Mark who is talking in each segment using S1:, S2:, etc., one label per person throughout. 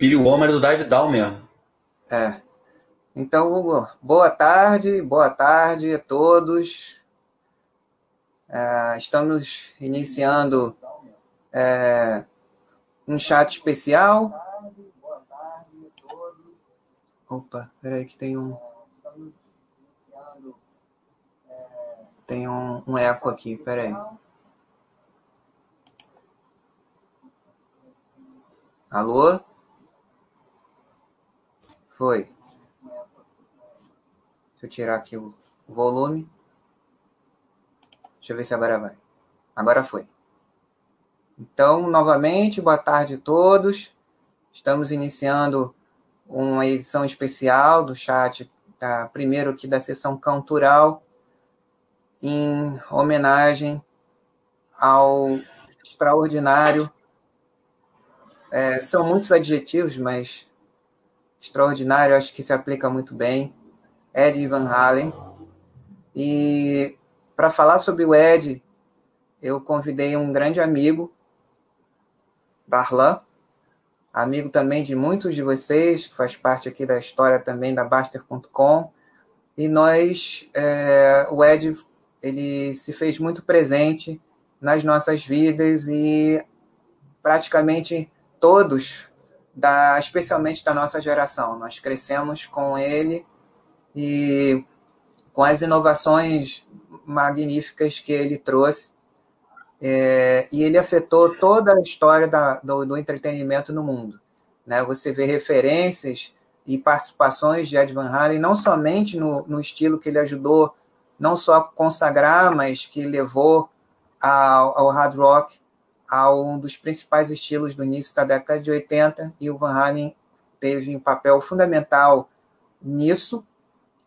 S1: Billy Womer do Dive mesmo.
S2: É. Então, boa tarde, boa tarde a todos. É, estamos iniciando é, um chat especial. Opa, peraí que tem um. Tem um, um eco aqui, peraí. Alô? Foi. Deixa eu tirar aqui o volume. Deixa eu ver se agora vai. Agora foi. Então, novamente, boa tarde a todos. Estamos iniciando uma edição especial do chat, da, primeiro aqui da sessão cultural, em homenagem ao extraordinário é, são muitos adjetivos, mas extraordinário acho que se aplica muito bem. Ed Van Halen. E para falar sobre o Ed, eu convidei um grande amigo, Darlan, amigo também de muitos de vocês, que faz parte aqui da história também da Baster.com. E nós, é, o Ed, ele se fez muito presente nas nossas vidas e praticamente todos, da, especialmente da nossa geração. Nós crescemos com ele e com as inovações magníficas que ele trouxe. É, e ele afetou toda a história da, do, do, entretenimento no mundo. Né? Você vê referências e participações de Ed Van Halen, não somente no, no estilo que ele ajudou não só a consagrar, mas que levou ao, ao hard rock, a um dos principais estilos do início da década de 80, e o Van Halen teve um papel fundamental nisso,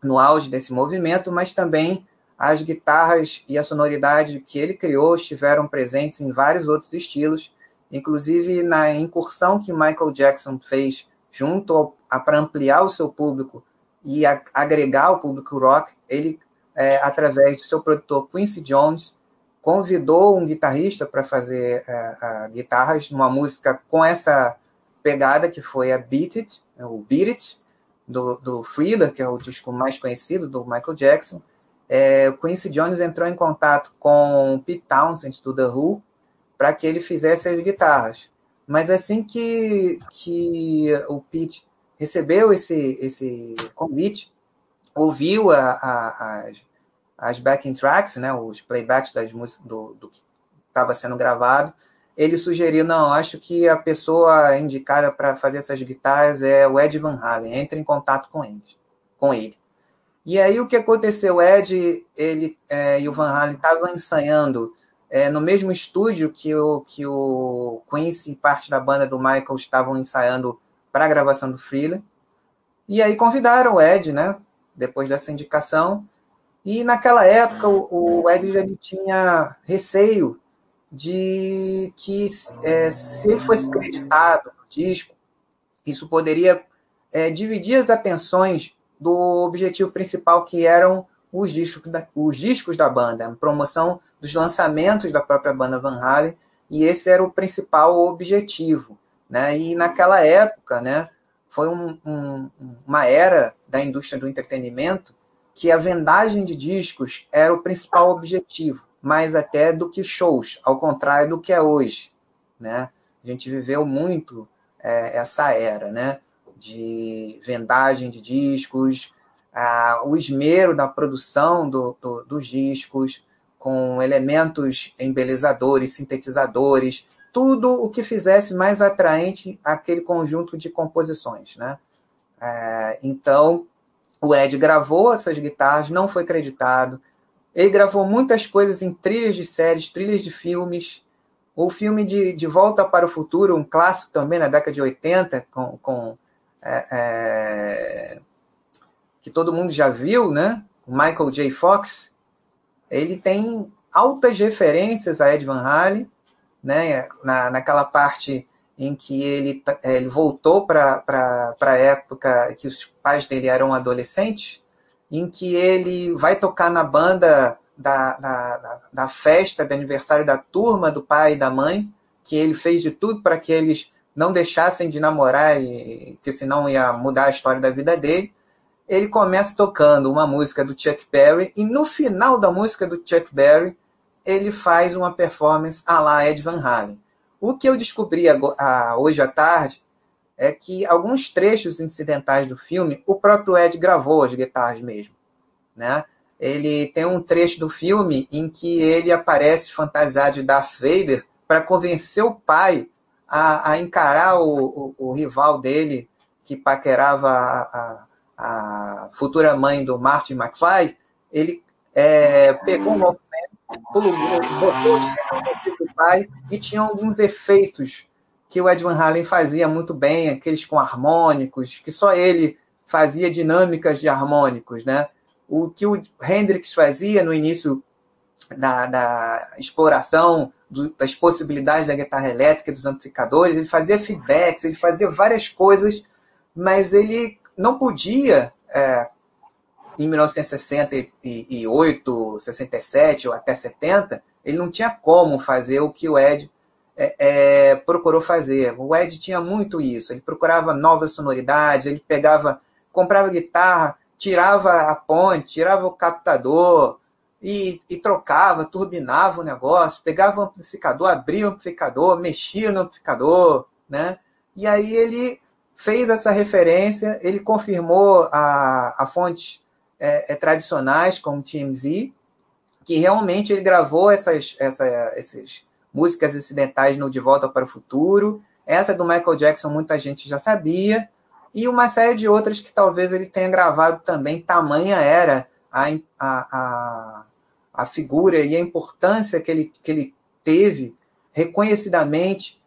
S2: no auge desse movimento, mas também as guitarras e a sonoridade que ele criou estiveram presentes em vários outros estilos, inclusive na incursão que Michael Jackson fez junto para ampliar o seu público e a, agregar o público rock, ele, é, através do seu produtor Quincy Jones, convidou um guitarrista para fazer uh, uh, guitarras numa música com essa pegada que foi a Beat It, né, o Beat It, do, do Thriller, que é o disco mais conhecido do Michael Jackson. É, o Quincy Jones entrou em contato com Pete Townsend do The Who para que ele fizesse as guitarras. Mas assim que, que o Pete recebeu esse, esse convite, ouviu a, a, as, as backing tracks, né, os playbacks das músicas do, do que estava sendo gravado, ele sugeriu, não, acho que a pessoa indicada para fazer essas guitarras é o Ed Van Halen, entre em contato com ele. Com ele. E aí o que aconteceu? O Ed ele, é, e o Van Halen estavam ensaiando é, no mesmo estúdio que o, que o Quincy e parte da banda do Michael estavam ensaiando para a gravação do Thriller. E aí convidaram o Ed, né, depois dessa indicação, e naquela época o, o Ed já tinha receio de que é, se ele fosse creditado no disco, isso poderia é, dividir as atenções do objetivo principal que eram os discos da, os discos da banda, promoção dos lançamentos da própria banda Van Halen, e esse era o principal objetivo. Né? E naquela época, né, foi um, um, uma era da indústria do entretenimento que a vendagem de discos era o principal objetivo, mais até do que shows, ao contrário do que é hoje. Né? A gente viveu muito é, essa era né? de vendagem de discos, a, o esmero da produção do, do, dos discos, com elementos embelezadores, sintetizadores, tudo o que fizesse mais atraente aquele conjunto de composições. Né? É, então, o Ed gravou essas guitarras, não foi creditado. Ele gravou muitas coisas em trilhas de séries, trilhas de filmes. O filme de, de Volta para o Futuro, um clássico também na década de 80, com, com é, é, que todo mundo já viu, né? Michael J. Fox. Ele tem altas referências a Ed Van Halen, né? Na, naquela parte em que ele, é, ele voltou para a época que os pais dele eram adolescentes, em que ele vai tocar na banda da, da, da festa de aniversário da turma do pai e da mãe, que ele fez de tudo para que eles não deixassem de namorar, e, que senão ia mudar a história da vida dele. Ele começa tocando uma música do Chuck Berry, e no final da música do Chuck Berry, ele faz uma performance à la Ed Van Halen. O que eu descobri hoje à tarde é que alguns trechos incidentais do filme, o próprio Ed gravou as guitarras mesmo. Né? Ele tem um trecho do filme em que ele aparece fantasiado de Darth Vader para convencer o pai a, a encarar o, o, o, rival dele, que paquerava a, a, a, futura mãe do Martin McFly. Ele é, pegou um do pai e tinha alguns efeitos que o Ed Van Halen fazia muito bem, aqueles com harmônicos, que só ele fazia dinâmicas de harmônicos, né? O que o Hendrix fazia no início da, da exploração do, das possibilidades da guitarra elétrica, dos amplificadores, ele fazia feedbacks, ele fazia várias coisas, mas ele não podia, é, em 1968, 67 ou até 70, ele não tinha como fazer o que o Ed é, é, procurou fazer. O Ed tinha muito isso. Ele procurava novas sonoridades, ele pegava, comprava guitarra, tirava a ponte, tirava o captador e, e trocava, turbinava o negócio, pegava o amplificador, abria o amplificador, mexia no amplificador, né? E aí ele fez essa referência, ele confirmou a, a fontes é, é, tradicionais como TMZ, que realmente ele gravou essas, essa, esses músicas incidentais no De Volta para o Futuro. Essa do Michael Jackson muita gente já sabia. E uma série de outras que talvez ele tenha gravado também. Tamanha era a, a, a, a figura e a importância que ele, que ele teve reconhecidamente.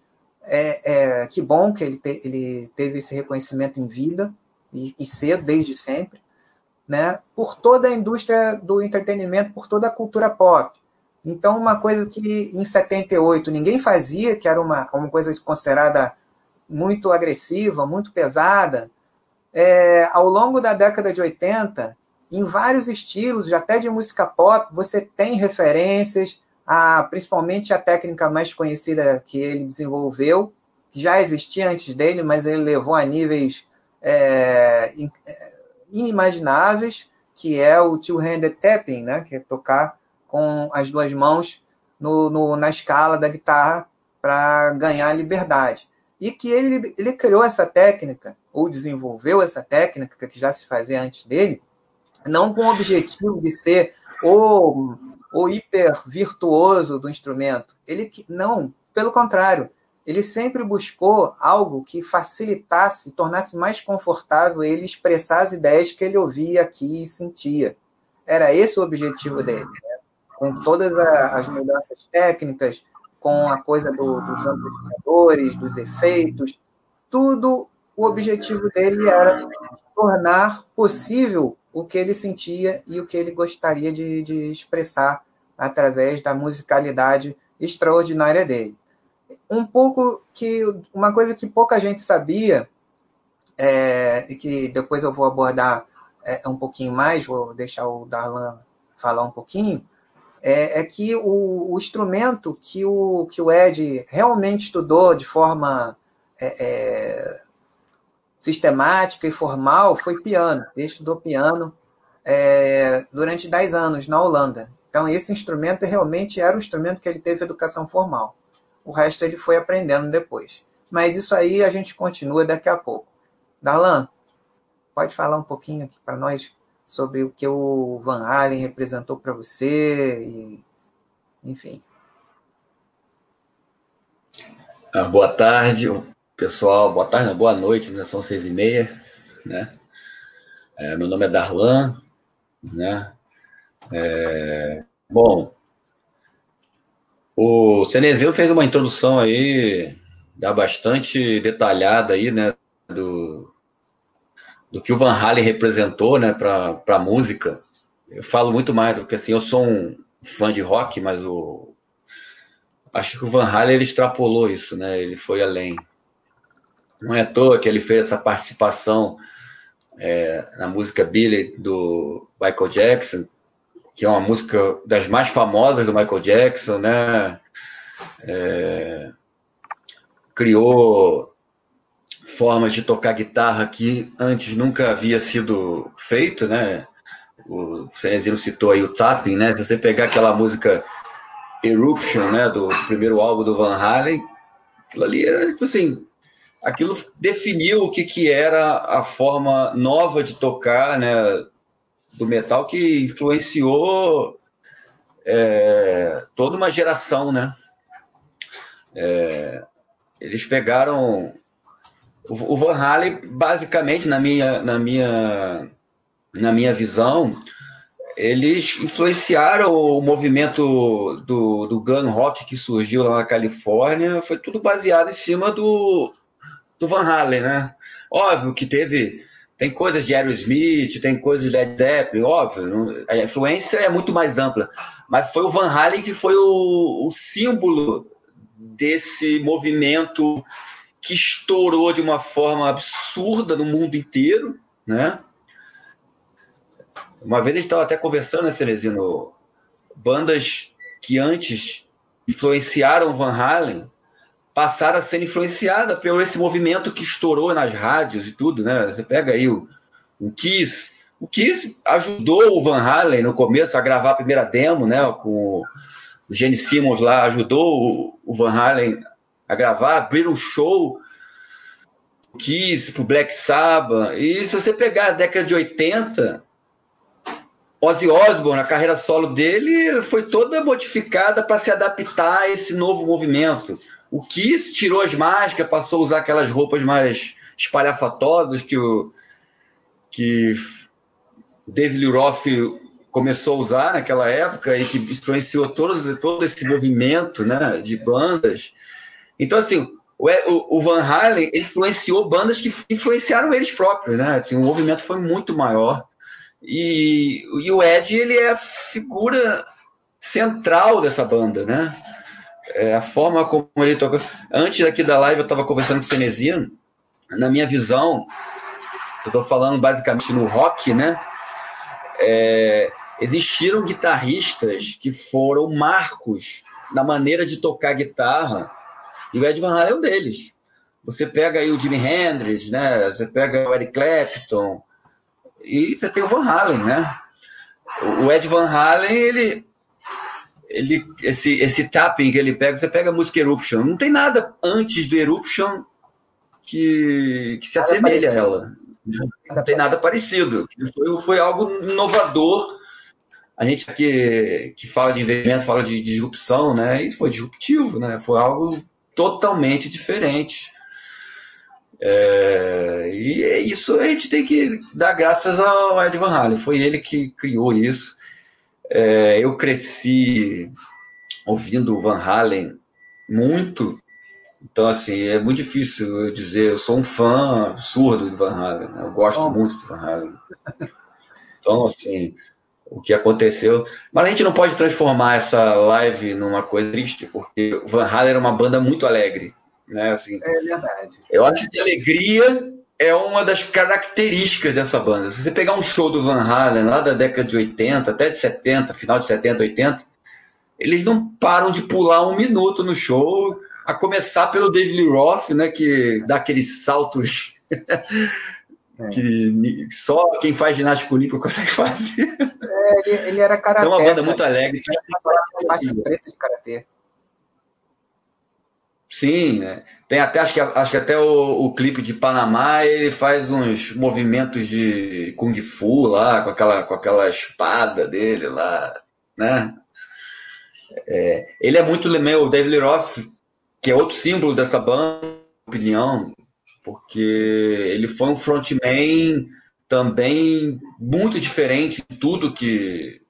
S2: É, é, que bom que ele, te, ele teve esse reconhecimento em vida e, e cedo, desde sempre, né? por toda a indústria do entretenimento, por toda a cultura pop. Então, uma coisa que em 78 ninguém fazia, que era uma, uma coisa considerada muito agressiva, muito pesada, é, ao longo da década de 80, em vários estilos, até de música pop, você tem referências a principalmente a técnica mais conhecida que ele desenvolveu, que já existia antes dele, mas ele levou a níveis é, é inimagináveis, que é o two-handed tapping, né, que é tocar com as duas mãos no, no na escala da guitarra para ganhar liberdade. E que ele, ele criou essa técnica, ou desenvolveu essa técnica, que já se fazia antes dele, não com o objetivo de ser o, o hiper virtuoso do instrumento. Ele não, pelo contrário, ele sempre buscou algo que facilitasse, tornasse mais confortável ele expressar as ideias que ele ouvia aqui e sentia. Era esse o objetivo dele. Né? com todas as mudanças técnicas, com a coisa do, dos amplificadores, dos efeitos, tudo o objetivo dele era tornar possível o que ele sentia e o que ele gostaria de, de expressar através da musicalidade extraordinária dele. Um pouco que uma coisa que pouca gente sabia é, e que depois eu vou abordar é, um pouquinho mais, vou deixar o Darlan falar um pouquinho, é, é que o, o, instrumento que o, que o Ed realmente estudou de forma é, é, sistemática e formal foi piano. Ele estudou piano é, durante 10 anos na Holanda. Então, esse instrumento realmente era o instrumento que ele teve educação formal. O resto ele foi aprendendo depois. Mas isso aí a gente continua daqui a pouco. Darlan, pode falar um pouquinho aqui para nós sobre o que o Van Halen representou para você, e, enfim.
S1: Ah, boa tarde, pessoal. Boa tarde, boa noite, né? são seis e meia, né? É, meu nome é Darlan, né? É, bom, o Cenezeu fez uma introdução aí, dá bastante detalhada aí, né, do, do que o Van Halen representou, né, para a música. Eu falo muito mais do que assim, eu sou um fã de rock, mas o acho que o Van Halen ele extrapolou isso, né? Ele foi além. Não é à toa que ele fez essa participação é, na música Billy do Michael Jackson, que é uma música das mais famosas do Michael Jackson, né? É, criou formas de tocar guitarra que antes nunca havia sido feito, né? O Cenezino citou aí o tapping, né? Se você pegar aquela música Eruption, né, do primeiro álbum do Van Halen, aquilo ali era tipo assim, aquilo definiu o que, que era a forma nova de tocar, né, do metal que influenciou é, toda uma geração, né? É, eles pegaram o, Van Halen, basicamente, na minha, na minha, na minha visão, eles influenciaram o movimento do, do gun rock que surgiu lá na Califórnia, foi tudo baseado em cima do, do Van Halen, né? Óbvio que teve tem coisas de Aerosmith, tem coisas de Led Zeppelin, óbvio, a influência é muito mais ampla, mas foi o Van Halen que foi o, o símbolo desse movimento que estourou de uma forma absurda no mundo inteiro, né? Uma vez a gente estava até conversando, né, Cerezino? Bandas que antes influenciaram Van Halen passaram a ser influenciadas por esse movimento que estourou nas rádios e tudo, né? Você pega aí o, o Kiss. O Kiss ajudou o Van Halen no começo a gravar a primeira demo, né? Com o Gene Simmons lá, ajudou o, Van Halen a gravar, abrir um show Kiss pro Black Sabbath. E se você pegar a década de 80, Ozzy Osbourne, a carreira solo dele foi toda modificada para se adaptar a esse novo movimento. O Kiss tirou as máscaras, passou a usar aquelas roupas mais espalhafatosas que o que David Lee Roth começou a usar naquela época e que influenciou todos, todo esse movimento né, de bandas. Então, assim, o, o Van Halen influenciou bandas que influenciaram eles próprios, né? Assim, o movimento foi muito maior. E, e o Ed, ele é a figura central dessa banda, né? É, a forma como ele toca. Antes aqui da live, eu estava conversando com o Cenezino. Na minha visão, eu estou falando basicamente no rock, né? É, existiram guitarristas que foram marcos na maneira de tocar guitarra, e o Ed Van Halen é um deles. Você pega aí o Jimi Hendrix, né? Você pega o Eric Clapton, e você tem o Van Halen, né? O Ed Van Halen, ele, ele, esse, esse tapping que ele pega, você pega a música Eruption, não tem nada antes do Eruption que, que se nada assemelha a ela. Não, não tem nada parecido. Foi, foi algo inovador. A gente aqui que fala de investimento, fala de disrupção, né? E foi disruptivo, né? Foi algo totalmente diferente. É, e é isso a gente tem que dar graças ao Ed Van Halen. Foi ele que criou isso. É, eu cresci ouvindo Van Halen muito, então assim é muito difícil eu dizer. Eu sou um fã absurdo de Van Halen, né? eu gosto oh. muito de Van Halen. Então assim, o que aconteceu. Mas a gente não pode transformar essa live numa coisa triste, porque o Van Halen era uma banda muito alegre, né? Assim,
S2: é verdade.
S1: Eu acho que alegria é uma das características dessa banda. Se você pegar um show do Van Halen lá da década de 80, até de 70, final de 70, 80, eles não param de pular um minuto no show, a começar pelo David Lee Roth, né, que dá aqueles saltos é. que só quem faz ginástica olímpica consegue fazer.
S2: É, ele, ele era karatê.
S1: É uma banda muito alegre. Que...
S2: Faixa preta de karatê.
S1: Sim, né? Tem até, acho que, acho que até o, o clipe de Panamá, ele faz uns movimentos de Kung Fu lá, com aquela, com aquela espada dele lá, né? É, ele é muito o David Lee Roth, que é outro símbolo dessa banda, opinião, porque ele foi um frontman também muito diferente de tudo que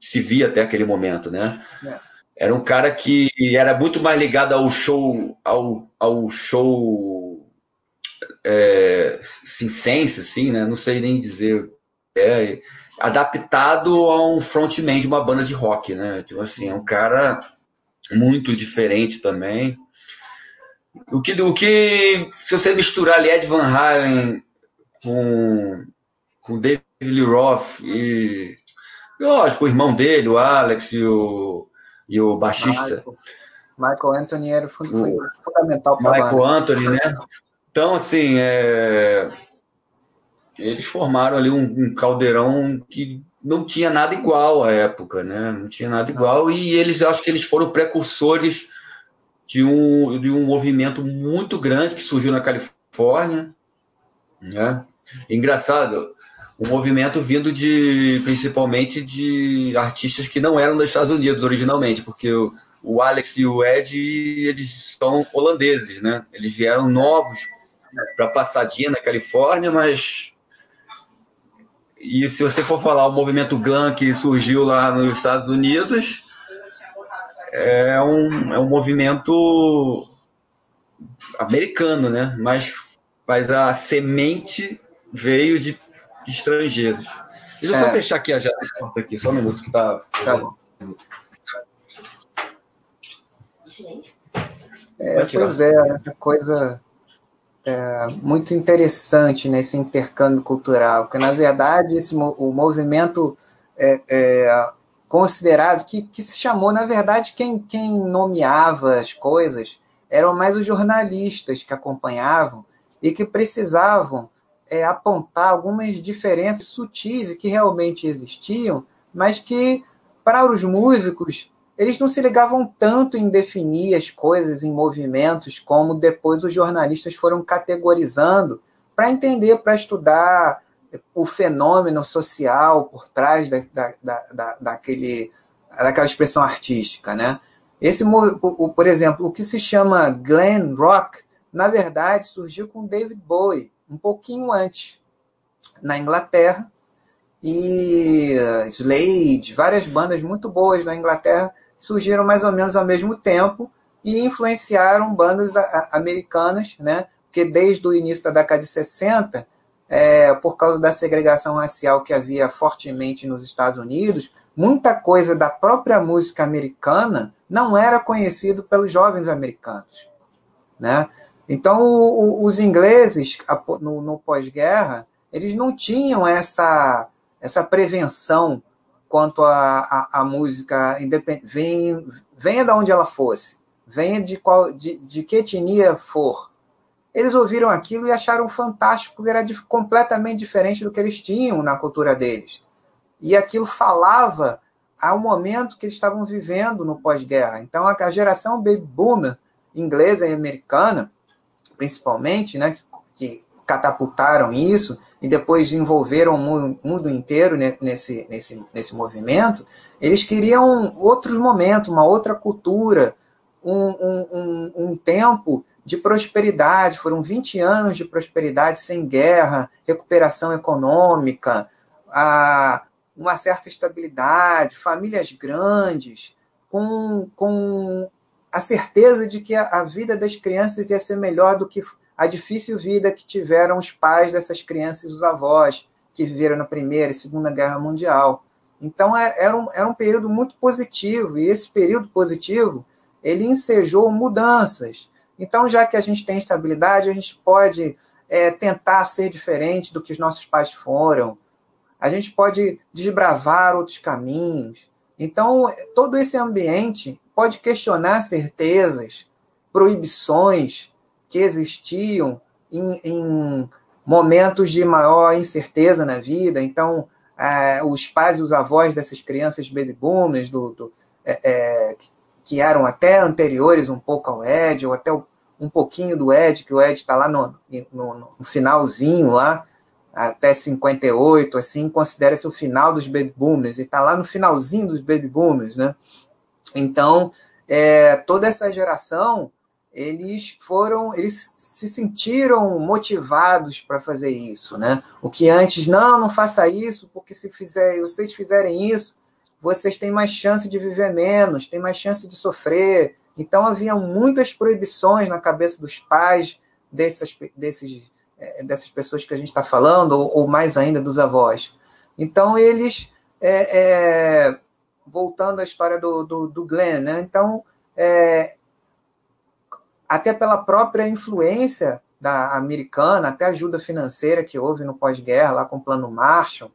S1: se via até aquele momento, né? É. Era um cara que era muito mais ligado ao show, ao, ao show é, sense, assim, né? Não sei nem dizer. É, adaptado a um frontman de uma banda de rock, né? Tipo assim, é um cara muito diferente também. O que, o que se você misturar ali Ed Van Halen com, com David Lee Roth e, lógico, o irmão dele, o Alex e o e o baixista.
S2: Michael, Michael Anthony era foi, foi fundamental para
S1: Michael Anthony, né? Então, assim, é... eles formaram ali um, um, caldeirão que não tinha nada igual à época, né? Não tinha nada igual, e eles acho que eles foram precursores de um, de um movimento muito grande que surgiu na Califórnia, né? Engraçado, um movimento vindo de principalmente de artistas que não eram dos Estados Unidos originalmente, porque o, o Alex e o Ed eles são holandeses, né? Eles vieram novos para Passadinha, na Califórnia, mas. E se você for falar o movimento glam que surgiu lá nos Estados Unidos, é um, é um movimento americano, né? Mas, mas a semente veio de, de estrangeiros. Deixa eu é. só fechar aqui a janela aqui, só um minuto que tá. Tá bom.
S2: É, pois é, essa coisa é, muito interessante nesse intercâmbio cultural, porque na verdade esse, o movimento é, é, considerado, que, que se chamou, na verdade, quem, quem nomeava as coisas eram mais os jornalistas que acompanhavam e que precisavam é, apontar algumas diferenças sutis que realmente existiam, mas que para os músicos eles não se ligavam tanto em definir as coisas em movimentos como depois os jornalistas foram categorizando para entender, para estudar o fenômeno social por trás da, da, da, daquele, daquela expressão artística. Né? Esse, por exemplo, o que se chama glam rock, na verdade, surgiu com David Bowie, um pouquinho antes, na Inglaterra, e Slade, várias bandas muito boas na Inglaterra surgiram mais ou menos ao mesmo tempo e influenciaram bandas americanas, né? Porque desde o início da década de 60, é, por causa da segregação racial que havia fortemente nos Estados Unidos, muita coisa da própria música americana não era conhecido pelos jovens americanos, né? Então, o, o, os ingleses, no, no pós-guerra, eles não tinham essa, essa prevenção quanto à música independente, venha, venha de onde ela fosse, venha de, qual, de, de que etnia for. Eles ouviram aquilo e acharam fantástico, porque era de, completamente diferente do que eles tinham na cultura deles. E aquilo falava ao momento que eles estavam vivendo no pós-guerra. Então, a, a geração baby boomer inglesa e americana, principalmente, né, que, que catapultaram isso e depois envolveram o mundo inteiro nesse, nesse, nesse movimento, eles queriam outros momentos, uma outra cultura, um, um, um, tempo de prosperidade. Foram 20 anos de prosperidade sem guerra, recuperação econômica, uma certa estabilidade, famílias grandes, com, com a certeza de que a, a vida das crianças ia ser melhor do que a difícil vida que tiveram os pais dessas crianças os avós que viveram na Primeira e Segunda Guerra Mundial. Então é, era um, era um período muito positivo, e esse período positivo ele ensejou mudanças. Então, já que a gente tem estabilidade, a gente pode é, tentar ser diferente do que os nossos pais foram, a gente pode desbravar outros caminhos. Então, todo esse ambiente pode questionar certezas, proibições, que existiam em, em momentos de maior incerteza na vida. Então, é, os pais e os avós dessas crianças baby boomers, do, do é, é, que eram até anteriores um pouco ao Ed, ou até um pouquinho do Ed, que o Ed está lá no, no, no, finalzinho, lá, até 58, assim, considera-se o final dos baby boomers, e está lá no finalzinho dos baby boomers, né? Então, é, toda essa geração eles foram, eles se sentiram motivados para fazer isso, né? O que antes não, não faça isso, porque se fizer, vocês fizerem isso, vocês têm mais chance de viver menos, têm mais chance de sofrer. Então havia muitas proibições na cabeça dos pais dessas, desses, dessas pessoas que a gente está falando, ou, ou, mais ainda dos avós. Então eles, é, é, voltando à história do, do, do Glenn, né? Então é, até pela própria influência da americana, até ajuda financeira que houve no pós-guerra, lá com o Plano Marshall.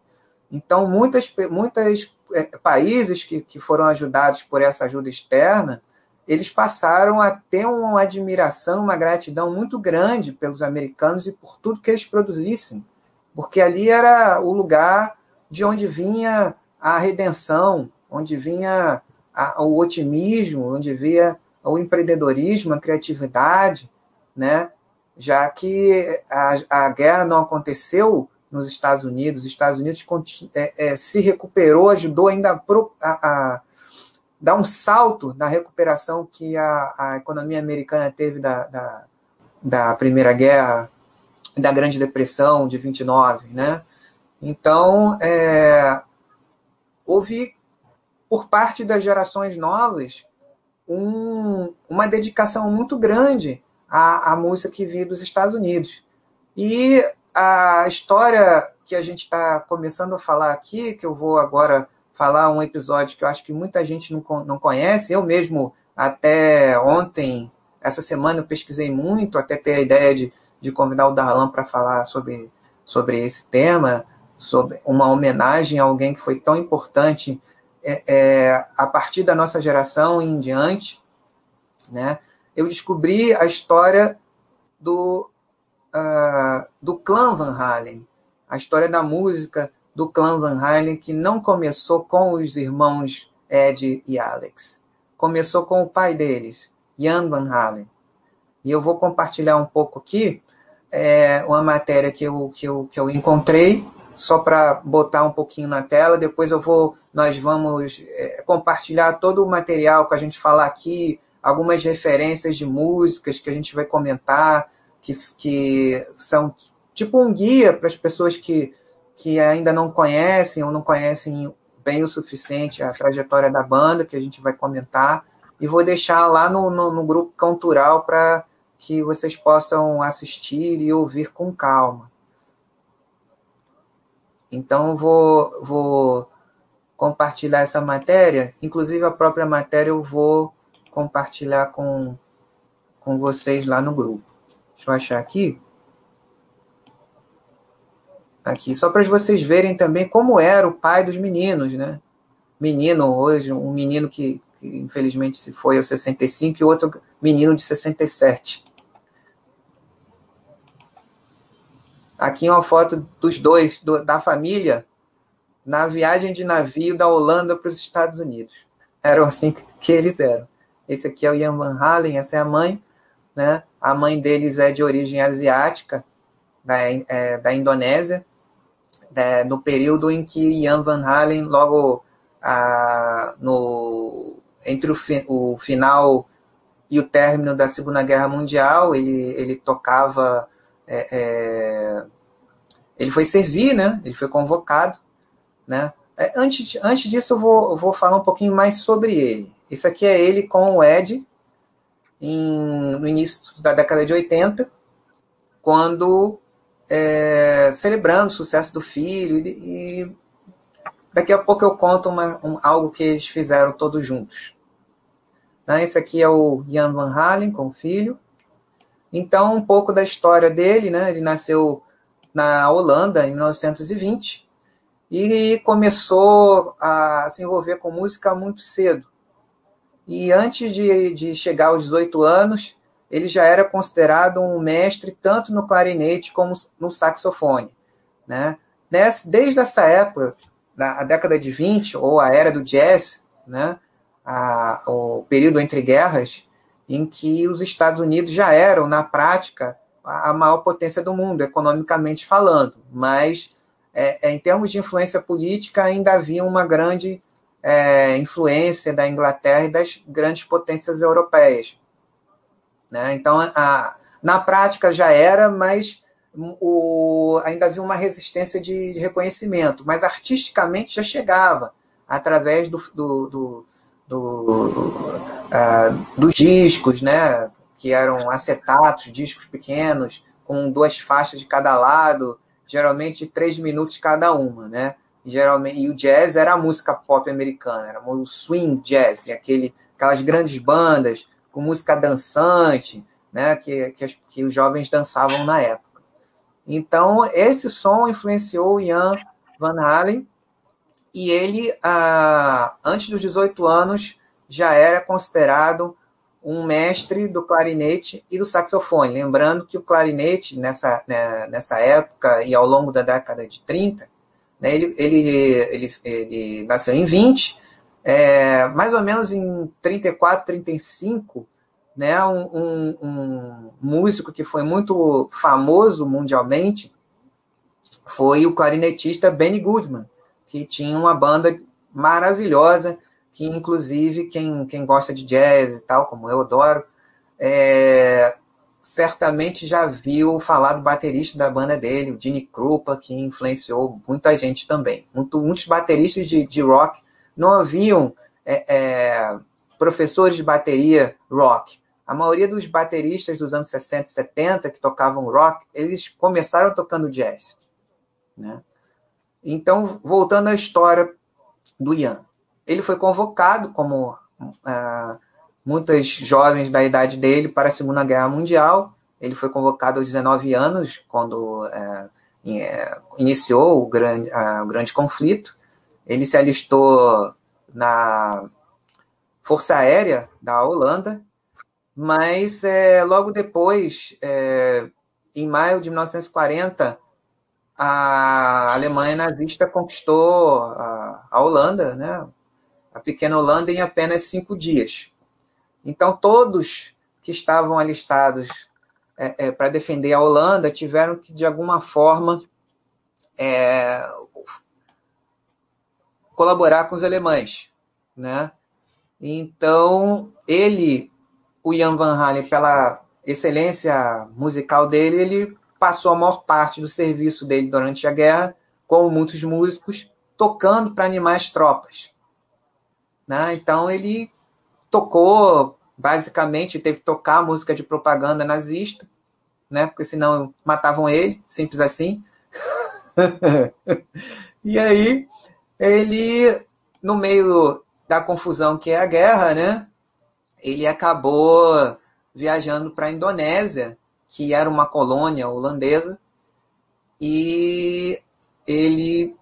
S2: Então, muitas, muitas é, países que, que foram ajudados por essa ajuda externa, eles passaram a ter uma admiração, uma gratidão muito grande pelos americanos e por tudo que eles produzissem, porque ali era o lugar de onde vinha a redenção, onde vinha a, o otimismo, onde vinha o empreendedorismo, a criatividade, né? já que a, a guerra não aconteceu nos Estados Unidos, os Estados Unidos é, é, se recuperou, ajudou ainda a, a, dar um salto na recuperação que a, a economia americana teve da, da, da Primeira Guerra, da Grande Depressão de 29, né? Então, é, houve, por parte das gerações novas, um, uma dedicação muito grande à, à música que vinha dos Estados Unidos. E a história que a gente está começando a falar aqui, que eu vou agora falar um episódio que eu acho que muita gente não, não conhece, eu mesmo até ontem, essa semana eu pesquisei muito, até ter a ideia de, de convidar o Darlan para falar sobre, sobre esse tema, sobre uma homenagem a alguém que foi tão importante é, é, a partir da nossa geração em diante, né? Eu descobri a história do uh, do clã Van Halen, a história da música do clã Van Halen que não começou com os irmãos Ed e Alex, começou com o pai deles, Jan Van Halen. E eu vou compartilhar um pouco aqui é, uma matéria que eu, que eu, que eu encontrei só para botar um pouquinho na tela. Depois eu vou, nós vamos é, compartilhar todo o material que a gente falar aqui, algumas referências de músicas que a gente vai comentar, que, que são tipo um guia para as pessoas que, que ainda não conhecem ou não conhecem bem o suficiente a trajetória da banda, que a gente vai comentar. E vou deixar lá no, no, no grupo Cultural para que vocês possam assistir e ouvir com calma. Então, vou, vou compartilhar essa matéria. Inclusive, a própria matéria eu vou compartilhar com, com vocês lá no grupo. Deixa eu achar aqui. Aqui, só para vocês verem também como era o pai dos meninos, né? Menino hoje, um menino que, que infelizmente se foi aos 65 e outro menino de 67. Aqui uma foto dos dois, do, da família, na viagem de navio da Holanda para os Estados Unidos. Eram assim que eles eram. Esse aqui é o Ian Van Halen, essa é a mãe. Né? A mãe deles é de origem asiática, da, é, da Indonésia, é, no período em que Ian Van Halen, logo a, no, entre o, fi, o final e o término da Segunda Guerra Mundial, ele, ele tocava é, é, ele foi servir, né? Ele foi convocado, né? É, antes, antes disso, eu vou, eu vou falar um pouquinho mais sobre ele. Isso aqui é ele com o Ed em, no início da década de 80, quando é, celebrando o sucesso do filho e, e, daqui a pouco eu conto uma, um, algo que eles fizeram todos juntos. Né? Esse aqui é o Jan Van Halen com o filho. Então, um pouco da história dele, né? Ele nasceu na Holanda em 1920 e começou a se envolver com música muito cedo. E antes de, de chegar aos 18 anos, ele já era considerado um mestre tanto no clarinete como no saxofone. Né? Desde essa época, na década de 20, ou a era do jazz, né? a, o período entre guerras, em que os Estados Unidos já eram, na prática, a maior potência do mundo, economicamente falando, mas é, é, em termos de influência política ainda havia uma grande é, influência da Inglaterra e das grandes potências europeias. Né? Então, a, na prática já era, mas o, ainda havia uma resistência de reconhecimento, mas artisticamente já chegava através do, do, do do, uh, dos discos, né? Que eram acetatos, discos pequenos, com duas faixas de cada lado, geralmente três minutos cada uma, né? Geralmente, e o jazz era a música pop americana, era o swing jazz, aquele, aquelas grandes bandas com música dançante, né? Que, que, que os jovens dançavam na época. Então, esse som influenciou Ian Van Halen e ele, ah, antes dos 18 anos, já era considerado um mestre do clarinete e do saxofone. Lembrando que o clarinete, nessa, né, nessa época e ao longo da década de 30, né, ele, ele, ele, ele nasceu em 20, é, mais ou menos em 34, 35, né, um, um, um músico que foi muito famoso mundialmente foi o clarinetista Benny Goodman, que tinha uma banda maravilhosa, que inclusive quem, quem gosta de jazz e tal, como eu adoro, é, certamente já viu falar do baterista da banda dele, o Gene Krupa, que influenciou muita gente também. Muito, muitos bateristas de, de rock não haviam é, é, professores de bateria rock. A maioria dos bateristas dos anos 60 e 70 que tocavam rock, eles começaram tocando jazz. Né? Então, voltando à história do Ian. Ele foi convocado, como uh, muitas jovens da idade dele, para a Segunda Guerra Mundial. Ele foi convocado aos 19 anos, quando uh, iniciou o grande, o grande conflito. Ele se alistou na Força Aérea da Holanda, mas é, logo depois, é, em maio de 1940, a Alemanha nazista conquistou a, a Holanda, né? a pequena Holanda, em apenas cinco dias. Então, todos que estavam alistados é, é, para defender a Holanda tiveram que, de alguma forma, é, colaborar com os alemães. Né? Então, ele, o Jan Van Halen, pela excelência musical dele, ele passou a maior parte do serviço dele durante a guerra, como muitos músicos, tocando para animar as tropas. Né? Então ele tocou, basicamente, teve que tocar música de propaganda nazista, né? porque senão matavam ele, simples assim. e aí ele, no meio da confusão que é a guerra, né? ele acabou viajando para a Indonésia que era uma colônia holandesa, e ele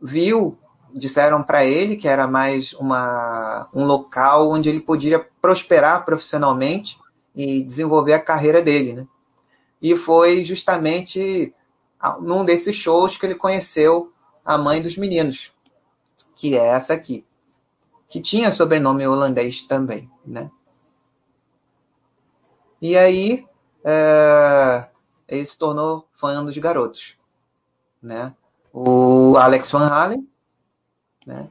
S2: viu, disseram para ele que era mais uma, um local onde ele podia prosperar profissionalmente e desenvolver a carreira dele, né? E foi justamente num desses shows que ele conheceu a mãe dos meninos, que é essa aqui, que tinha sobrenome holandês também, né? E aí é, ele se tornou fã dos garotos. Né? O Alex Van Halen, né?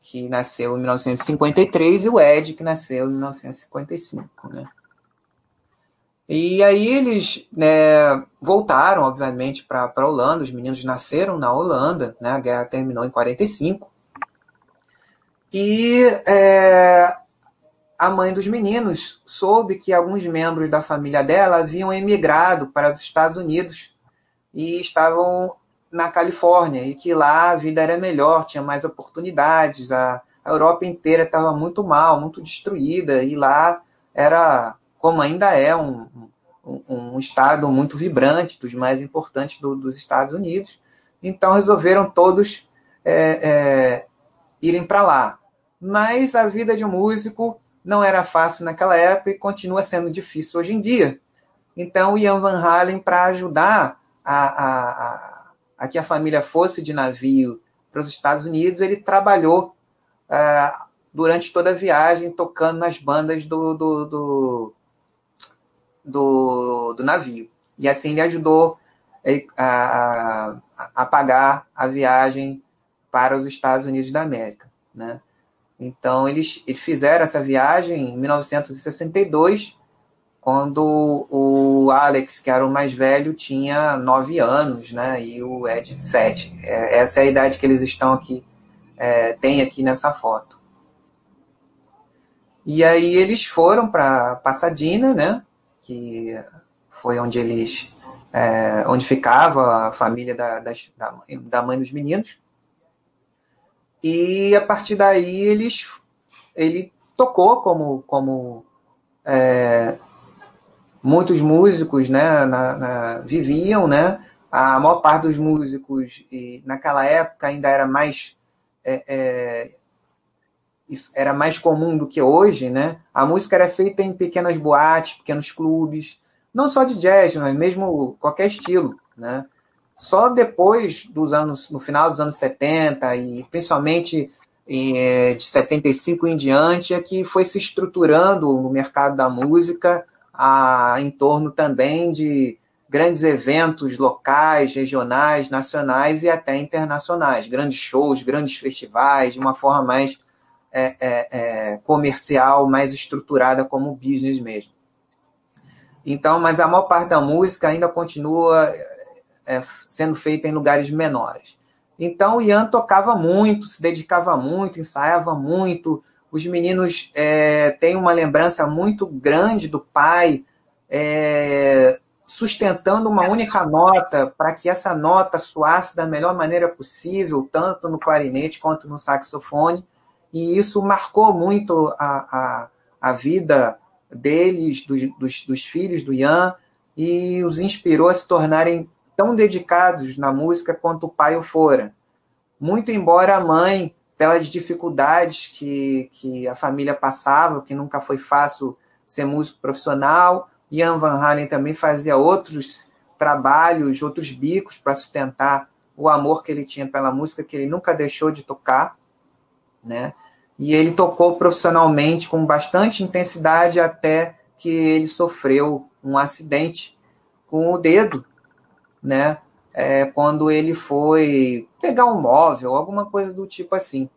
S2: que nasceu em 1953, e o Ed, que nasceu em 1955. Né? E aí eles né, voltaram, obviamente, para a Holanda. Os meninos nasceram na Holanda, né? a guerra terminou em 45. E é, a mãe dos meninos soube que alguns membros da família dela haviam emigrado para os Estados Unidos e estavam na Califórnia e que lá a vida era melhor, tinha mais oportunidades, a, a Europa inteira estava muito mal, muito destruída e lá era, como ainda é, um, um, um estado muito vibrante, dos mais importantes do, dos Estados Unidos. Então resolveram todos é, é, irem para lá. Mas a vida de um músico não era fácil naquela época e continua sendo difícil hoje em dia. Então, Ian Van Halen, para ajudar a, a, a, a, que a família fosse de navio para os Estados Unidos, ele trabalhou uh, durante toda a viagem, tocando nas bandas do, do, do, do, do navio. E assim ele ajudou a, a, a pagar a viagem para os Estados Unidos da América. Né? Então, eles, eles fizeram essa viagem em 1962, quando o Alex, que era o mais velho, tinha nove anos, né? E o Ed, sete. É, essa é a idade que eles estão aqui, é, tem aqui nessa foto. E aí eles foram para Pasadena, né? Que foi onde eles, é, onde ficava a família da, da, da mãe dos meninos. E a partir daí eles, ele tocou como, como é, muitos músicos né, na, na, viviam, né? A maior parte dos músicos, e naquela época ainda era mais é, é, isso era mais comum do que hoje, né? A música era feita em pequenas boates, pequenos clubes, não só de jazz, mas mesmo qualquer estilo, né? Só depois dos anos, no final dos anos 70 e principalmente de 75 em diante, é que foi se estruturando o mercado da música a, em torno também de grandes eventos locais, regionais, nacionais e até internacionais, grandes shows, grandes festivais, de uma forma mais é, é, é, comercial, mais estruturada como business mesmo. Então, mas a maior parte da música ainda continua é, sendo feita em lugares menores. Então, o Ian tocava muito, se dedicava muito, ensaiava muito. Os meninos é, têm uma lembrança muito grande do pai é, sustentando uma única nota para que essa nota soasse da melhor maneira possível, tanto no clarinete quanto no saxofone, e isso marcou muito a, a, a vida deles, dos, dos, dos filhos do Ian, e os inspirou a se tornarem tão dedicados na música quanto o pai o fora. Muito embora a mãe, pelas dificuldades que, que a família passava, que nunca foi fácil ser músico profissional, Ian Van Halen também fazia outros trabalhos, outros bicos para sustentar o amor que ele tinha pela música, que ele nunca deixou de tocar, né? E ele tocou profissionalmente com bastante intensidade até que ele sofreu um acidente com o dedo, né? É, quando ele foi pegar um móvel, alguma coisa do tipo assim.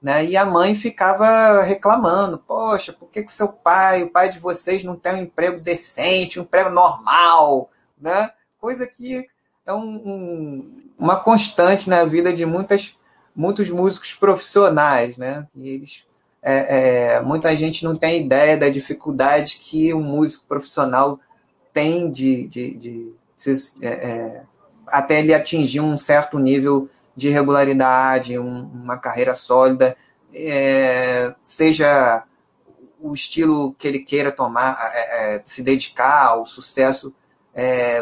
S2: Né? E a mãe ficava reclamando: Poxa, por que, que seu pai, o pai de vocês, não tem um emprego decente, um emprego normal? Né? Coisa que é um, um, uma constante na vida de muitas, muitos músicos profissionais. Né? E eles, é, é, muita gente não tem ideia da dificuldade que um músico profissional tem de, de, de, de é, é, até ele atingir um certo nível de regularidade, um, uma carreira sólida, é, seja o estilo que ele queira tomar, é, se dedicar ao sucesso,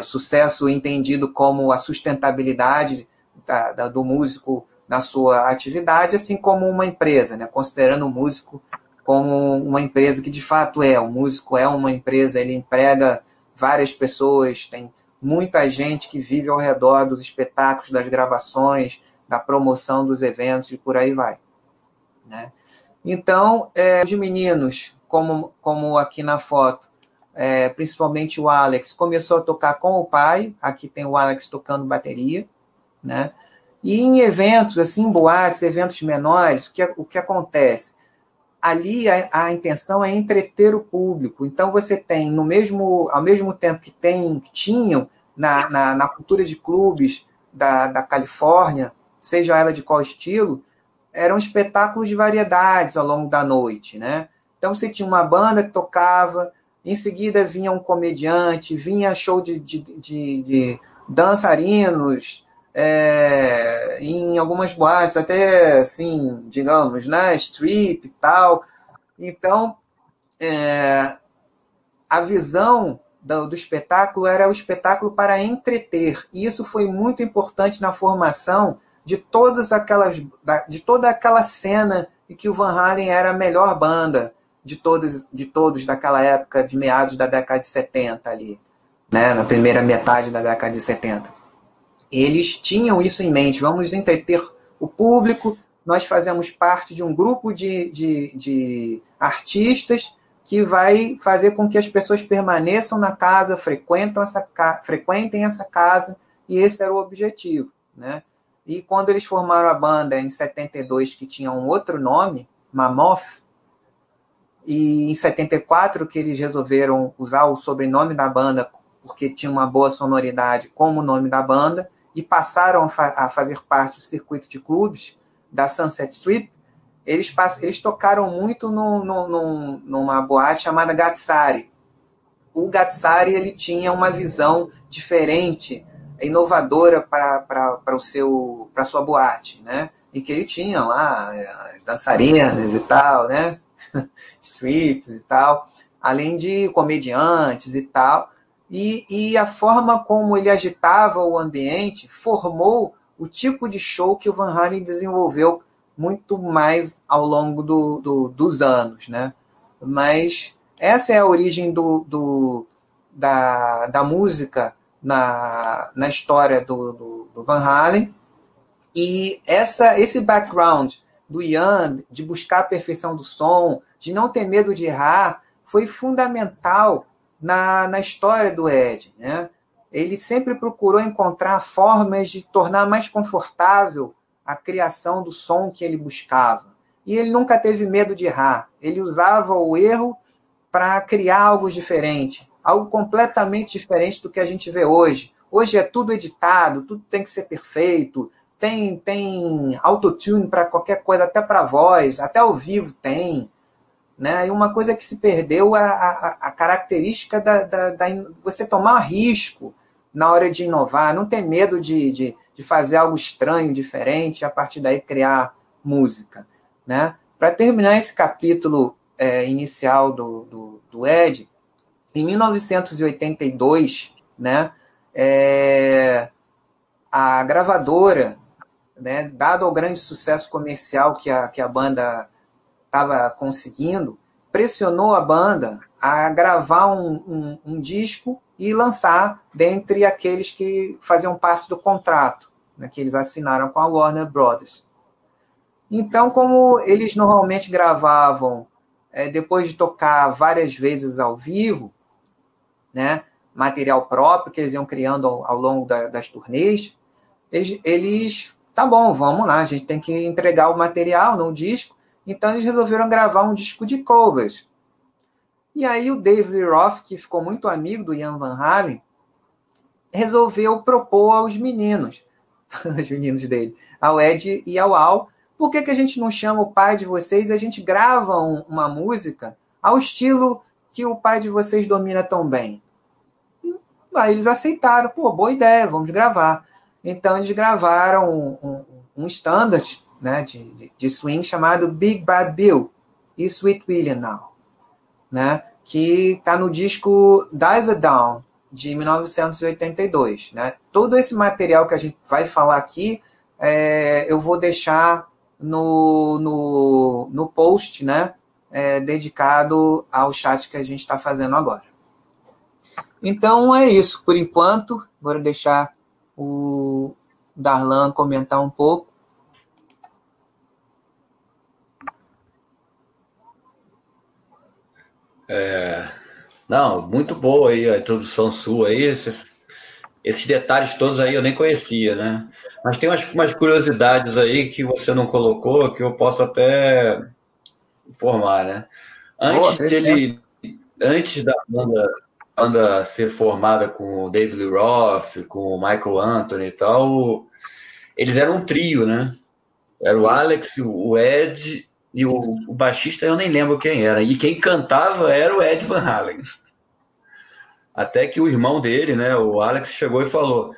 S2: sucesso entendido como a sustentabilidade da, da, do músico na sua atividade, assim como uma empresa, né? considerando o músico como uma empresa que de fato é. O músico é uma empresa, ele emprega várias pessoas, tem muita gente que vive ao redor dos espetáculos, das gravações, da promoção dos eventos e por aí vai. Né? Então, é, os meninos, como, como aqui na foto, é, principalmente o Alex, começou a tocar com o pai, aqui tem o Alex tocando bateria, né? E em eventos, assim, boates, eventos menores, o que, o que acontece? Ali a, a, intenção é entreter o público. Então você tem, no mesmo, ao mesmo tempo que tem, tinham na, na, na cultura de clubes da, da Califórnia, seja ela de qual estilo, eram espetáculos de variedades ao longo da noite, né? Então você tinha uma banda que tocava, em seguida vinha um comediante, vinha show de, de, de, de dançarinos, é, em algumas boates, até assim, digamos, né, strip e tal. Então, é, a visão do, do, espetáculo era o espetáculo para entreter. E isso foi muito importante na formação de todas aquelas de toda aquela cena em que o Van Halen era a melhor banda de todos de todos daquela época de meados da década de 70 ali, né, na primeira metade da década de 70. Eles tinham isso em mente, vamos entreter o público, nós fazemos parte de um grupo de, de, de artistas que vai fazer com que as pessoas permaneçam na casa, frequentam essa, frequentem essa casa, e esse era o objetivo. Né? E quando eles formaram a banda em 72, que tinha um outro nome, Mammoth, e em 74 que eles resolveram usar o sobrenome da banda porque tinha uma boa sonoridade como o nome da banda, e passaram a, fa a fazer parte do circuito de clubes da Sunset Strip, eles, eles tocaram muito no, no, no, numa boate chamada Gatsari. O Gatsari ele tinha uma visão diferente, inovadora para para sua boate, né? E que ele tinha lá é, dançarinas e tal, né? Strips e tal, além de comediantes e tal. E, e a forma como ele agitava o ambiente formou o tipo de show que o Van Halen desenvolveu muito mais ao longo do, do, dos anos, né? Mas essa é a origem do, do da, da música na, na história do, do, do Van Halen. E essa, esse background do Ian, de buscar a perfeição do som, de não ter medo de errar, foi fundamental na, na história do Ed. Né? Ele sempre procurou encontrar formas de tornar mais confortável a criação do som que ele buscava. E ele nunca teve medo de errar. Ele usava o erro para criar algo diferente, algo completamente diferente do que a gente vê hoje. Hoje é tudo editado, tudo tem que ser perfeito, tem tem autotune para qualquer coisa, até para voz, até ao vivo tem. Né? E uma coisa que se perdeu é a, a, a característica da, da, da, você tomar risco na hora de inovar, não ter medo de, de, de fazer algo estranho, diferente, e a partir daí criar música. Né? Para terminar esse capítulo é, inicial do, do, do, Ed, em 1982, né, é, a gravadora, né, dado o grande sucesso comercial que a, que a banda estava conseguindo, pressionou a banda a gravar um, um, um, disco e lançar dentre aqueles que faziam parte do contrato né, que eles assinaram com a Warner Brothers. Então, como eles normalmente gravavam é, depois de tocar várias vezes ao vivo, né, material próprio que eles iam criando ao, ao longo da, das turnês, eles, eles, tá bom, vamos lá, a gente tem que entregar o material no disco, então eles resolveram gravar um disco de covers. E aí o David Roth, que ficou muito amigo do Ian Van Halen, resolveu propor aos meninos, os meninos dele, ao Ed e ao Al, por que, que a gente não chama o pai de vocês e a gente grava um, uma música ao estilo que o pai de vocês domina tão bem? E, aí eles aceitaram, pô, boa ideia, vamos gravar. Então eles gravaram um, um, um standard né, de, de swing chamado Big Bad Bill e Sweet William Now, né, que está no disco Dive Down, de 1982. Né? Todo esse material que a gente vai falar aqui, é, eu vou deixar no, no, no post né, é, dedicado ao chat que a gente está fazendo agora. Então é isso por enquanto. Vou deixar o Darlan comentar um pouco.
S1: É, não, muito boa aí a introdução sua aí, esses, esses detalhes todos aí eu nem conhecia, né? Mas tem umas, umas curiosidades aí que você não colocou que eu posso até informar, né? Antes Boa, dele, antes da banda, banda ser formada com o David Lee Roth, com o Michael Anthony e tal, eles eram um trio, né? Era o Alex, o Ed e o, o, baixista eu nem lembro quem era. E quem cantava era o Ed Van Halen. Até que o irmão dele, né, o Alex, chegou e falou: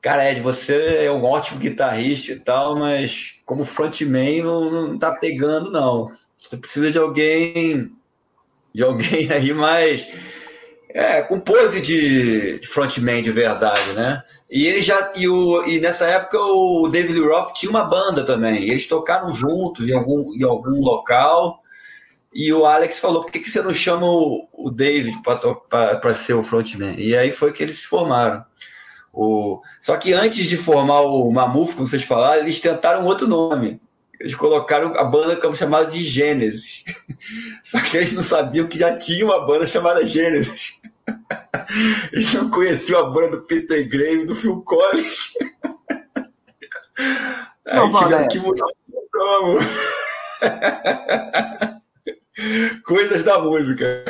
S1: Cara, Ed, você é um ótimo guitarrista e tal, mas como frontman não, não tá pegando, não. Você precisa de alguém. De alguém aí mais. É, com pose de, de frontman de verdade, né? E ele já. E, o, e nessa época o David Lee Roth tinha uma banda também. eles tocaram juntos em algum, em algum local. E o Alex falou: por que, que você não chama o, o David para ser o frontman? E aí foi que eles se formaram. O... Só que antes de formar o Mamuf, como vocês falaram, eles tentaram outro nome. Eles colocaram a banda como chamada de Gênesis. Só que eles não sabiam que já tinha uma banda chamada Gênesis. Eles não conheciam a banda do Peter Graham e do Phil Collins. Aí não, tiveram que mudar o nome. Coisas da música.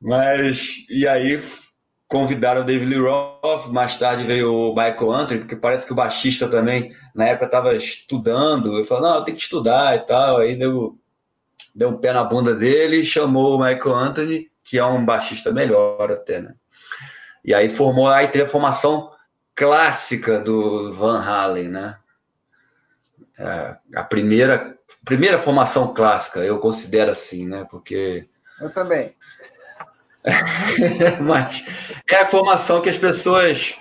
S1: Mas, e aí convidaram o David Lee Roth, mais tarde veio o Michael Anthony, porque parece que o baixista também, na época, estava estudando. Eu falei, não, tem que estudar e tal. Aí deu, deu um pé na bunda dele, chamou o Michael Anthony que é um baixista melhor até, né? E aí formou, aí teve a formação clássica do Van Halen, né? É, a primeira, primeira formação clássica, eu considero assim, né? Porque.
S2: Eu também.
S1: Mas é a formação que as pessoas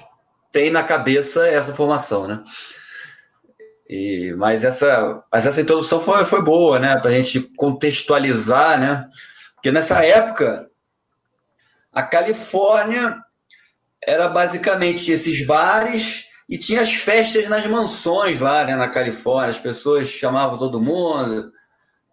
S1: têm na cabeça, essa formação, né? E, mas, essa, mas essa introdução foi, foi boa, né? Para a gente contextualizar, né? Porque nessa época, a Califórnia era basicamente esses bares e tinha as festas nas mansões lá, né, na Califórnia. As pessoas chamavam todo mundo,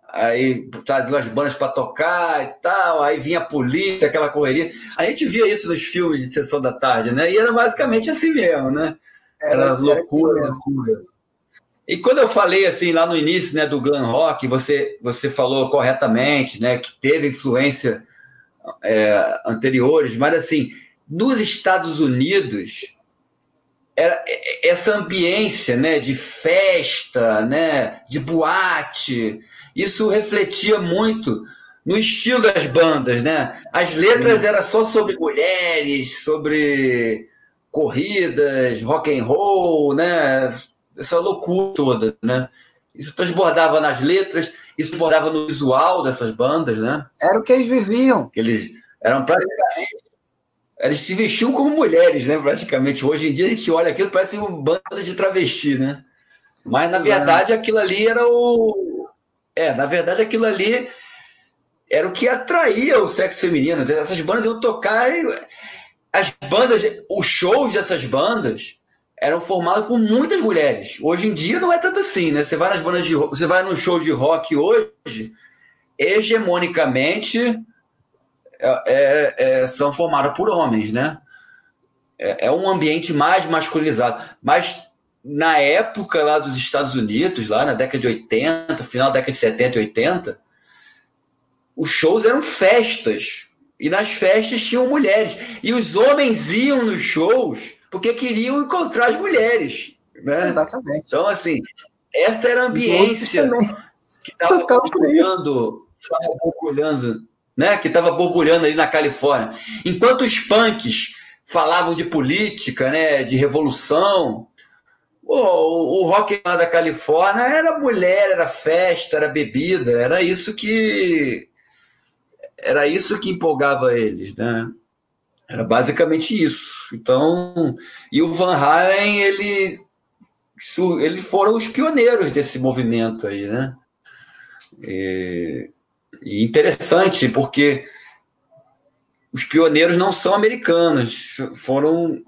S1: aí traziam as bandas para tocar e tal, aí vinha a polícia, aquela correria. A gente via isso nos filmes de sessão da tarde, né? E era basicamente assim mesmo, né? Era, era loucura, loucura. E quando eu falei assim lá no início, né, do glam rock, você você falou corretamente, né, que teve influência é, anteriores, mas assim, nos Estados Unidos era essa ambiência, né, de festa, né, de boate, isso refletia muito no estilo das bandas, né? As letras eram só sobre mulheres, sobre corridas, rock and roll, né? essa loucura toda, né? Isso transbordava nas letras, isso transbordava no visual dessas bandas, né?
S2: Era o que eles viviam.
S1: Eles eram praticamente. Eles se vestiam como mulheres, né? Praticamente. Hoje em dia a gente olha aquilo, parece uma banda de travesti, né? Mas na verdade aquilo ali era o. É, na verdade aquilo ali era o que atraía o sexo feminino. Essas bandas iam tocar. E... As bandas, os shows dessas bandas eram formados por muitas mulheres. Hoje em dia não é tanto assim, né? Você vai nas bandas de você vai no show de rock hoje, hegemonicamente é, é, é, são formadas por homens, né? É, é, um ambiente mais masculinizado. Mas na época lá dos Estados Unidos, lá na década de 80, final da década de 70 e 80, os shows eram festas. E nas festas tinham mulheres. E os homens iam nos shows porque queriam encontrar as mulheres. Né?
S2: Exatamente.
S1: Então, assim, essa era a ambiência que estava borbulhando, borbulhando, né? Que estava borbulhando ali na Califórnia. Enquanto os punks falavam de política, né? De revolução, o, o rock lá da Califórnia era mulher, era festa, era bebida, era isso que era isso que empolgava eles, né? Era basicamente isso. Então, e o Van Halen, ele, ele foram os pioneiros desse movimento aí, né? E, e interessante, porque os pioneiros não são americanos, foram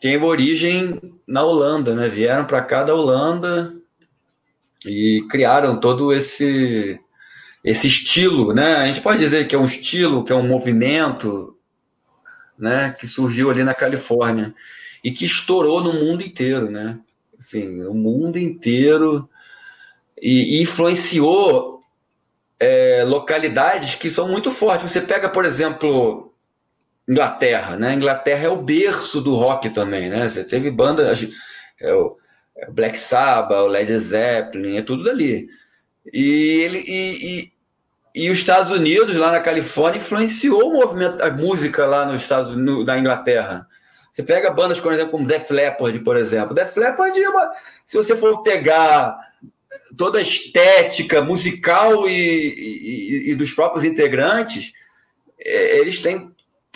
S1: têm origem na Holanda, né? Vieram para cá da Holanda e criaram todo esse esse estilo, né? A gente pode dizer que é um estilo, que é um movimento, né, que surgiu ali na Califórnia e que estourou no mundo inteiro, né? Assim, o mundo inteiro e, e influenciou é, localidades que são muito fortes. Você pega, por exemplo, Inglaterra, né? Inglaterra é o berço do rock também, né? Você teve bandas, é o é Black Sabbath, o Led Zeppelin, é tudo dali. E ele e, e os Estados Unidos, lá na Califórnia, influenciou o movimento, a música lá nos Estados no, na Inglaterra. Você pega bandas, por exemplo, como Def Leppard, por exemplo. Def Leppard é uma, se você for pegar toda a estética musical e, e, e dos próprios integrantes, é, eles têm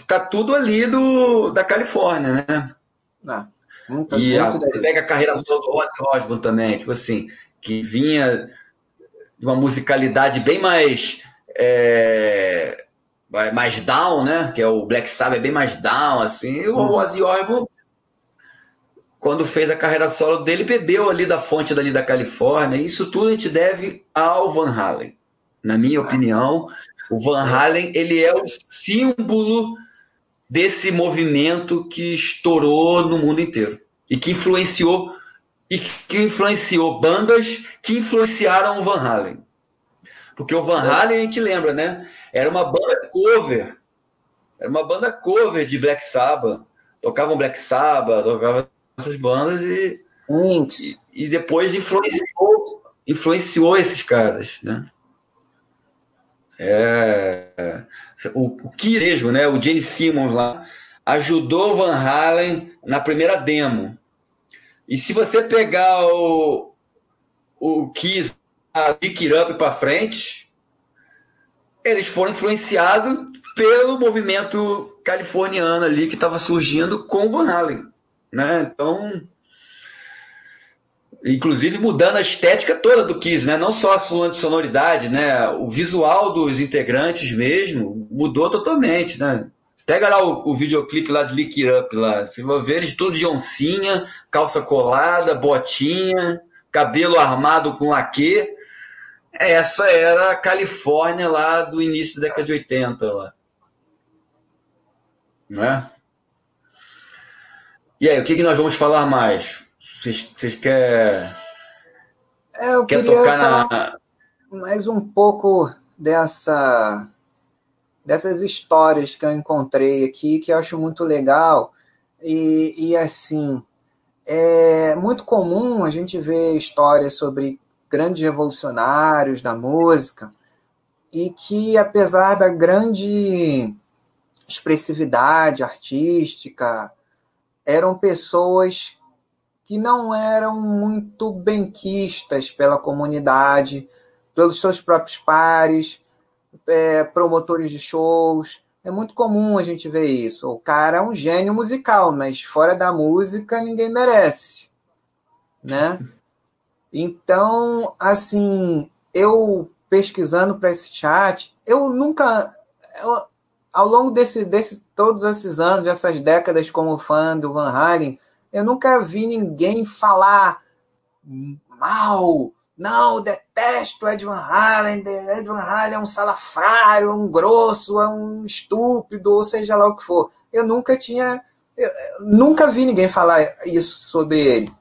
S1: tá tudo ali do da Califórnia, né? Ah, muito, e muito a, você pega a carreira do Ozzy Osbourne também, tipo assim, que vinha de uma musicalidade bem mais é, mais down, né? Que é o Black Sabbath é bem mais down, assim. E o uhum. Ozzy Osbourne, quando fez a carreira solo dele, bebeu ali da fonte dali da Califórnia. E isso tudo a gente deve ao Van Halen. Na minha opinião, o Van Halen ele é o símbolo desse movimento que estourou no mundo inteiro e que influenciou e que influenciou bandas que influenciaram o Van Halen. Porque o Van Halen, a gente lembra, né? Era uma banda cover. Era uma banda cover de Black Sabbath. Tocavam Black Sabbath, tocavam essas bandas e, e, e, depois influenciou, influenciou esses caras, né? É, o, o mesmo, né? O Gene Simmons lá ajudou o Van Halen na primeira demo. E se você pegar o, o Kiss a Pick Up para frente, eles foram influenciados pelo movimento californiano ali que estava surgindo com o Van Halen, né? Então inclusive mudando a estética toda do Kiss, né? Não só a sonoridade, né? O visual dos integrantes mesmo mudou totalmente, né? Pega lá o, o videoclipe lá de Lick Up lá, você vai ver eles tudo de oncinha, calça colada, botinha, cabelo armado com laque. Essa era a Califórnia lá do início da década de 80 lá. Não é? E aí, o que, que nós vamos falar mais? Vocês, querem.
S2: É, eu Quer tocar na... mais um pouco dessa dessas histórias que eu encontrei aqui que eu acho muito legal. E, e assim é muito comum a gente ver histórias sobre grandes revolucionários da música e que apesar da grande expressividade artística eram pessoas que não eram muito benquistas pela comunidade, pelos seus próprios pares, é, promotores de shows. É muito comum a gente ver isso. O cara é um gênio musical, mas fora da música ninguém merece, né? Então, assim, eu pesquisando para esse chat, eu nunca, eu, ao longo desse, desse, todos esses anos, dessas décadas como fã do Van Halen, eu nunca vi ninguém falar mal. Não, detesto Ed Van Halen. Ed Van Halen é um salafrário, é um grosso, é um estúpido, ou seja lá o que for. Eu nunca tinha. Eu, nunca vi ninguém falar isso sobre ele.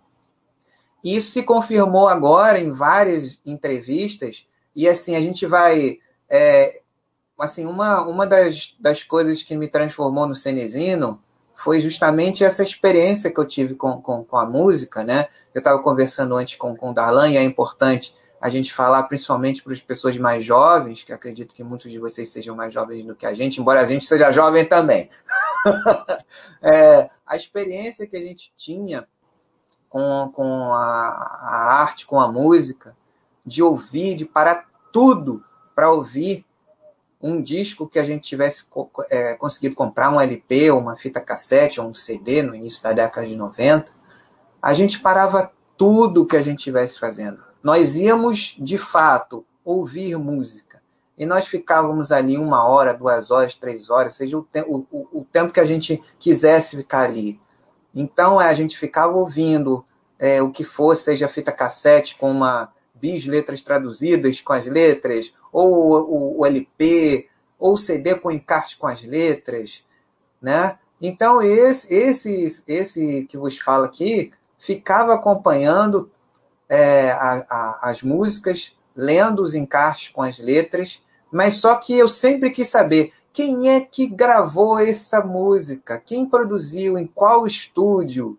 S2: Isso se confirmou agora em várias entrevistas. E assim, a gente vai. É, assim, uma, uma das, das coisas que me transformou no Cenezino foi justamente essa experiência que eu tive com, com, com a música, né? Eu estava conversando antes com, com o Darlan e é importante a gente falar principalmente para as pessoas mais jovens, que acredito que muitos de vocês sejam mais jovens do que a gente, embora a gente seja jovem também. é, a experiência que a gente tinha com, com a, a arte, com a música, de ouvir, de parar tudo para ouvir um disco que a gente tivesse é, conseguido comprar, um LP, ou uma fita cassete, ou um CD no início da década de 90, a gente parava tudo que a gente estivesse fazendo. Nós íamos, de fato, ouvir música. E nós ficávamos ali uma hora, duas horas, três horas, seja o, te o, o tempo que a gente quisesse ficar ali. Então, a gente ficava ouvindo é, o que fosse, seja fita cassete com uma bis letras traduzidas com as letras, ou o, o LP, ou CD com encarte com as letras, né? Então, esse, esse, esse que vos falo aqui ficava acompanhando é, a, a, as músicas, lendo os encartes com as letras, mas só que eu sempre quis saber quem é que gravou essa música, quem produziu, em qual estúdio,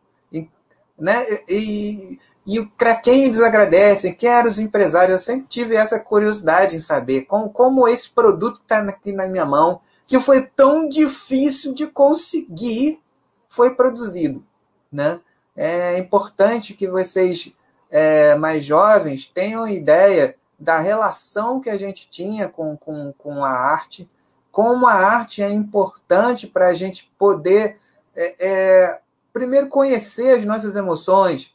S2: né? E, e para quem eles agradecem, quem eram os empresários, eu sempre tive essa curiosidade em saber como, como esse produto está aqui na minha mão, que foi tão difícil de conseguir, foi produzido. Né? É importante que vocês é, mais jovens tenham ideia da relação que a gente tinha com, com, com a arte, como a arte é importante para a gente poder, é, é, primeiro, conhecer as nossas emoções,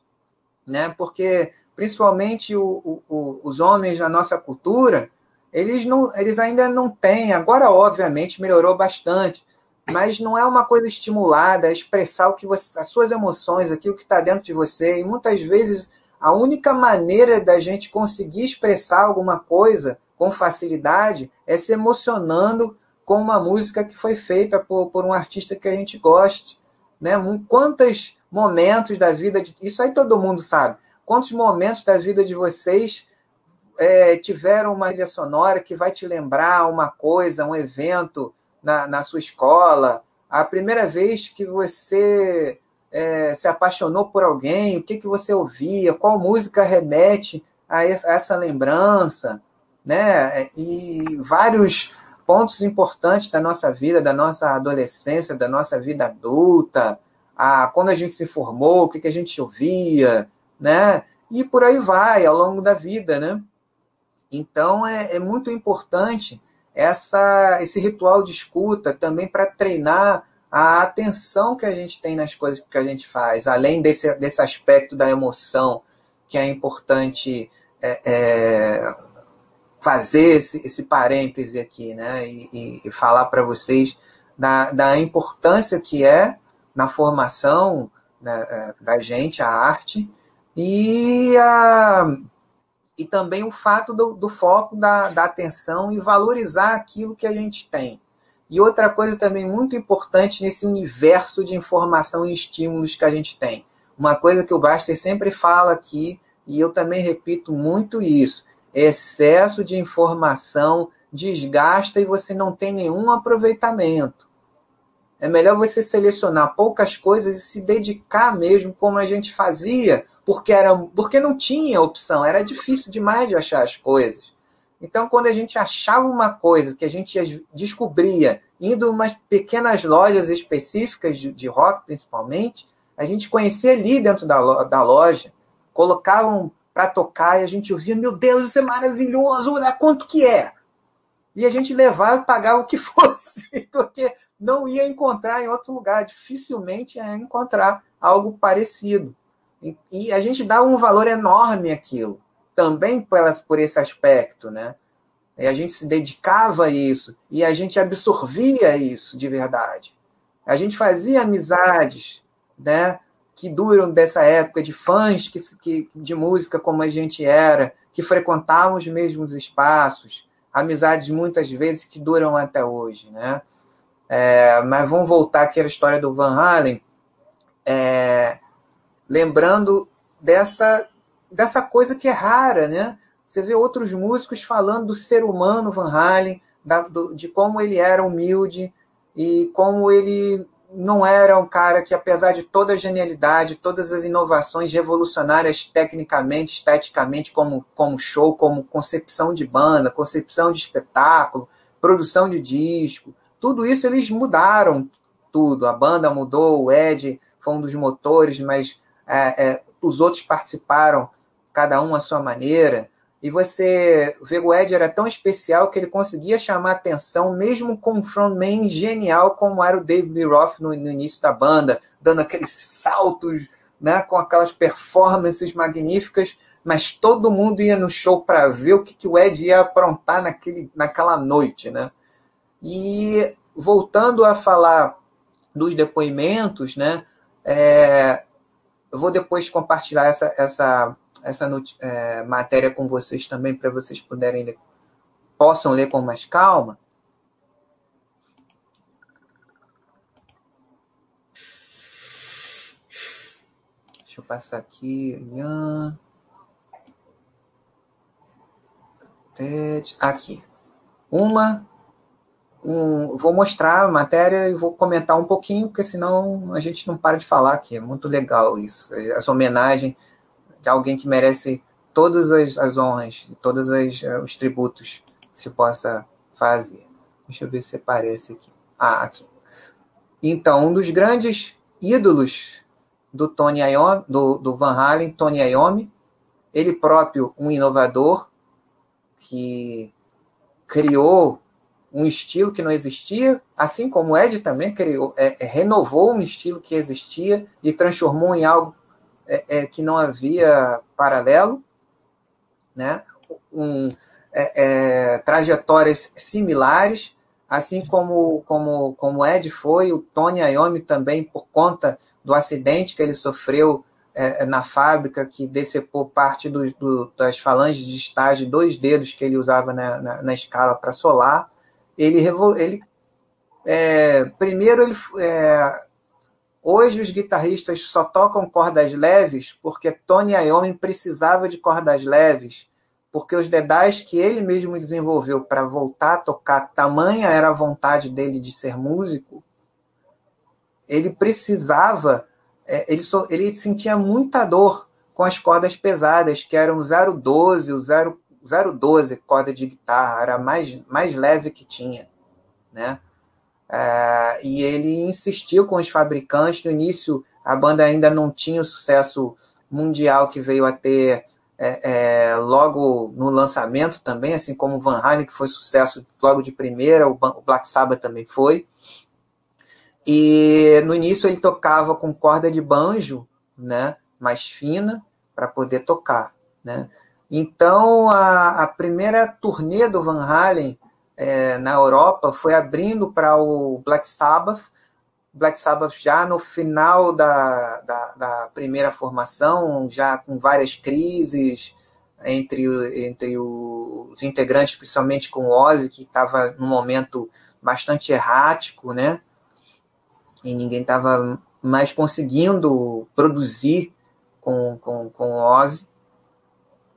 S2: né? Porque principalmente o, o, os homens na nossa cultura, eles não, eles ainda não têm. Agora, obviamente, melhorou bastante, mas não é uma coisa estimulada a expressar o que você, as suas emoções, aquilo que está dentro de você. E muitas vezes a única maneira da gente conseguir expressar alguma coisa com facilidade é se emocionando com uma música que foi feita por, por um artista que a gente goste. Né? Quantas momentos da vida de. Isso aí todo mundo sabe. Quantos momentos da vida de vocês é, tiveram uma trilha sonora que vai te lembrar uma coisa, um evento na, na sua escola, a primeira vez que você é, se apaixonou por alguém, o que, que você ouvia, qual música remete a essa lembrança, né? E vários pontos importantes da nossa vida, da nossa adolescência, da nossa vida adulta, a, quando a gente se formou, o que, que a gente ouvia, né? E por aí vai, ao longo da vida, né? Então é, é muito importante essa, esse ritual de escuta também para treinar a atenção que a gente tem nas coisas que a gente faz, além desse, desse aspecto da emoção, que é importante é, é, fazer esse, esse parêntese aqui, né? E, e falar para vocês da, da importância que é na formação né, é, da gente, a arte, e, a, e também o fato do, do foco da, da atenção e valorizar aquilo que a gente tem. E outra coisa também muito importante nesse universo de informação e estímulos que a gente tem. Uma coisa que o Baster sempre fala aqui, e eu também repito muito isso: excesso de informação desgasta e você não tem nenhum aproveitamento. É melhor você selecionar poucas coisas e se dedicar mesmo como a gente fazia, porque era porque não tinha opção, era difícil demais de achar as coisas. Então, quando a gente achava uma coisa que a gente descobria indo em umas pequenas lojas específicas de, de rock, principalmente, a gente conhecia ali dentro da, da loja, colocavam para tocar e a gente ouvia, meu Deus, isso é maravilhoso, olha quanto que é. E a gente levava e pagava o que fosse, porque não ia encontrar em outro lugar, dificilmente ia encontrar algo parecido. E, a gente dá um valor enorme àquilo, também por, por esse aspecto, né? E a gente se dedicava a isso, e a gente absorvia isso de verdade. A gente fazia amizades, né? Que duram dessa época de fãs que, que, de música como a gente era, que frequentavam os mesmos espaços, amizades muitas vezes que duram até hoje, né? É, mas vamos voltar aqui à história do Van Halen, é, lembrando dessa, dessa coisa que é rara, né? Você vê outros músicos falando do ser humano Van Halen, da, do, de como ele era humilde e como ele não era um cara que, apesar de toda a genialidade, todas as inovações revolucionárias tecnicamente, esteticamente, como, como show, como concepção de banda, concepção de espetáculo, produção de disco, tudo isso eles mudaram tudo. A banda mudou, o Ed foi um dos motores, mas é, é, os outros participaram, cada um à sua maneira. E você vê o Ed era tão especial que ele conseguia chamar atenção, mesmo com um frontman genial como era o David Lee Roth no, no início da banda, dando aqueles saltos, né, com aquelas performances magníficas, mas todo mundo ia no show para ver o que, que o Ed ia aprontar naquele, naquela noite, né? E voltando a falar dos depoimentos, né, é, eu vou depois compartilhar essa, essa, essa é, matéria com vocês também, para vocês puderem ler, possam ler com mais calma. Deixa eu passar aqui. Aqui. Uma um, vou mostrar a matéria e vou comentar um pouquinho, porque senão a gente não para de falar aqui. É muito legal isso. Essa homenagem de alguém que merece todas as, as honras, todos as, eh, os tributos que se possa fazer. Deixa eu ver se aparece aqui. Ah, aqui. Então, um dos grandes ídolos do Tony Iommi, do, do Van Halen, Tony Iommi, ele próprio um inovador que criou um estilo que não existia, assim como Ed também criou, é, é, renovou um estilo que existia e transformou em algo é, é que não havia paralelo, né? Um, é, é, trajetórias similares, assim como como como Ed foi, o Tony Iommi também por conta do acidente que ele sofreu na fábrica que decepou parte do, do, das falanges de estágio, dois dedos que ele usava na, na, na escala para solar ele, ele é, primeiro ele é, hoje os guitarristas só tocam cordas leves porque Tony Iommi precisava de cordas leves porque os dedais que ele mesmo desenvolveu para voltar a tocar tamanha era a vontade dele de ser músico ele precisava é, ele, so, ele sentia muita dor com as cordas pesadas que eram o 012 o 0 012 corda de guitarra, era a mais, mais leve que tinha, né? É, e ele insistiu com os fabricantes. No início, a banda ainda não tinha o sucesso mundial que veio a ter é, é, logo no lançamento também, assim como o Van Halen, que foi sucesso logo de primeira, o, o Black Sabbath também foi. E no início ele tocava com corda de banjo, né, mais fina, para poder tocar. Né? Então, a, a, primeira turnê do Van Halen é, na Europa foi abrindo para o Black Sabbath, Black Sabbath já no final da, da, da, primeira formação, já com várias crises entre, entre os integrantes, principalmente com o Ozzy, que estava num momento bastante errático, né? E ninguém estava mais conseguindo produzir com, com, com o Ozzy.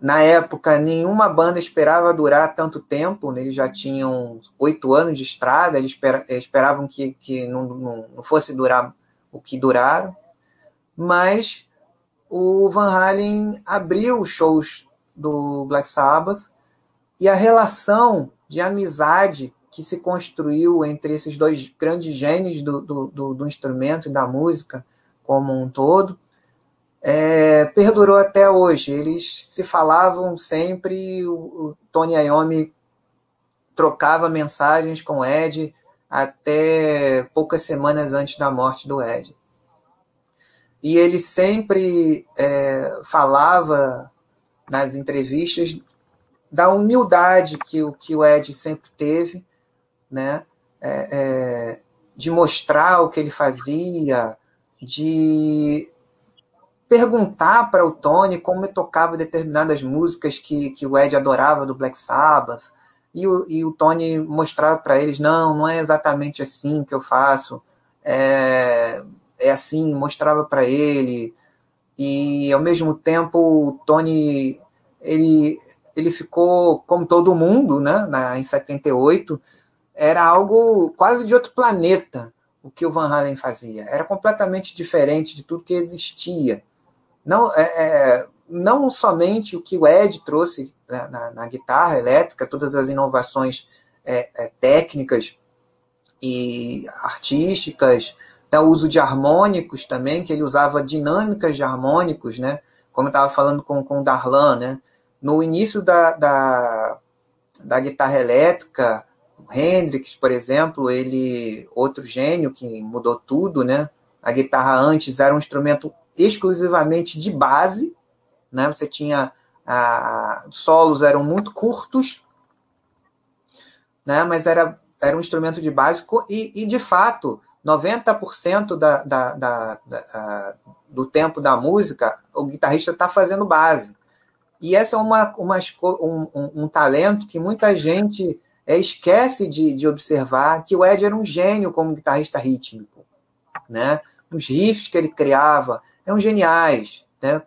S2: Na época, nenhuma banda esperava durar tanto tempo, né? eles já tinham oito anos de estrada, eles esperavam que, que não, não, não fosse durar o que duraram, mas o Van Halen abriu os shows do Black Sabbath e a relação de amizade que se construiu entre esses dois grandes gênios do, do, do, do instrumento e da música como um todo é, perdurou até hoje. Eles se falavam sempre, o, o Tony Iommi trocava mensagens com o Ed até poucas semanas antes da morte do Ed. E ele sempre é, falava nas entrevistas da humildade que o, que o Ed sempre teve, né? É, é, de mostrar o que ele fazia, de perguntar para o Tony como tocava determinadas músicas que, que o Ed adorava do Black Sabbath, e o, e o Tony mostrava para eles, não, não é exatamente assim que eu faço, é, é assim, mostrava para ele, e ao mesmo tempo o Tony, ele, ele ficou, como todo mundo, né, na, em 78, era algo quase de outro planeta, o que o Van Halen fazia. Era completamente diferente de tudo que existia não, é, é, não somente o que o Ed trouxe na, na, na guitarra elétrica, todas as inovações é, é técnicas e artísticas, né, o uso de harmônicos também, que ele usava dinâmicas de harmônicos, né? como eu estava falando com, com o Darlan, né? no início da, da, da guitarra elétrica, o Hendrix, por exemplo, ele outro gênio que mudou tudo, né? A guitarra antes era um instrumento exclusivamente de base, né? Você tinha a, solos eram muito curtos, né? Mas era era um instrumento de base e, e de fato 90% da, da, da, da, do tempo da música o guitarrista está fazendo base. E esse é uma, uma um, um, um, talento que muita gente é, esquece de, de observar que o Ed era um gênio como guitarrista rítmico. Né? Os riffs que ele criava, eram geniais, né?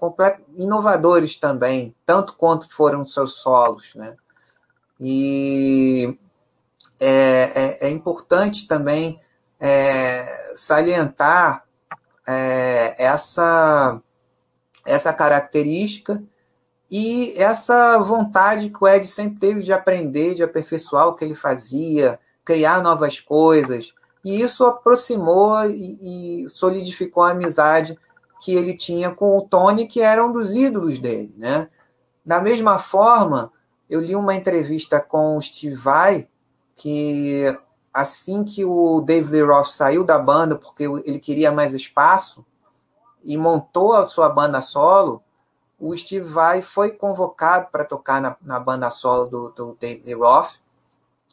S2: inovadores também, tanto quanto foram seus solos. Né? E é, é, é importante também é, salientar é, essa, essa característica e essa vontade que o Ed sempre teve de aprender, de aperfeiçoar o que ele fazia, criar novas coisas. E isso aproximou e, e solidificou a amizade que ele tinha com o Tony, que era um dos ídolos dele, né? Da mesma forma, eu li uma entrevista com o Steve Vai, que assim que o David Lee Roth saiu da banda porque ele queria mais espaço e montou a sua banda solo, o Steve Vai foi convocado para tocar na, na, banda solo do, do David Lee Roth,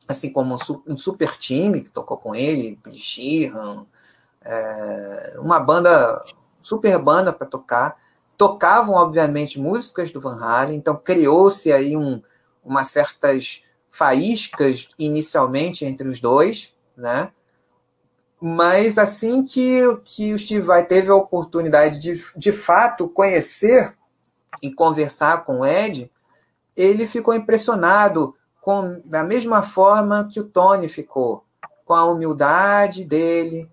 S2: assim como um, super time que tocou com ele, Sheehan, é, uma banda super banda para tocar. Tocavam, obviamente, músicas do Van Halen, então criou-se aí um, umas certas faíscas inicialmente entre os dois, né? Mas assim que, que o Steve Vai teve a oportunidade de, de fato, conhecer e conversar com o Ed, ele ficou impressionado com da mesma forma que o Tony ficou, com a humildade dele,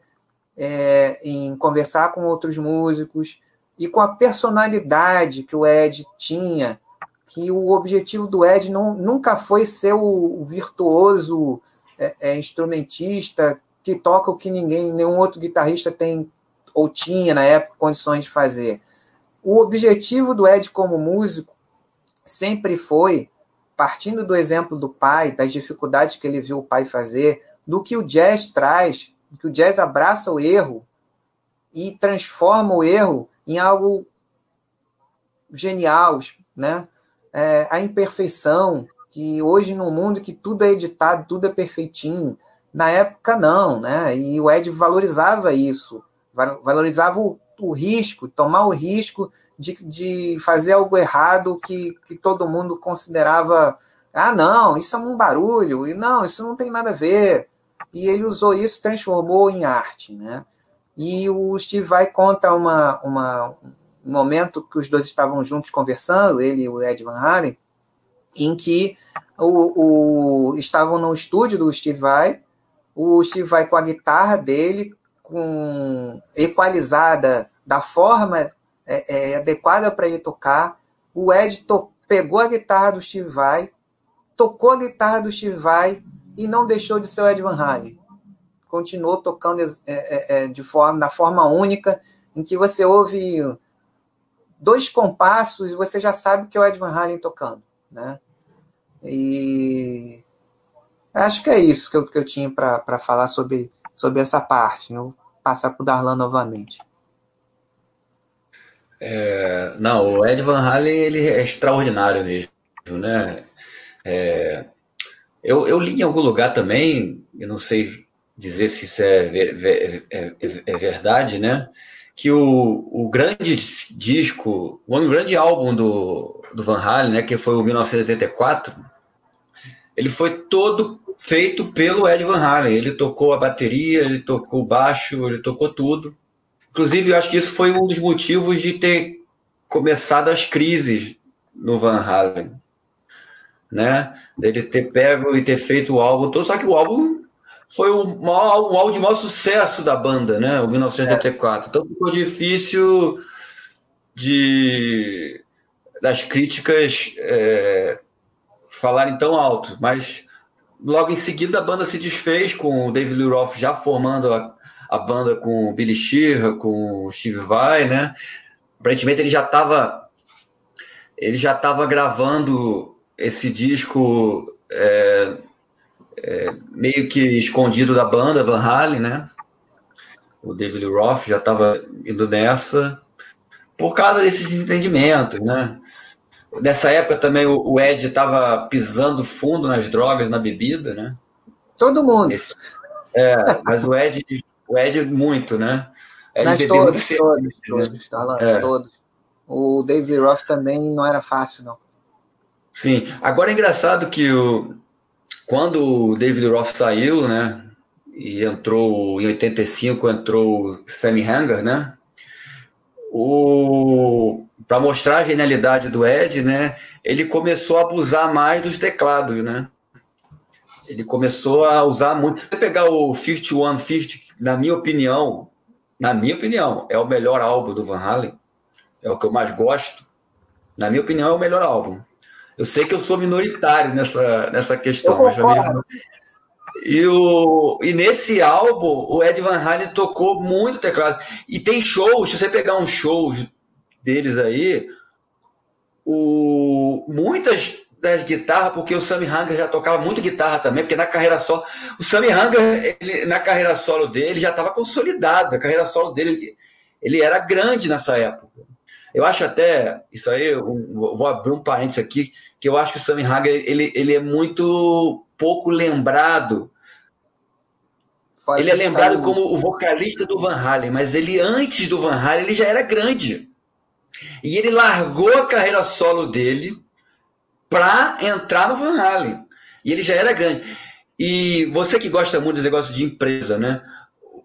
S2: é, em conversar com outros músicos e com a personalidade que o Ed tinha, que o objetivo do Ed não, nunca foi ser o, virtuoso é, é, instrumentista que toca o que ninguém, nenhum outro guitarrista tem ou tinha na época condições de fazer. O objetivo do Ed como músico sempre foi, partindo do exemplo do pai, das dificuldades que ele viu o pai fazer, do que o jazz traz que o jazz abraça o erro e transforma o erro em algo genial, né? É, a imperfeição, que hoje no mundo que tudo é editado, tudo é perfeitinho. Na época, não, né? E o Ed valorizava isso, valorizava o, o risco, tomar o risco de, de fazer algo errado que, que todo mundo considerava ah, não, isso é um barulho, e não, isso não tem nada a ver. E ele usou isso, transformou em arte, né? E o Steve Vai conta uma, uma, um momento que os dois estavam juntos conversando, ele e o Ed Van Halen, em que o, o, estavam no estúdio do Steve Vai, o Steve Vai com a guitarra dele, com equalizada da forma é, é, adequada para ele tocar, o Ed to, pegou a guitarra do Steve Vai, tocou a guitarra do Steve Vai e não deixou de ser o Ed Van Halen. Continuou tocando é, é, é, de forma, da forma única, em que você ouve dois compassos e você já sabe que é o Ed Van Halen tocando, né? E acho que é isso que eu, que eu tinha para falar sobre, sobre essa parte. Eu vou passar para o Darlan novamente.
S1: É, não, o Ed Van Halen ele é extraordinário mesmo, né? É, eu, eu, li em algum lugar também, eu não sei dizer se isso é, ver, é, é, é verdade, né? Que o, o, grande disco, o grande álbum do, do Van Halen, né, que foi o 1984, ele foi todo feito pelo Ed Van Halen. Ele tocou a bateria, ele tocou o baixo, ele tocou tudo. Inclusive, eu acho que isso foi um dos motivos de ter começado as crises no Van Halen né? Dele ter pego e ter feito o álbum todo, só que o álbum foi o maior, um álbum de maior sucesso da banda, né? O 1984. É. Então ficou difícil de das críticas é, falarem tão alto, mas logo em seguida a banda se desfez com o David Lee Roth já formando a, a banda com o Billy Sheehan, com o Steve Vai, né? Aparentemente ele já estava ele já estava gravando esse disco é, é, meio que escondido da banda Van Halen, né? O David Lee Roth já estava indo nessa por causa desses entendimentos, né? Nessa época também o, Ed estava pisando fundo nas drogas, na bebida, né?
S2: Todo mundo.
S1: Esse, é, mas o Ed, o Ed muito, né?
S2: Ed mas todos, todos, né? todos, tá lá, é. todos. O David Lee Roth também não era fácil, não.
S1: Sim. Agora é engraçado que o, quando o David Roth saiu, né? E entrou em 85, entrou o Sammy Hanger, né? O para mostrar a genialidade do Ed, né? Ele começou a abusar mais dos teclados, né? Ele começou a usar muito. Se pegar o 5150, na minha opinião, na minha opinião, é o melhor álbum do Van Halen. É o que eu mais gosto. Na minha opinião, é o melhor álbum. Eu sei que eu sou minoritário nessa, nessa questão. E, o, e nesse álbum, o Ed Van Halen tocou muito teclado. E tem shows, se você pegar uns shows deles aí, o, muitas das guitarras, porque o Sammy Hanger já tocava muito guitarra também, porque na carreira solo, o Sammy Hanger, ele, na carreira solo dele, já estava consolidado, a carreira solo dele, ele, ele era grande nessa época. Eu acho até, isso aí, eu vou abrir um parênteses aqui, que eu acho que o Sammy Hagar ele, ele é muito pouco lembrado. Ele é lembrado como o vocalista do Van Halen, mas ele antes do Van Halen ele já era grande. E ele largou a carreira solo dele para entrar no Van Halen. E ele já era grande. E você que gosta muito desse negócio de empresa, né?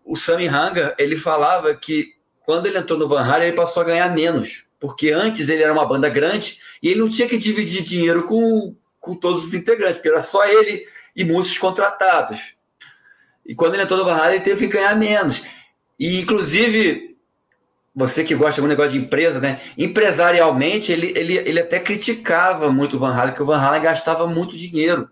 S1: O Sammy Hagar, ele falava que quando ele entrou no Van Halen, ele passou a ganhar menos. Porque antes ele era uma banda grande e ele não tinha que dividir dinheiro com, com todos os integrantes, porque era só ele e músicos contratados. E quando ele entrou no Halen, ele teve que ganhar menos. E, inclusive, você que gosta muito negócio de empresa, né? Empresarialmente, ele, ele, ele até criticava muito o Van Halen, que o Van Halen gastava muito dinheiro.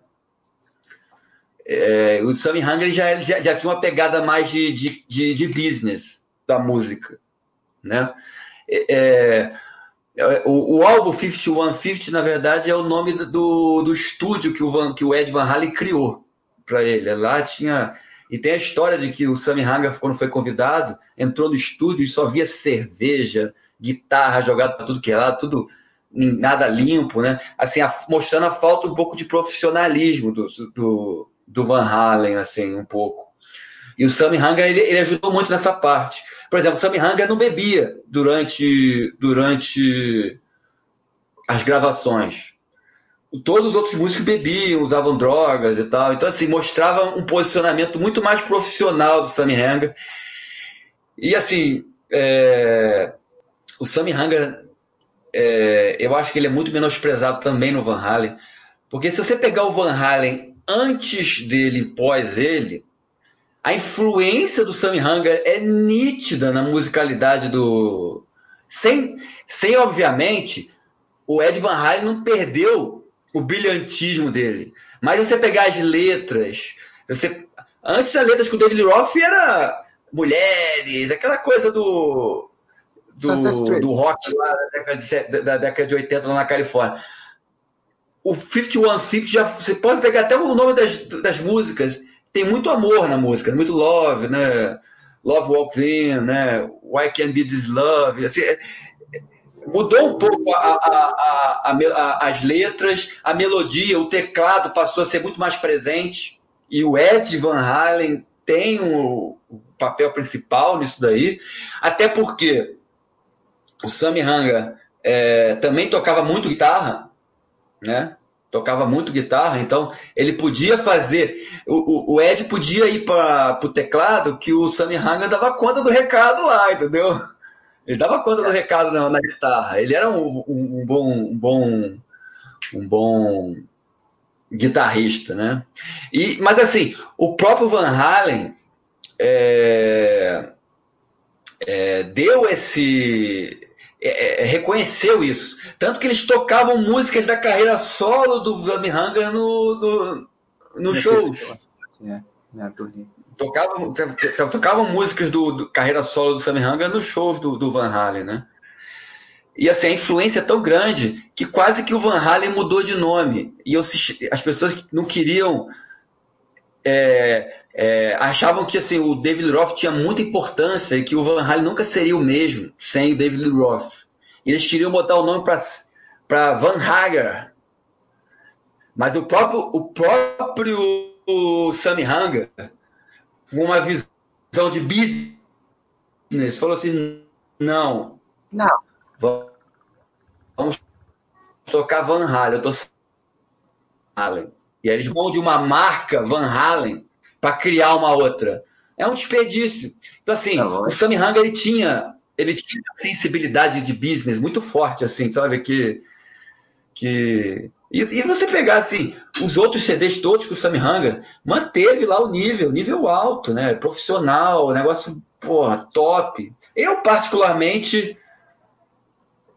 S1: É, o Sammy Hanger já, já, já tinha uma pegada mais de, de, de, de business da música, né? É, é, o, o, álbum 5150, na verdade, é o nome do, do estúdio que o, Van, que o Ed Van Halen criou para ele. Lá tinha. E tem a história de que o Sammy Hagar, quando foi convidado, entrou no estúdio e só via cerveja, guitarra jogada para tudo que é tudo nada limpo, né? Assim, a, mostrando a falta um pouco de profissionalismo do, do, do Van Halen, assim, um pouco. E o Sammy Hanga, ele, ele ajudou muito nessa parte. Por exemplo, o Sammy Hanga não bebia durante, durante as gravações. Todos os outros músicos bebiam, usavam drogas e tal. Então, assim, mostrava um posicionamento muito mais profissional do Sammy Hanga. E, assim, é... o Sammy Hanga, é... eu acho que ele é muito menosprezado também no Van Halen. Porque se você pegar o Van Halen antes dele pós ele, a influência do Sammy Hanger é nítida na musicalidade do. Sem, sem obviamente, o Ed Van Halen não perdeu o brilhantismo dele. Mas você pegar as letras, você antes as letras com o David Roth era mulheres, aquela coisa do do, do rock lá da década, de, da década de 80 lá na Califórnia. O 5150 já você pode pegar até o nome das, das músicas tem muito amor na música, muito love, né? Love Walks In, né? Why Can't Be This Love, assim, é, mudou um pouco a, a, a, as letras, a melodia, o teclado passou a ser muito mais presente e o Ed Van Halen tem o, o papel principal nisso daí, até porque o Sammy Hanga é, também tocava muito guitarra, né? Tocava muito guitarra, então ele podia fazer. O, o, Ed podia ir para o teclado que o Sammy Hanga dava conta do recado lá, entendeu? Ele dava conta do recado na, na guitarra. Ele era um, um, um, bom, um bom, um bom guitarrista, né? E, mas assim, o próprio Van Halen é, é, deu esse é, é, reconheceu isso. Tanto que eles tocavam músicas da carreira solo do Van Hanga no, no, no shows. É, tocavam, tocavam músicas do, do, carreira solo do Sammy Hanga nos shows do, do Van Halen, né? E assim, a influência é tão grande que quase que o Van Halen mudou de nome. E eu, as pessoas não queriam. É, é, achavam que assim, o David Roth tinha muita importância e que o Van Halen nunca seria o mesmo sem o David Roth. E eles queriam botar o nome para Van Hager. Mas o próprio, o próprio Sammy Hanger, com uma visão de business, falou assim: não.
S2: Não.
S1: Vamos tocar Van Halen. Eu tô Halen. E aí eles vão de uma marca Van Halen para criar uma outra. É um desperdício. Então, assim, tá o Sammy Hanger ele tinha, ele tinha sensibilidade de business muito forte, assim, sabe? Que. que... E, e você pegar, assim, os outros CDs todos que o Sammy Hanger manteve lá o nível, nível alto, né? Profissional, negócio, porra, top. Eu, particularmente,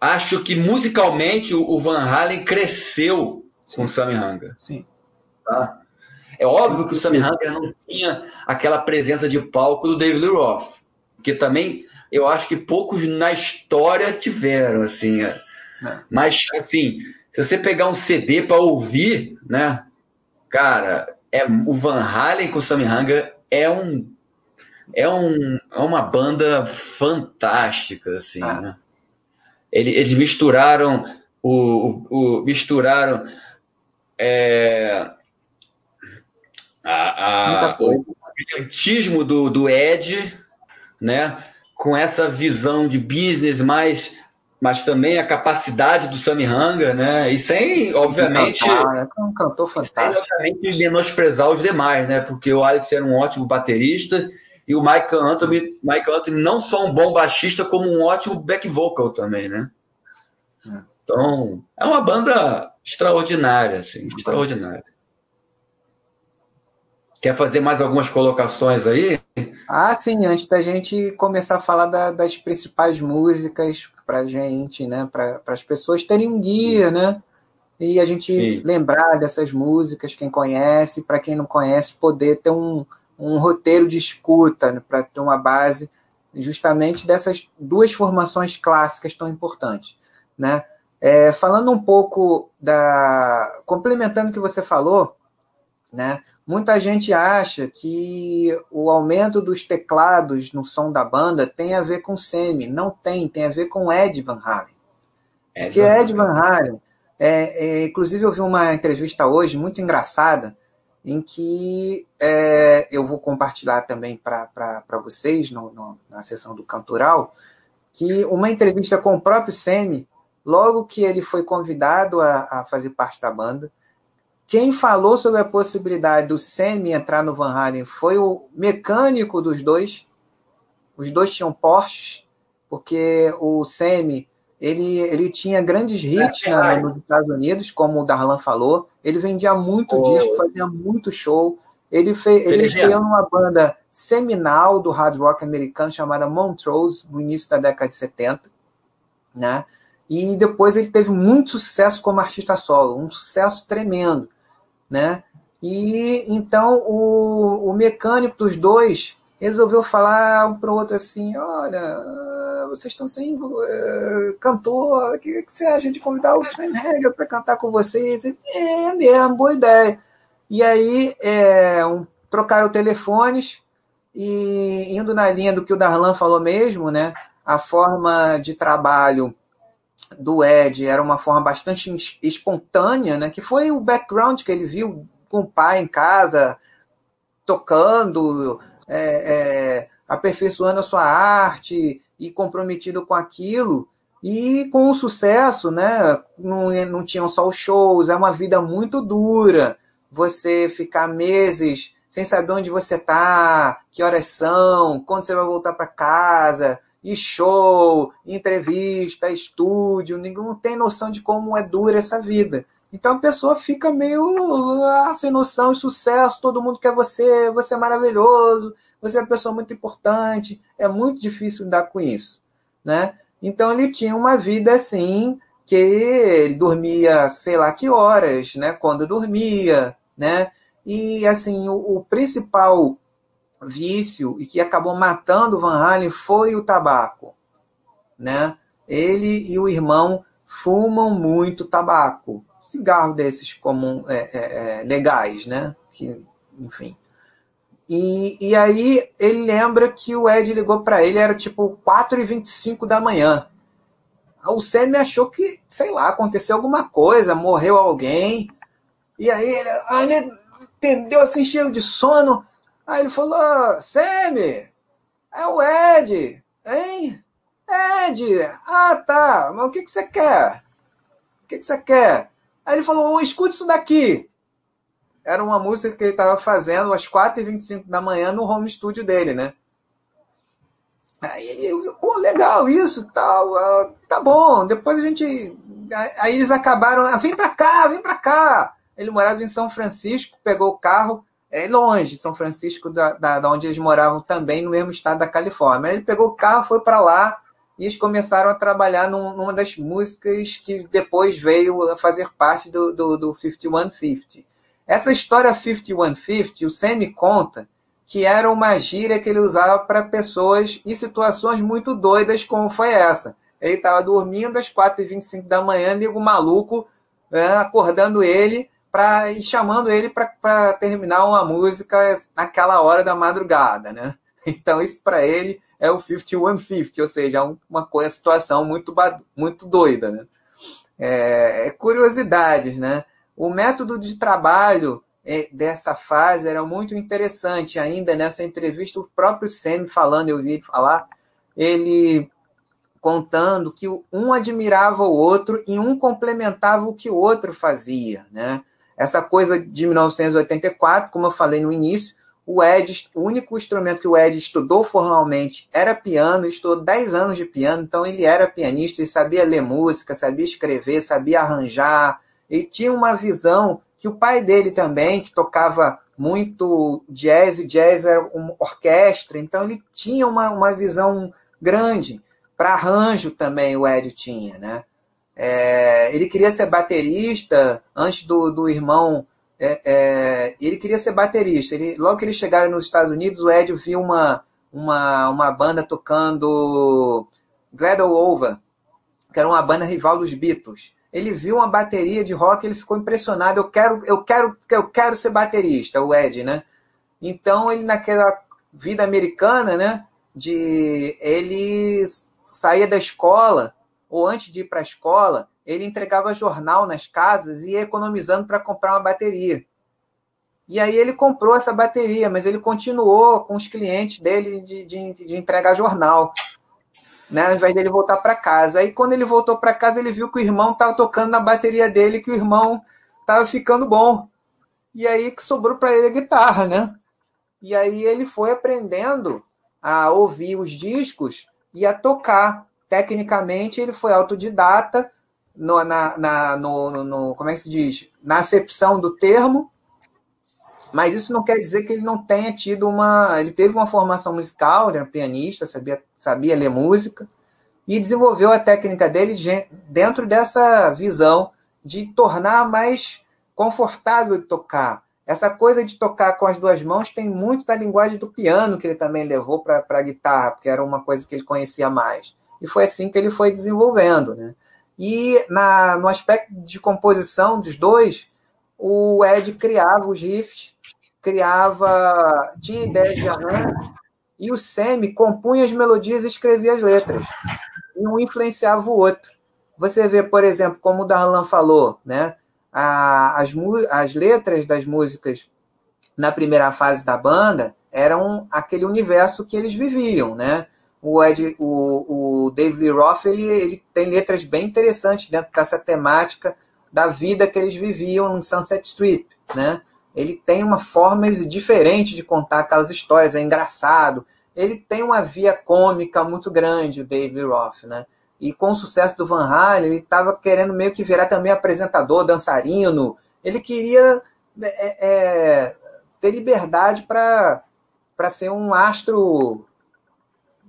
S1: acho que musicalmente o Van Halen cresceu Sim. com o Sammy Hanger.
S2: Sim.
S1: Tá? É óbvio que o Sammy Hagar não tinha aquela presença de palco do David Roth, que também eu acho que poucos na história tiveram, assim. É. É. Mas, assim, se você pegar um CD para ouvir, né, cara, é, o Van Halen com o Sammy Hagar é um é, um, é uma banda fantástica, assim, ah. né? Eles, eles misturaram o, o, o misturaram é, a, a, o brilhantismo do, do Ed, né? com essa visão de business mais mas também a capacidade do Sammy Hanga, né? E sem, obviamente,
S2: cantar, é um cantor fantástico.
S1: Sem, obviamente, menosprezar os demais, né? Porque o Alex era um ótimo baterista e o Mike Anthony, Mike Anthony não só um bom baixista, como um ótimo back vocal também, né? É. Então, é uma banda extraordinária, assim, extraordinária. Quer fazer mais algumas colocações aí?
S2: Ah, sim, antes da gente começar a falar da, das principais músicas para gente, né? Para as pessoas terem um guia, né? E a gente sim. lembrar dessas músicas, quem conhece, para quem não conhece, poder ter um, um roteiro de escuta, né? para ter uma base justamente dessas duas formações clássicas tão importantes, né? É, falando um pouco da. complementando o que você falou, né? Muita gente acha que o aumento dos teclados no som da banda tem a ver com Semi. Não tem, tem a ver com Ed Van Halen. Ed é Ed Van Halen. É, é, inclusive, eu vi uma entrevista hoje muito engraçada, em que é, eu vou compartilhar também para vocês no, no, na sessão do Cantoral, que uma entrevista com o próprio Semi, logo que ele foi convidado a, a fazer parte da banda, quem falou sobre a possibilidade do Semi entrar no Van Halen foi o mecânico dos dois. Os dois tinham Porsches, porque o Semi ele, ele tinha grandes hits é, nos Estados Unidos, como o Darlan falou. Ele vendia muito oh. disco, fazia muito show. Ele, fez, ele estreou numa banda seminal do hard rock americano chamada Montrose, no início da década de 70. Né? E depois ele teve muito sucesso como artista solo, um sucesso tremendo. Né? E então o, o mecânico dos dois resolveu falar um para o outro assim: olha, vocês estão sem uh, cantor, o que, que, você acha de convidar o Sam Hager para cantar com vocês? É mesmo, boa ideia. E aí é, um, trocaram telefones e indo na linha do que o Darlan falou mesmo, né? A forma de trabalho do Ed era uma forma bastante espontânea, né? Que foi o background que ele viu com o pai em casa, tocando, é, é, aperfeiçoando a sua arte, e comprometido com aquilo e com o sucesso, né? Não, não tinham só os shows, é uma vida muito dura. Você ficar meses sem saber onde você tá, que horas são, quando você vai voltar para casa, e show, entrevista, estúdio, ninguém tem noção de como é dura essa vida. Então a pessoa fica meio ah, sem noção sucesso, todo mundo quer você, você é maravilhoso, você é uma pessoa muito importante, é muito difícil lidar com isso, né? Então ele tinha uma vida assim, que ele dormia sei lá que horas, né? Quando dormia, né? E assim, o, o principal vício e que acabou matando Van Halen foi o tabaco, né? Ele e o irmão fumam muito tabaco, cigarro desses comum, é, é, é, legais, né? Que, enfim. E, e aí ele lembra que o Ed ligou para ele, era tipo 4h25 da manhã. O Sammy achou que, sei lá, aconteceu alguma coisa, morreu alguém. E aí ele, ele entendeu assim, cheio de sono. Aí ele falou: Sammy, é o Ed, hein? Ed, ah tá, mas o que, que você quer? O que, que você quer? Aí ele falou: escute isso daqui era uma música que ele estava fazendo às 4h25 da manhã no home studio dele, né? Aí eu, pô, legal isso, tal, uh, tá bom. Depois a gente. Aí eles acabaram, ah, vem pra cá, vem pra cá. Ele morava em São Francisco, pegou o carro, é longe, São Francisco, da, da, da onde eles moravam também, no mesmo estado da Califórnia. Ele pegou o carro, foi para lá e eles começaram a trabalhar num, numa das músicas que depois veio a fazer parte do, do, do 5150 essa história 5150, o Semi conta que era uma gíria que ele usava para pessoas em situações muito doidas, como foi essa. Ele estava dormindo às 4h25 da manhã, amigo maluco, né, acordando ele pra, e chamando ele para terminar uma música naquela hora da madrugada. Né? Então, isso para ele é o 5150, ou seja, uma situação muito, muito doida. Né? É, é curiosidades, né? O método de trabalho é, dessa fase era muito interessante. Ainda nessa entrevista, o próprio Semi falando, eu vi ele falar, ele contando que um admirava o outro e um complementava o que o outro fazia. Né? Essa coisa de 1984, como eu falei no início, o Ed, o único instrumento que o Ed estudou formalmente era piano, estudou 10 anos de piano, então ele era pianista, ele sabia ler música, sabia escrever, sabia arranjar, ele tinha uma visão que o pai dele também, que tocava muito jazz, e jazz era uma orquestra, então ele tinha uma, uma visão grande. Para arranjo também o Ed tinha, né? É, ele queria ser baterista antes do, do irmão. É, é, ele queria ser baterista. Ele, logo que eles chegaram nos Estados Unidos, o Ed viu uma, uma, uma banda tocando Gladwell Over, que era uma banda rival dos Beatles ele viu uma bateria de rock, ele ficou impressionado. Eu quero, eu quero, eu quero ser baterista, o Ed, né? Então ele naquela vida americana, né? De ele saía da escola ou antes de ir para a escola, ele entregava jornal nas casas e ia economizando para comprar uma bateria. E aí ele comprou essa bateria, mas ele continuou com os clientes dele de, de, de entregar jornal, né? Ao invés dele voltar para casa. Aí quando ele voltou para casa, ele viu que o irmão estava tocando na bateria dele, que o irmão estava ficando bom. E aí que sobrou para ele a guitarra, né? E aí ele foi aprendendo a ouvir os discos e a tocar. Tecnicamente, ele foi autodidata no, na, na no, no, como é que se diz? Na acepção do termo, mas isso não quer dizer que ele não tenha tido uma. Ele teve uma formação musical, ele era pianista, sabia, sabia ler música, e desenvolveu a técnica dele dentro dessa visão de tornar mais confortável de tocar. Essa coisa de tocar com as duas mãos tem muito da linguagem do piano que ele também levou para a guitarra, porque era uma coisa que ele conhecia mais. E foi assim que ele foi desenvolvendo. Né? E na, no aspecto de composição dos dois, o Ed criava os riffs, criava, tinha ideias de arranjo, e o Semi compunha as melodias e escrevia as letras. E um influenciava o outro. Você vê, por exemplo, como o Darlan falou, né? a, as, as letras das músicas na primeira fase da banda eram aquele universo que eles viviam, né? O, Ed, o, o David Roth ele, ele tem letras bem interessantes dentro dessa temática da vida que eles viviam no Sunset Strip, né? Ele tem uma forma diferente de contar aquelas histórias, é engraçado. Ele tem uma via cômica muito grande, o David Roth, né? E com o sucesso do Van Halen, ele estava querendo meio que virar também apresentador, dançarino. Ele queria é, é, ter liberdade para ser um astro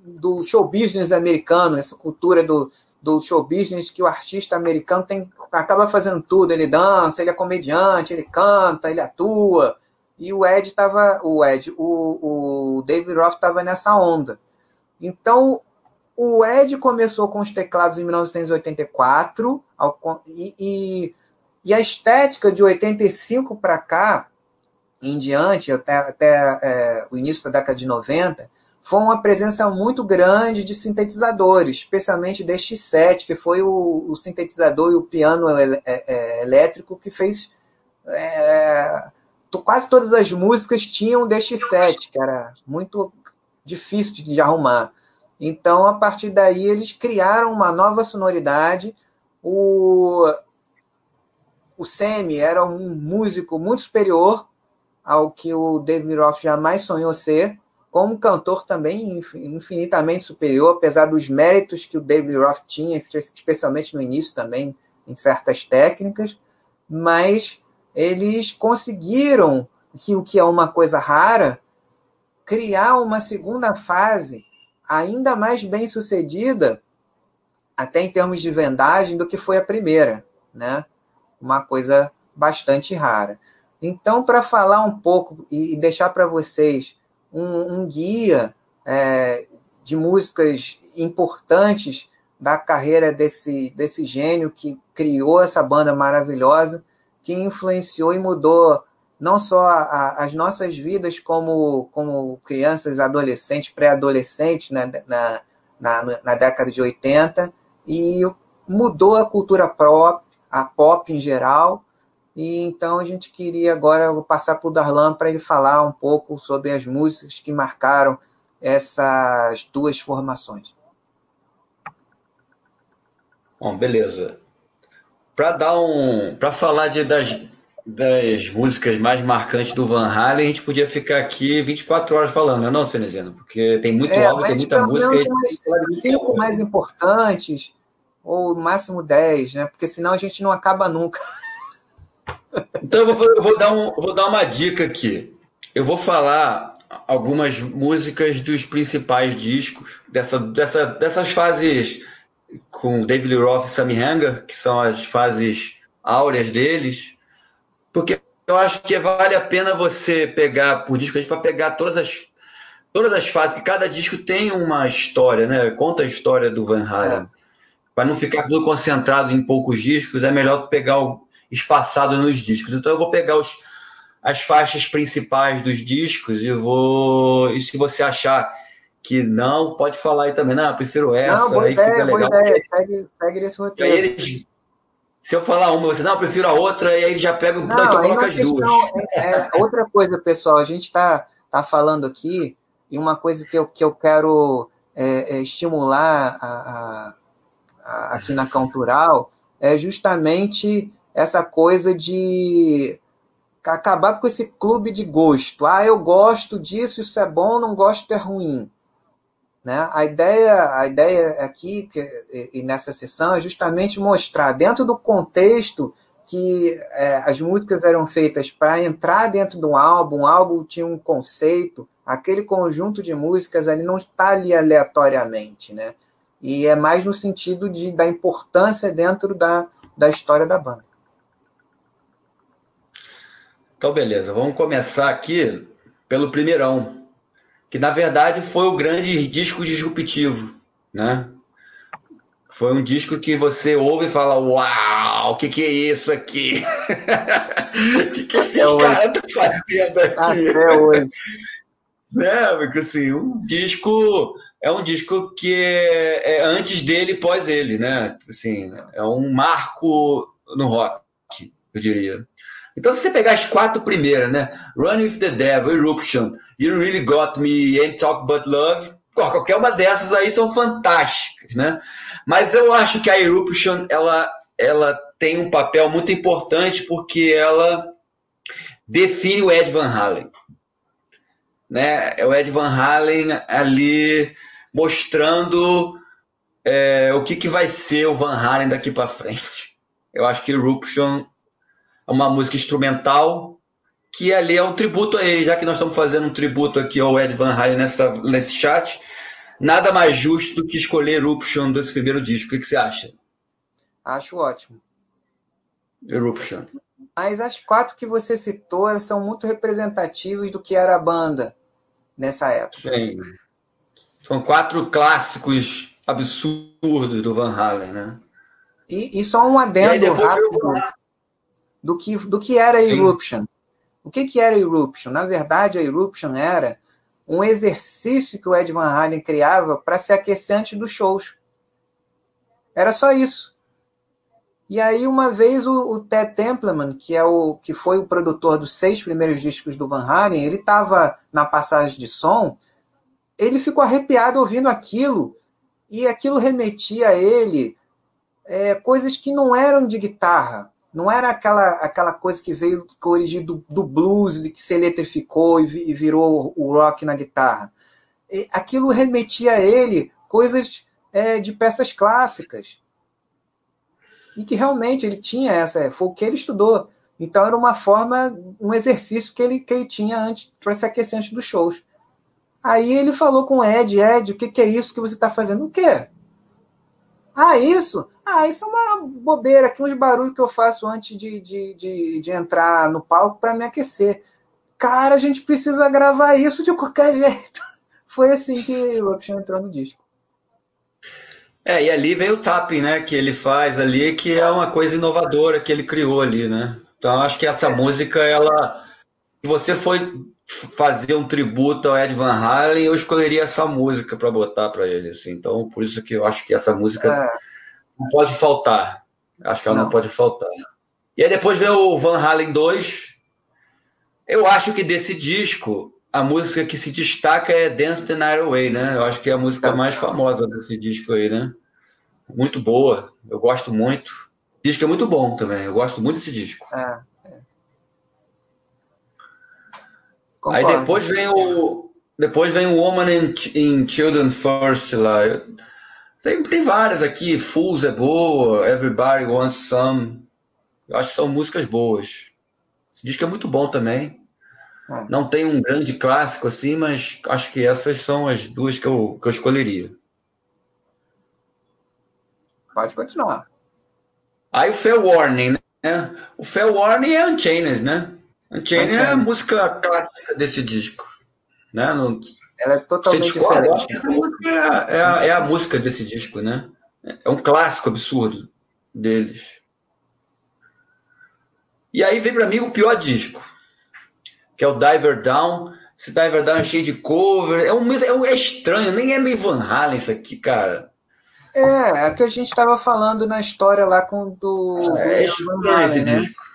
S2: do show business americano, essa cultura do, do show business que o artista americano tem, acaba fazendo tudo. Ele dança, ele é comediante, ele canta, ele atua. E o Ed estava, o Ed, o, o David Roth estava nessa onda. Então o Ed começou com os teclados em 1984 e, e, e a estética de 85 para cá, em diante, até, até é, o início da década de 90, foi uma presença muito grande de sintetizadores, especialmente deste set, que foi o, o sintetizador e o piano é, é, elétrico que fez. É, quase todas as músicas tinham deste set, que era muito difícil de, de arrumar. Então, a partir daí, eles criaram uma nova sonoridade. O, o Semi era um músico muito superior ao que o David Roth jamais sonhou ser, como cantor também infinitamente superior, apesar dos méritos que o David Roth tinha, especialmente no início também, em certas técnicas, mas eles conseguiram, que o que é uma coisa rara, criar uma segunda fase ainda mais bem sucedida, até em termos de vendagem, do que foi a primeira, né? Uma coisa bastante rara. Então, para falar um pouco e deixar para vocês um, um guia é, de músicas importantes da carreira desse, desse gênio que criou essa banda maravilhosa, que influenciou e mudou não só a, as nossas vidas como, como crianças, adolescentes, pré-adolescentes né, na, na, na, década de 80 e mudou a cultura pop, a pop em geral. E então a gente queria agora passar para o Darlan para ele falar um pouco sobre as músicas que marcaram essas duas formações.
S1: Bom, beleza. Para dar um, para falar de, das das músicas mais marcantes do Van Halen, a gente podia ficar aqui 24 horas falando, não, é não Cenezino? Porque tem muito
S2: é,
S1: álbum, tem muita música.
S2: Tem cinco mais importantes, ou no máximo 10, né? Porque senão a gente não acaba nunca.
S1: Então eu vou, eu vou, dar, um, vou dar uma dica aqui. Eu vou falar algumas músicas dos principais discos, dessa, dessa, dessas fases com David Lee Roth e Sammy Hanger, que são as fases áureas deles, porque eu acho que vale a pena você pegar por disco, para pegar todas as todas as fases, porque cada disco tem uma história, né? Conta a história do Van Halen. É. Para não ficar tudo concentrado em poucos discos, é melhor pegar o espaçado nos discos. Então eu vou pegar os, as faixas principais dos discos e vou e se você achar que não, pode falar aí também, não, eu prefiro essa, não, boa
S2: aí ideia, fica legal. Boa ideia. Segue, segue nesse roteiro.
S1: Eles, se eu falar uma, você, não, eu prefiro a outra, e aí ele já pega
S2: não, então coloca as questão, duas. É, é, outra coisa, pessoal, a gente está tá falando aqui, e uma coisa que eu, que eu quero é, é estimular a, a, a, aqui na Cultural é justamente essa coisa de acabar com esse clube de gosto. Ah, eu gosto disso, isso é bom, não gosto é ruim. Né? A ideia, a ideia aqui que, e nessa sessão é justamente mostrar dentro do contexto que é, as músicas eram feitas para entrar dentro de um álbum, o álbum tinha um conceito, aquele conjunto de músicas ali não está ali aleatoriamente, né? E é mais no sentido de, da importância dentro da, da história da banda.
S1: Então, beleza. Vamos começar aqui pelo primeirão, que na verdade foi o grande disco disruptivo, né? Foi um disco que você ouve e fala: Uau, o que, que é isso aqui? O que, que esse cara tá fazendo aqui? Até hoje. né? Porque assim, um disco é um disco que é, é antes dele e pós ele, né? Assim, é um marco no rock, eu diria. Então, se você pegar as quatro primeiras, né? Run with the Devil, Eruption, You Really Got Me, Ain't Talk But Love, qualquer uma dessas aí são fantásticas, né? Mas eu acho que a Eruption, ela, ela tem um papel muito importante porque ela define o Ed Van Halen. Né? É o Ed Van Halen ali mostrando é, o que, que vai ser o Van Halen daqui para frente. Eu acho que Eruption uma música instrumental que ali é um tributo a ele, já que nós estamos fazendo um tributo aqui ao Ed Van Halen nessa, nesse chat, nada mais justo do que escolher Eruption desse primeiro disco. O que, que você acha?
S2: Acho ótimo.
S1: Eruption.
S2: Mas as quatro que você citou são muito representativas do que era a banda nessa época. Sim.
S1: São quatro clássicos absurdos do Van Halen, né?
S2: E, e só um adendo rápido do que, do que era a Eruption. O que, que era a Eruption? Na verdade, a Eruption era um exercício que o Ed Van Halen criava para se aquecer antes dos shows. Era só isso. E aí, uma vez, o, o Ted Templeman, que, é o, que foi o produtor dos seis primeiros discos do Van Halen, ele estava na passagem de som, ele ficou arrepiado ouvindo aquilo, e aquilo remetia a ele é, coisas que não eram de guitarra, não era aquela, aquela coisa que veio com origem do, do blues, de que se eletrificou e, e virou o rock na guitarra. E aquilo remetia a ele coisas é, de peças clássicas. E que realmente ele tinha essa, foi o que ele estudou. Então era uma forma, um exercício que ele, que ele tinha antes para se aquecer antes dos shows. Aí ele falou com o Ed, Ed, o que, que é isso que você está fazendo? O quê? Ah, isso? Ah, isso é uma bobeira, aqui uns barulhos que eu faço antes de, de, de, de entrar no palco para me aquecer. Cara, a gente precisa gravar isso de qualquer jeito. Foi assim que o Eruption entrou no disco.
S1: É, e ali veio o tapping, né, que ele faz ali, que é uma coisa inovadora que ele criou ali, né? Então acho que essa é. música, ela. Se você foi fazer um tributo ao Ed Van Halen, eu escolheria essa música para botar para ele. Assim. Então, por isso que eu acho que essa música é. não pode faltar. Acho que ela não. não. pode faltar. E aí depois vem o Van Halen 2. Eu acho que desse disco, a música que se destaca é Dance the Night Away, né? Eu acho que é a música mais famosa desse disco aí, né? Muito boa. Eu gosto muito. O disco é muito bom também. Eu gosto muito desse disco. É. Concordo. Aí depois vem o depois vem o Woman in, in Children First lá. Tem, tem várias aqui, Fools é boa, Everybody Wants Some. Eu acho que são músicas boas. Esse disco é muito bom também. É. Não tem um grande clássico assim, mas acho que essas são as duas que eu, que eu escolheria.
S2: Pode continuar.
S1: Aí o Fair Warning, né? O Fair Warning é Unchained, né? Unchained é a música clássica desse disco. Né?
S2: Ela é totalmente diferente.
S1: Essa música é a, é, a, é a música desse disco, né? É um clássico absurdo deles. E aí vem para mim o pior disco, que é o Diver Down. Se tá verdade, cheio de cover. É, um, é, é estranho, nem é meio Van Halen isso aqui, cara.
S2: É, é que a gente estava falando na história lá com do,
S1: é do Van Halen, né? Disco.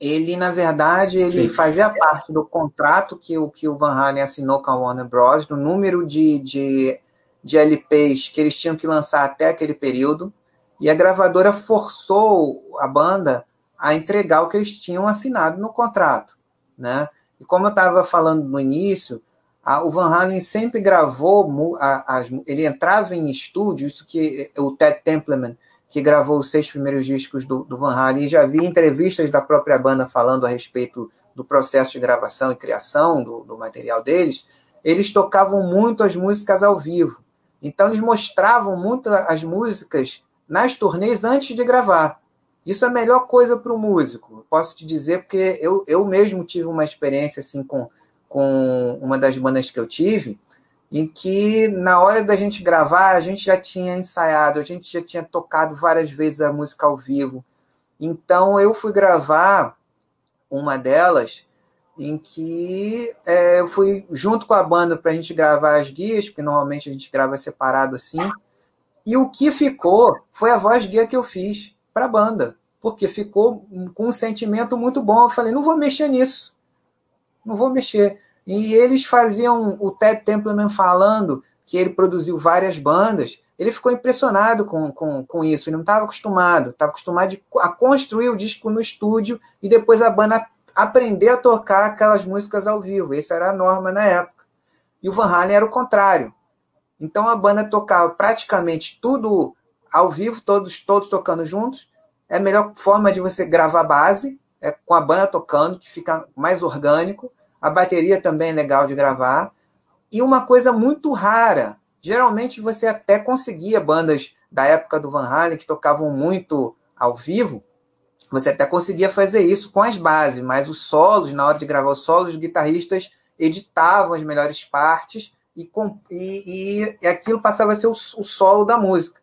S2: Ele, na verdade, ele Sim. fazia parte do contrato que o, que o Van Halen assinou com a Warner Bros., do número de, de, de LPs que eles tinham que lançar até aquele período, e a gravadora forçou a banda a entregar o que eles tinham assinado no contrato, né? E como eu estava falando no início, a, o Van Halen sempre gravou, a, as, ele entrava em estúdio, isso que o Ted Templeman, que gravou os seis primeiros discos do, do Van Halen, e já vi entrevistas da própria banda falando a respeito do processo de gravação e criação do, do material deles, eles tocavam muito as músicas ao vivo. Então eles mostravam muito as músicas nas turnês antes de gravar. Isso é a melhor coisa para o músico. Posso te dizer, porque eu, eu mesmo tive uma experiência assim com, com uma das bandas que eu tive, em que na hora da gente gravar, a gente já tinha ensaiado, a gente já tinha tocado várias vezes a música ao vivo. Então eu fui gravar uma delas em que é, eu fui junto com a banda para a gente gravar as guias, porque normalmente a gente grava separado assim. E o que ficou foi a voz guia que eu fiz para a banda, porque ficou com um sentimento muito bom. Eu falei, não vou mexer nisso, não vou mexer. E eles faziam o Ted Templeman falando que ele produziu várias bandas. Ele ficou impressionado com, com, com isso, ele não estava acostumado, estava acostumado a construir o disco no estúdio e depois a banda aprender a tocar aquelas músicas ao vivo. Essa era a norma na época. E o Van Halen era o contrário. Então a banda tocava praticamente tudo ao vivo, todos, todos tocando juntos, é a melhor forma de você gravar base, é com a banda tocando, que fica mais orgânico. A bateria também é legal de gravar. E uma coisa muito rara, geralmente você até conseguia bandas da época do Van Halen que tocavam muito ao vivo, você até conseguia fazer isso com as bases, mas os solos, na hora de gravar os solos, os guitarristas editavam as melhores partes e, e, e aquilo passava a ser o, o solo da música.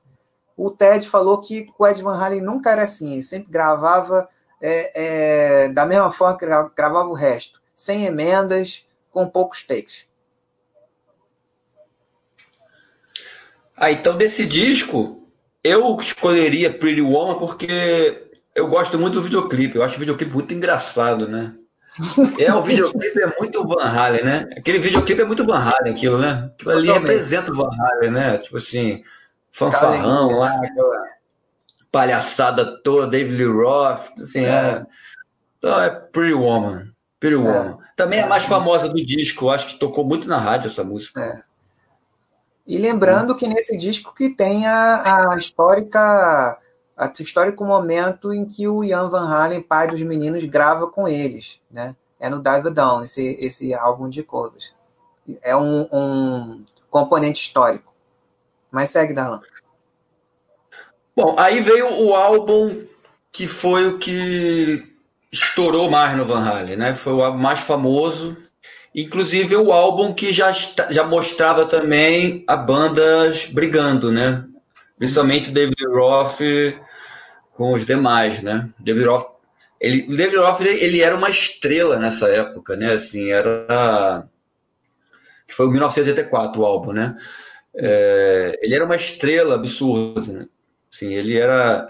S2: O Ted falou que o Ed Van Halen nunca era assim, ele sempre gravava é, é, da mesma forma que gravava o resto, sem emendas, com poucos takes.
S1: Ah, então desse disco, eu escolheria Pretty Woman porque eu gosto muito do videoclipe. Eu acho o videoclipe muito engraçado, né? É, o videoclipe é muito Van Halen, né? Aquele videoclipe é muito Van Halen, aquilo, né? Aquilo ali representa o Van Halen, né? Tipo assim, fanfarrão lá, aquela palhaçada toda, David Lee Roth, assim, é. é. Então é Pretty Woman. Pretty é. Woman. Também é a mais famosa do disco, acho que tocou muito na rádio essa música.
S2: É. E lembrando que nesse disco que tem a, a histórica a histórico momento em que o Ian Van Halen, pai dos meninos, grava com eles, né? É no Dive Down, esse, esse álbum de covers. É um, um componente histórico. Mas segue, Darlan.
S1: Bom, aí veio o álbum que foi o que estourou mais no Van Halen, né? Foi o álbum mais famoso. Inclusive o álbum que já, já mostrava também a bandas brigando, né? Principalmente David Roth com os demais, né? David Roth, ele, David Roth ele era uma estrela nessa época, né? Assim, era foi o 1984 o álbum, né? É, ele era uma estrela absurda. Né? Assim, ele era.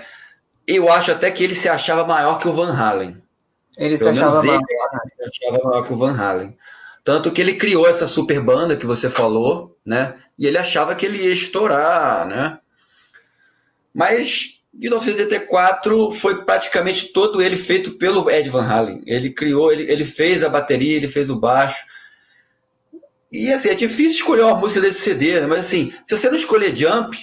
S1: Eu acho até que ele se achava maior que o Van Halen.
S2: Ele se achava, ele, maior.
S1: se achava maior que o Van Halen. Tanto que ele criou essa super banda que você falou, né? E ele achava que ele ia estourar, né? Mas 1984 foi praticamente todo ele feito pelo Ed Van Halen. Ele criou, ele, ele fez a bateria, ele fez o baixo, e assim, é difícil escolher uma música desse CD, né? Mas assim, se você não escolher Jump,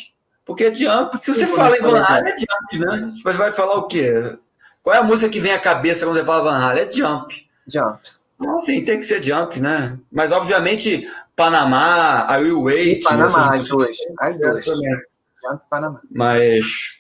S1: porque é Jump, se você fala em Van Halen, é Jump, né? Você vai falar o quê? Qual é a música que vem à cabeça quando você fala Van Halen? É Jump.
S2: Jump.
S1: Então, assim, tem que ser Jump, né? Mas, obviamente, Panamá, I Will Wait...
S2: E Panamá, as duas. As duas.
S1: Jump Panamá. Mas...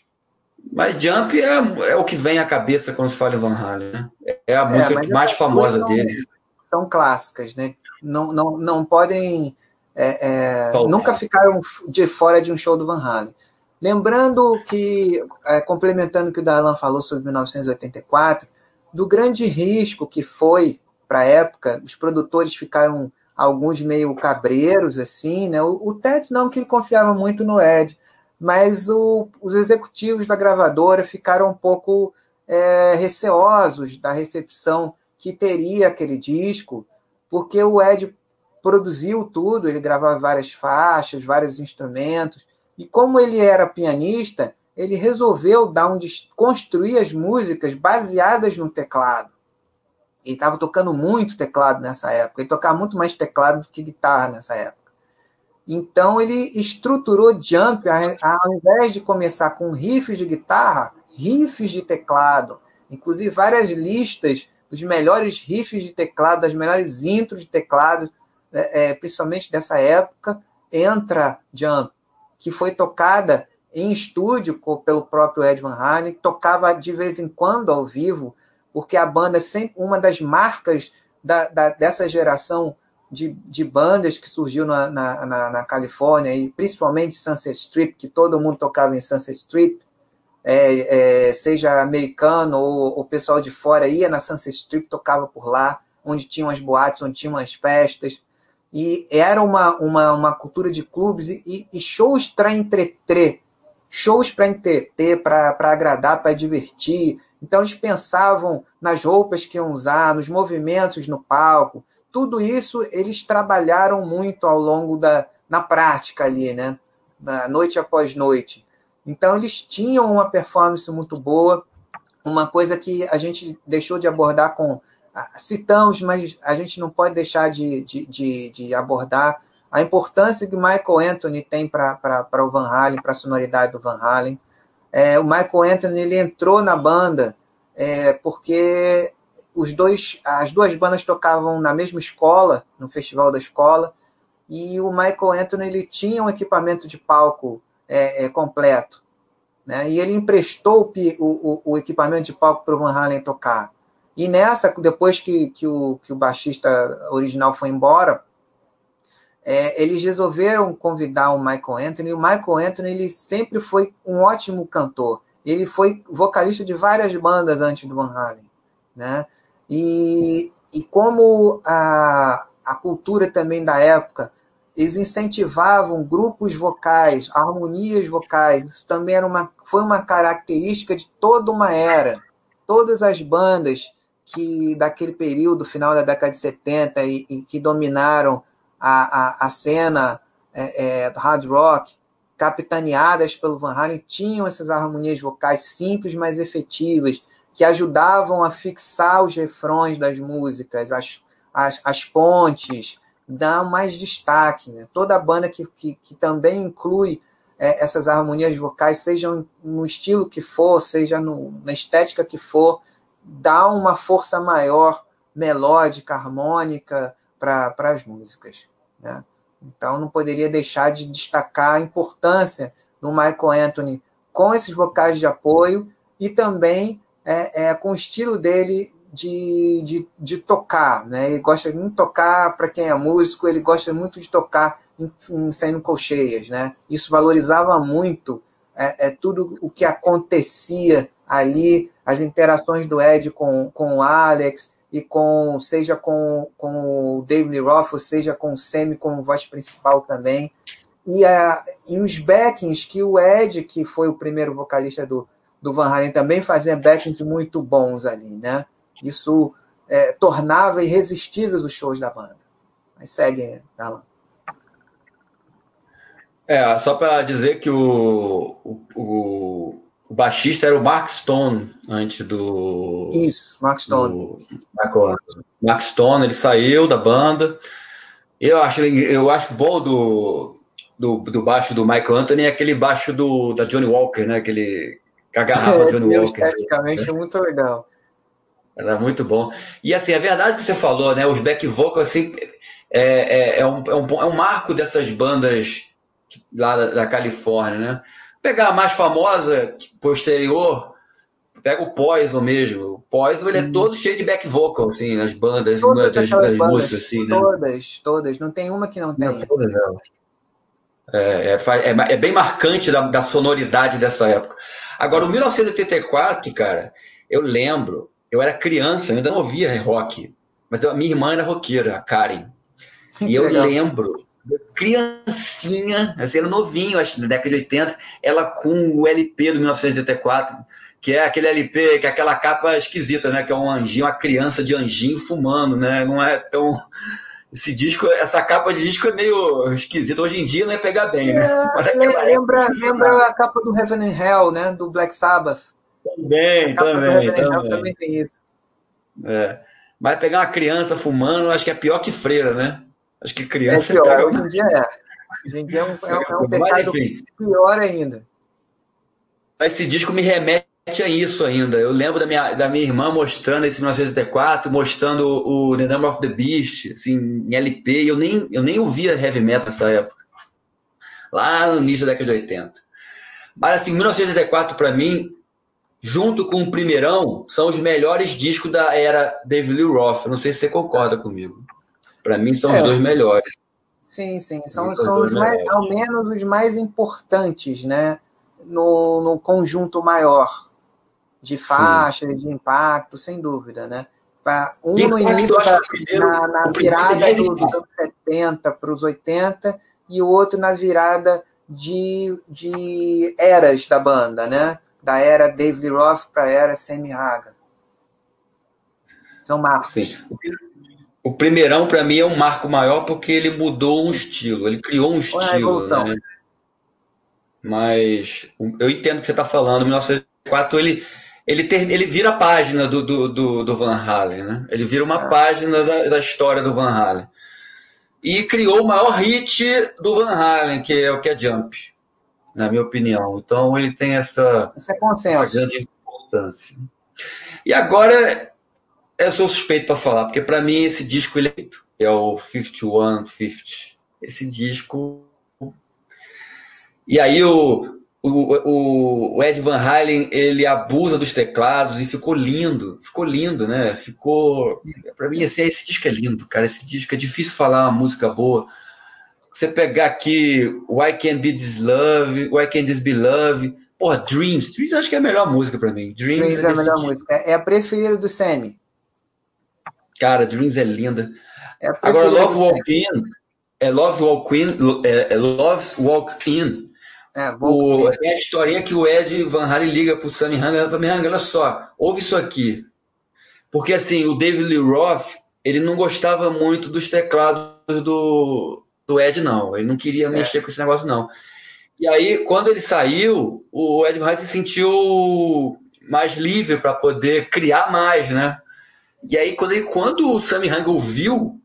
S1: Mas Jump é, é o que vem à cabeça quando se fala em Van Halen, né? É a é, música mais famosa dele.
S2: São clássicas, né? não, não, não podem. É, é, nunca ficaram de fora de um show do Van Halen. Lembrando que, é, complementando o que o Darlan falou sobre 1984, do grande risco que foi para a época, os produtores ficaram alguns meio cabreiros, assim, né? O, o Ted não, que ele confiava muito no Ed, mas o, os executivos da gravadora ficaram um pouco é, receosos da recepção que teria aquele disco, porque o Ed produziu tudo, ele gravava várias faixas, vários instrumentos, e como ele era pianista, ele resolveu dar um construir as músicas baseadas no teclado. Ele estava tocando muito teclado nessa época, ele tocava muito mais teclado do que guitarra nessa época. Então ele estruturou Jump, ao invés de começar com riffs de guitarra, riffs de teclado, inclusive várias listas dos melhores riffs de teclado, das melhores intros de teclado, é, é, principalmente dessa época, entra Jump, que foi tocada em estúdio pelo próprio Ed Van Halen, tocava de vez em quando ao vivo, porque a banda é sempre uma das marcas da, da, dessa geração de, de bandas que surgiu na, na, na, na, Califórnia, e principalmente Sunset Strip, que todo mundo tocava em Sunset Strip, é, é, seja americano ou o pessoal de fora ia na Sunset Strip, tocava por lá, onde tinham as boates, onde tinham as festas, e era uma, uma, uma cultura de clubes e, e shows para entreter, shows para entreter, para agradar, para divertir. Então eles pensavam nas roupas que iam usar, nos movimentos no palco, tudo isso eles trabalharam muito ao longo da na prática ali, né? Na noite após noite. Então eles tinham uma performance muito boa, uma coisa que a gente deixou de abordar com citamos, mas a gente não pode deixar de, de, de, de abordar a importância que Michael Anthony tem para o Van Halen, para a sonoridade do Van Halen. É, o Michael Anthony ele entrou na banda é, porque os dois, as duas bandas tocavam na mesma escola, no festival da escola, e o Michael Anthony ele tinha um equipamento de palco é, é completo. Né? E ele emprestou o, o, o equipamento de palco para o Van Halen tocar. E nessa, depois que, que, o, que o baixista original foi embora, é, eles resolveram convidar o Michael Anthony. O Michael Anthony ele sempre foi um ótimo cantor. Ele foi vocalista de várias bandas antes do Van Halen. Né? E, e como a, a cultura também da época, eles incentivavam grupos vocais, harmonias vocais. Isso também era uma, foi uma característica de toda uma era. Todas as bandas que daquele período, final da década de 70, e, e que dominaram a, a, a cena é, é, do hard rock, capitaneadas pelo Van Halen, tinham essas harmonias vocais simples, mas efetivas, que ajudavam a fixar os refrões das músicas, as, as, as pontes, dar mais destaque. Né? Toda banda que, que, que também inclui é, essas harmonias vocais, sejam no estilo que for, seja no, na estética que for, dá uma força maior melódica, harmônica para as músicas. Né? Então, não poderia deixar de destacar a importância do Michael Anthony com esses vocais de apoio e também é, é com o estilo dele de, de, de tocar. Né? Ele gosta muito de tocar, para quem é músico, ele gosta muito de tocar em, em sendo colcheias. Né? Isso valorizava muito é, é, tudo o que acontecia ali, as interações do Ed com, com o Alex, e com seja com, com o David Roth, seja com o Sammy como voz principal também. E, a, e os backings que o Ed, que foi o primeiro vocalista do, do Van Halen, também fazia backings muito bons ali, né? Isso é, tornava irresistíveis os shows da banda. Mas segue, Alan.
S1: É, só para dizer que o, o baixista era o Mark Stone, antes do.
S2: Isso, Mark Stone.
S1: Mark Stone, ele saiu da banda. Eu acho, eu acho bom do, do, do baixo do Michael Anthony é aquele baixo do, da Johnny Walker, né? Aquele. Cagarrava é, Johnny Walker.
S2: Esteticamente é muito legal.
S1: Era muito bom. E assim, é verdade que você falou, né? Os back vocals, assim, é, é, é, um, é, um, é um marco dessas bandas lá da, da Califórnia, né? Pegar a mais famosa, posterior, pega o Poison mesmo. O Poison ele é hum. todo cheio de back vocal, assim, nas bandas, todas das, das bandas, músicas, assim,
S2: né? Todas, todas. Não tem uma que não tem. Não, todas elas.
S1: É, é, é, é, bem marcante da, da, sonoridade dessa época. Agora, o 1984, cara, eu lembro, eu era criança, eu ainda não ouvia rock. Mas a minha irmã era roqueira, a Karen. E eu lembro, criancinha, assim, era novinho, acho que na década de 80, ela com o LP do 1984, que é aquele LP, que é aquela capa esquisita, né? Que é um anjinho, uma criança de anjinho fumando, né? Não é tão. Esse disco, essa capa de disco é meio esquisita. Hoje em dia não é pegar bem, né?
S2: É, lembra, lembra a capa do Heaven and Hell, né? Do Black Sabbath.
S1: Também, também, também. também tem isso. É. Mas pegar uma criança fumando, acho que é pior que freira, né? Acho que criança
S2: é pior. É Hoje em dia é. Hoje em dia é um, é um, é pecado pior ainda.
S1: Esse disco me remete a isso ainda. Eu lembro da minha, da minha irmã mostrando esse 1984, mostrando o The Number of the Beast, assim, em LP, eu nem, eu nem ouvia heavy metal nessa época. Lá no início da década de 80. Mas assim, 1984 para mim, junto com o primeirão, são os melhores discos da era David Lee Roth. Não sei se você concorda comigo. Para mim são é. os dois melhores.
S2: Sim, sim, são, são os mais, ao menos os mais importantes, né? No, no conjunto maior de faixa, Sim. de impacto, sem dúvida, né? Para um no início da, primeiro, na, na virada do, dos anos 70 para os 80 e o outro na virada de, de eras da banda, né? Da era David Roth para a era Sammy Hagar. São marcos. Sim.
S1: O primeirão, para mim, é um marco maior porque ele mudou um estilo, ele criou um estilo. Né? Mas eu entendo o que você está falando. Em 1904, ele, ele, ter, ele vira a página do, do, do, do, Van Halen, né? Ele vira uma é. página da, da história do Van Halen. E criou o maior hit do Van Halen, que é o que é Jump, na minha opinião. Então ele tem essa,
S2: Esse é consenso. essa
S1: grande importância. E agora eu sou suspeito para falar, porque para mim esse disco ele é o 5150. Esse disco. E aí o, o, o, Ed Van Halen ele abusa dos teclados e ficou lindo, ficou lindo, né? Ficou. Para mim, assim, esse disco é lindo, cara. Esse disco é difícil falar uma música boa. Você pegar aqui Why Can't Be This Love, Why Can't This Be Love, porra, Dreams. Dreams acho que é a melhor música para mim.
S2: Dreams, Dreams é, é a melhor disco. música. É a preferida do Sammy.
S1: Cara, Dreams é linda. É Agora, Love Walk In, é Love Walk In, é, é Love Walk In é, o, tem a historinha que o Ed Van Halen liga pro Sammy Hagar e fala, olha só, ouve isso aqui. Porque assim, o David Lee Roth, ele não gostava muito dos teclados do, do Ed, não. Ele não queria é. mexer com esse negócio, não. E aí, quando ele saiu, o Ed Van Halen se sentiu mais livre para poder criar mais, né? E aí, quando, ele, quando o Sammy Hagar ouviu,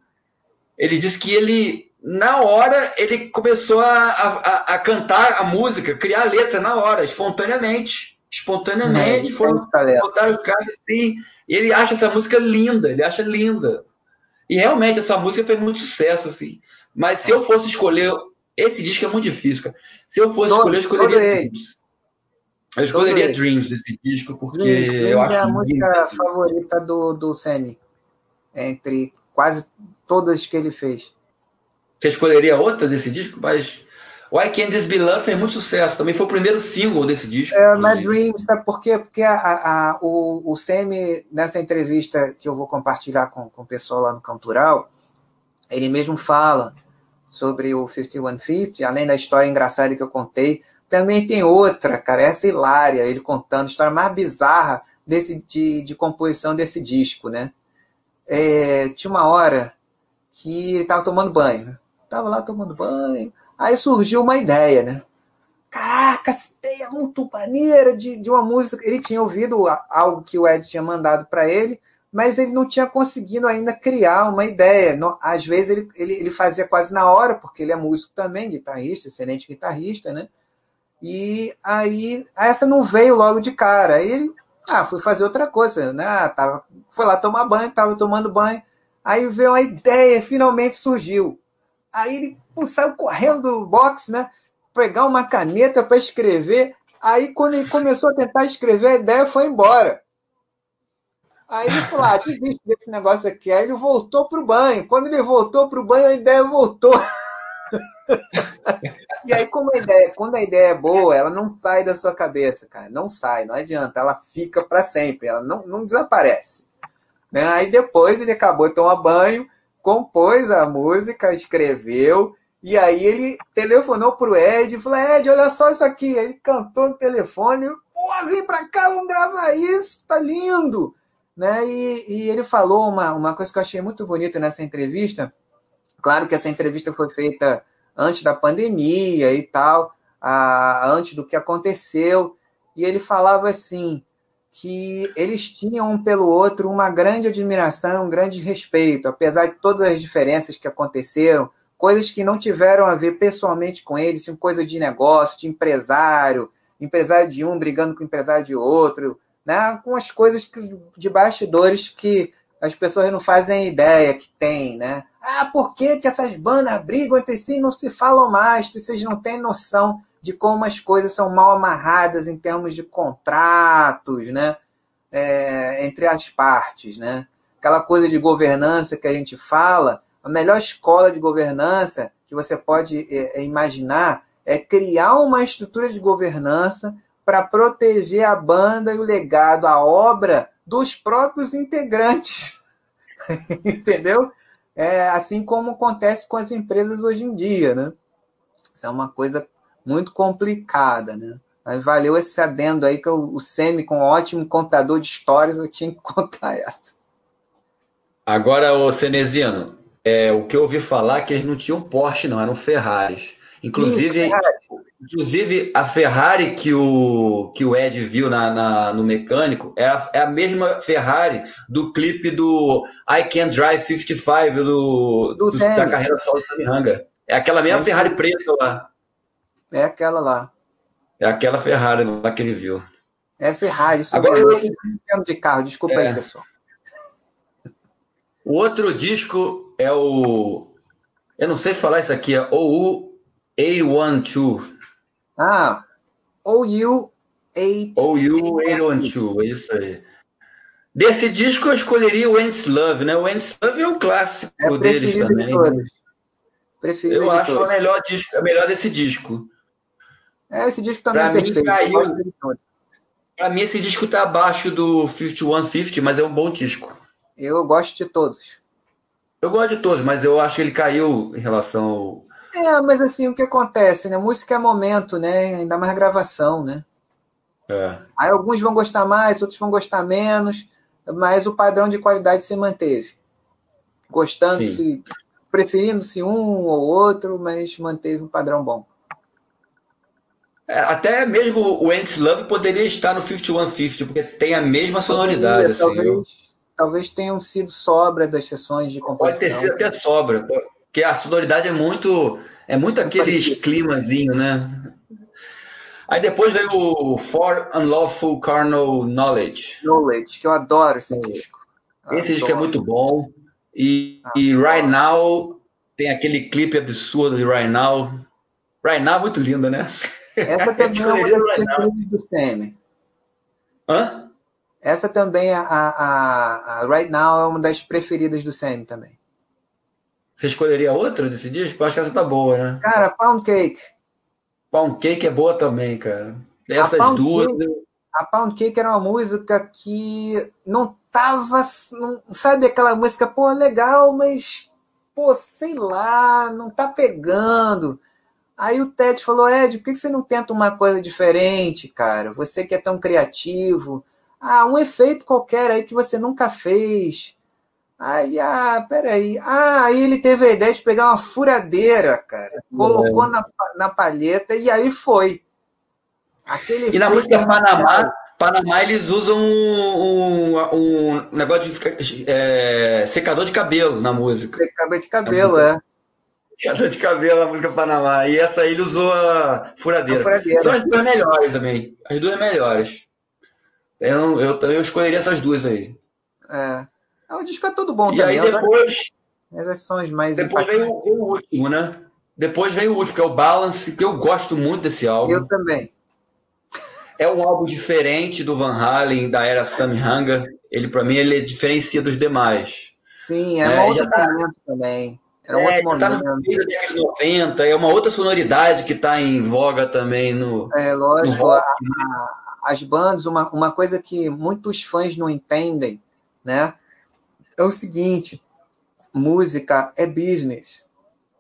S1: ele disse que ele na hora ele começou a, a, a, cantar a música, criar a letra na hora, espontaneamente. Espontaneamente, Sim, foram botar o cara assim. E ele acha essa música linda, ele acha linda. E realmente essa música fez muito sucesso, assim. Mas se eu fosse escolher. Esse disco é muito difícil, cara. Se eu fosse todo, escolher, eu escolheria. Eu escolheria Dreams desse disco, porque Dreams, eu acho. É
S2: a música favorita do, do Sammy. Entre quase todas que ele fez.
S1: Você escolheria outra desse disco? Mas Why Can't This Be Love fez muito sucesso. Também foi o primeiro single desse disco.
S2: É, My Dreams, sabe por quê? Porque a, a, o, o Semi, nessa entrevista que eu vou compartilhar com, com o pessoal lá no Cantural, ele mesmo fala sobre o 5150, além da história engraçada que eu contei, também tem outra, cara, essa hilária, ele contando a história mais bizarra desse, de, de composição desse disco, né? É, tinha uma hora que estava tomando banho, né? Tava lá tomando banho. Aí surgiu uma ideia, né? Caraca, essa ideia é muito maneira de, de uma música. Ele tinha ouvido algo que o Ed tinha mandado para ele, mas ele não tinha conseguido ainda criar uma ideia. Às vezes ele, ele, ele fazia quase na hora, porque ele é músico também, guitarrista, excelente guitarrista, né? E aí essa não veio logo de cara. Aí ele, ah, fui fazer outra coisa, né? Ah, tava, foi lá tomar banho, tava tomando banho. Aí veio a ideia, finalmente surgiu. Aí ele pô, saiu correndo do box, né? Pegar uma caneta para escrever. Aí, quando ele começou a tentar escrever, a ideia foi embora. Aí ele falou: ah, desiste desse negócio aqui. Aí ele voltou para o banho. Quando ele voltou para o banho, a ideia voltou. e aí, como a ideia, quando a ideia é boa, ela não sai da sua cabeça, cara. Não sai, não adianta. Ela fica para sempre, ela não, não desaparece. Né? Aí depois ele acabou de tomar banho, compôs a música, escreveu, e aí ele telefonou pro Ed e falou: Ed, olha só isso aqui. Ele cantou no telefone, pô, vem pra cá, vamos gravar isso, tá lindo. Né? E, e ele falou uma, uma coisa que eu achei muito bonita nessa entrevista. Claro que essa entrevista foi feita antes da pandemia e tal, a, antes do que aconteceu. E ele falava assim: que eles tinham um pelo outro uma grande admiração, um grande respeito, apesar de todas as diferenças que aconteceram, coisas que não tiveram a ver pessoalmente com eles, sim, coisa de negócio, de empresário, empresário de um brigando com empresário de outro, né? com as coisas de bastidores que as pessoas não fazem ideia que tem, né? Ah, por que, que essas bandas brigam entre si e não se falam mais? Vocês não têm noção de como as coisas são mal amarradas em termos de contratos, né? É, entre as partes, né? Aquela coisa de governança que a gente fala, a melhor escola de governança que você pode é, é, imaginar é criar uma estrutura de governança para proteger a banda e o legado, a obra dos próprios integrantes. Entendeu? É assim como acontece com as empresas hoje em dia, né? Isso é uma coisa muito complicada, né? Aí valeu esse adendo aí que eu, o Semi, com um ótimo contador de histórias, eu tinha que contar essa.
S1: Agora, o Cenezino, é, o que eu ouvi falar é que eles não tinham Porsche, não, eram Ferraris. Inclusive, Isso, inclusive a Ferrari que o, que o Ed viu na, na no mecânico é a, é a, mesma Ferrari do clipe do I Can Drive 55 do, do, do da carreira solo de Sammy Hanga. É aquela mesma é. Ferrari preta lá.
S2: É aquela lá.
S1: É aquela Ferrari lá que ele viu.
S2: É Ferrari, isso Agora, eu não de carro, desculpa é. aí, pessoal.
S1: O outro disco é o. Eu não sei falar isso aqui, é OU 812.
S2: Ah, OU 812.
S1: OU 812, é isso aí. Desse disco eu escolheria o Ends Love, né? O Ends Love é um clássico é deles também. De Preferido eu acho o melhor disco, a melhor desse disco.
S2: É, esse disco também pra é perfeito. Mim, caiu,
S1: pra mim, esse disco tá abaixo do 5150, mas é um bom disco.
S2: Eu gosto de todos.
S1: Eu gosto de todos, mas eu acho que ele caiu em relação ao...
S2: É, mas assim, o que acontece, né? Música é momento, né? Ainda mais gravação, né? É. Aí alguns vão gostar mais, outros vão gostar menos, mas o padrão de qualidade se manteve. Gostando-se, preferindo-se um ou outro, mas manteve um padrão bom.
S1: É, até mesmo o Ants Love poderia estar no 5150, porque tem a mesma sonoridade. assim,
S2: talvez, eu... talvez tenham sido sobra das sessões de composição.
S1: Pode ter sido até sobra, porque a sonoridade é muito. É muito aqueles climazinho, né? Aí depois veio o For Unlawful Carnal Knowledge.
S2: Knowledge, que eu adoro esse disco.
S1: Esse adoro. disco é muito bom. E, ah, e Right Now tem aquele clipe absurdo de Right Now. Right Now é muito linda, né?
S2: Essa também é uma das preferidas do Semi. Hã? Essa também, a, a, a, Right Now, é uma das preferidas do Semi também.
S1: Você escolheria outra desse disco? Eu acho que essa tá boa, né?
S2: Cara, Pound Cake.
S1: Pound Cake é boa também, cara. Essas duas.
S2: Cake, a Pound Cake era uma música que não tava. Não, sabe aquela música, pô, legal, mas. Pô, sei lá, não tá pegando. Aí o Ted falou: Ed, por que você não tenta uma coisa diferente, cara? Você que é tão criativo. Ah, um efeito qualquer aí que você nunca fez. Aí, ah, peraí. Ah, aí ele teve a ideia de pegar uma furadeira, cara. Colocou é. na, na palheta e aí foi.
S1: Aquele e na música Panamá, Panamá eles usam um, um, um negócio de é, secador de cabelo na música.
S2: Secador de cabelo, é.
S1: Queda de cabelo, a música Panamá. E essa aí ele usou a furadeira. a furadeira. São as duas melhores também. As duas melhores. Eu, eu, eu escolheria essas duas aí.
S2: É. O disco é tudo bom
S1: e também. E aí depois.
S2: Essas são as mais
S1: Depois veio o, o último, né? Depois veio o último, que é o Balance, que eu gosto muito desse álbum.
S2: Eu também.
S1: É um álbum diferente do Van Halen, da era Sammy Hanga. Ele, para mim, ele é diferencia dos demais.
S2: Sim, é, é um outro tá... momento também.
S1: Era um é, outro tá no meio década de 90, é uma outra sonoridade que está em voga também no.
S2: É, lógico. No a, a, as bandas, uma, uma coisa que muitos fãs não entendem, né? É o seguinte: música é business,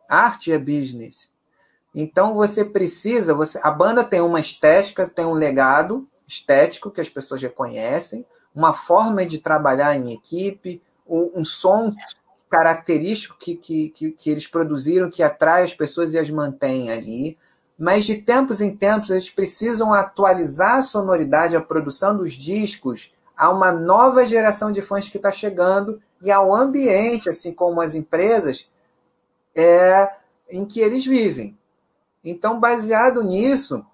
S2: arte é business. Então você precisa, você, a banda tem uma estética, tem um legado estético que as pessoas reconhecem, uma forma de trabalhar em equipe, um som característico que, que, que, que eles produziram que atrai as pessoas e as mantém ali. Mas de tempos em tempos eles precisam atualizar a sonoridade, a produção dos discos a uma nova geração de fãs que está chegando e ao ambiente, assim como as empresas, é, em que eles vivem. Então, baseado nisso,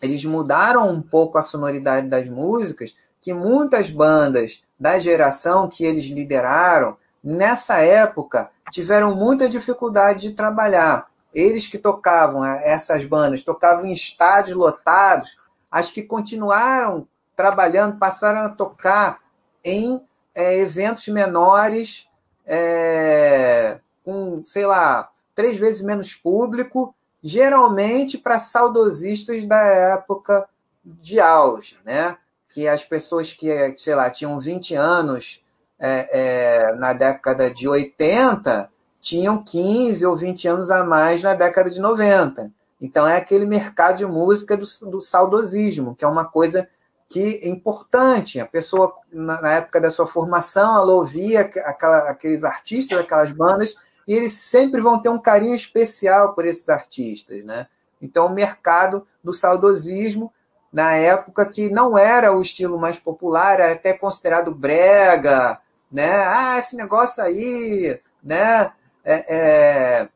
S2: eles mudaram um pouco a sonoridade das músicas, que muitas bandas da geração que eles lideraram, nessa época, tiveram muita dificuldade de trabalhar. Eles que tocavam, é, essas bandas, tocavam em estádios lotados, as que continuaram trabalhando, passaram a tocar em é, eventos menores, é, com, sei lá, três vezes menos público, geralmente para saudosistas da época de auge, né? Que as pessoas que, sei lá, tinham 20 anos é, é, na década de 80 tinham 15 ou 20 anos a mais na década de 90. Então é aquele mercado de música do, do saudosismo, que é uma coisa que é importante. A pessoa, na, época da sua formação, ela ouvia aquela, aqueles artistas, aquelas bandas, e eles sempre vão ter um carinho especial por esses artistas, né? Então, o mercado do saudosismo, na época que não era o estilo mais popular, era até considerado brega, né? Ah, esse negócio aí, né? É, é,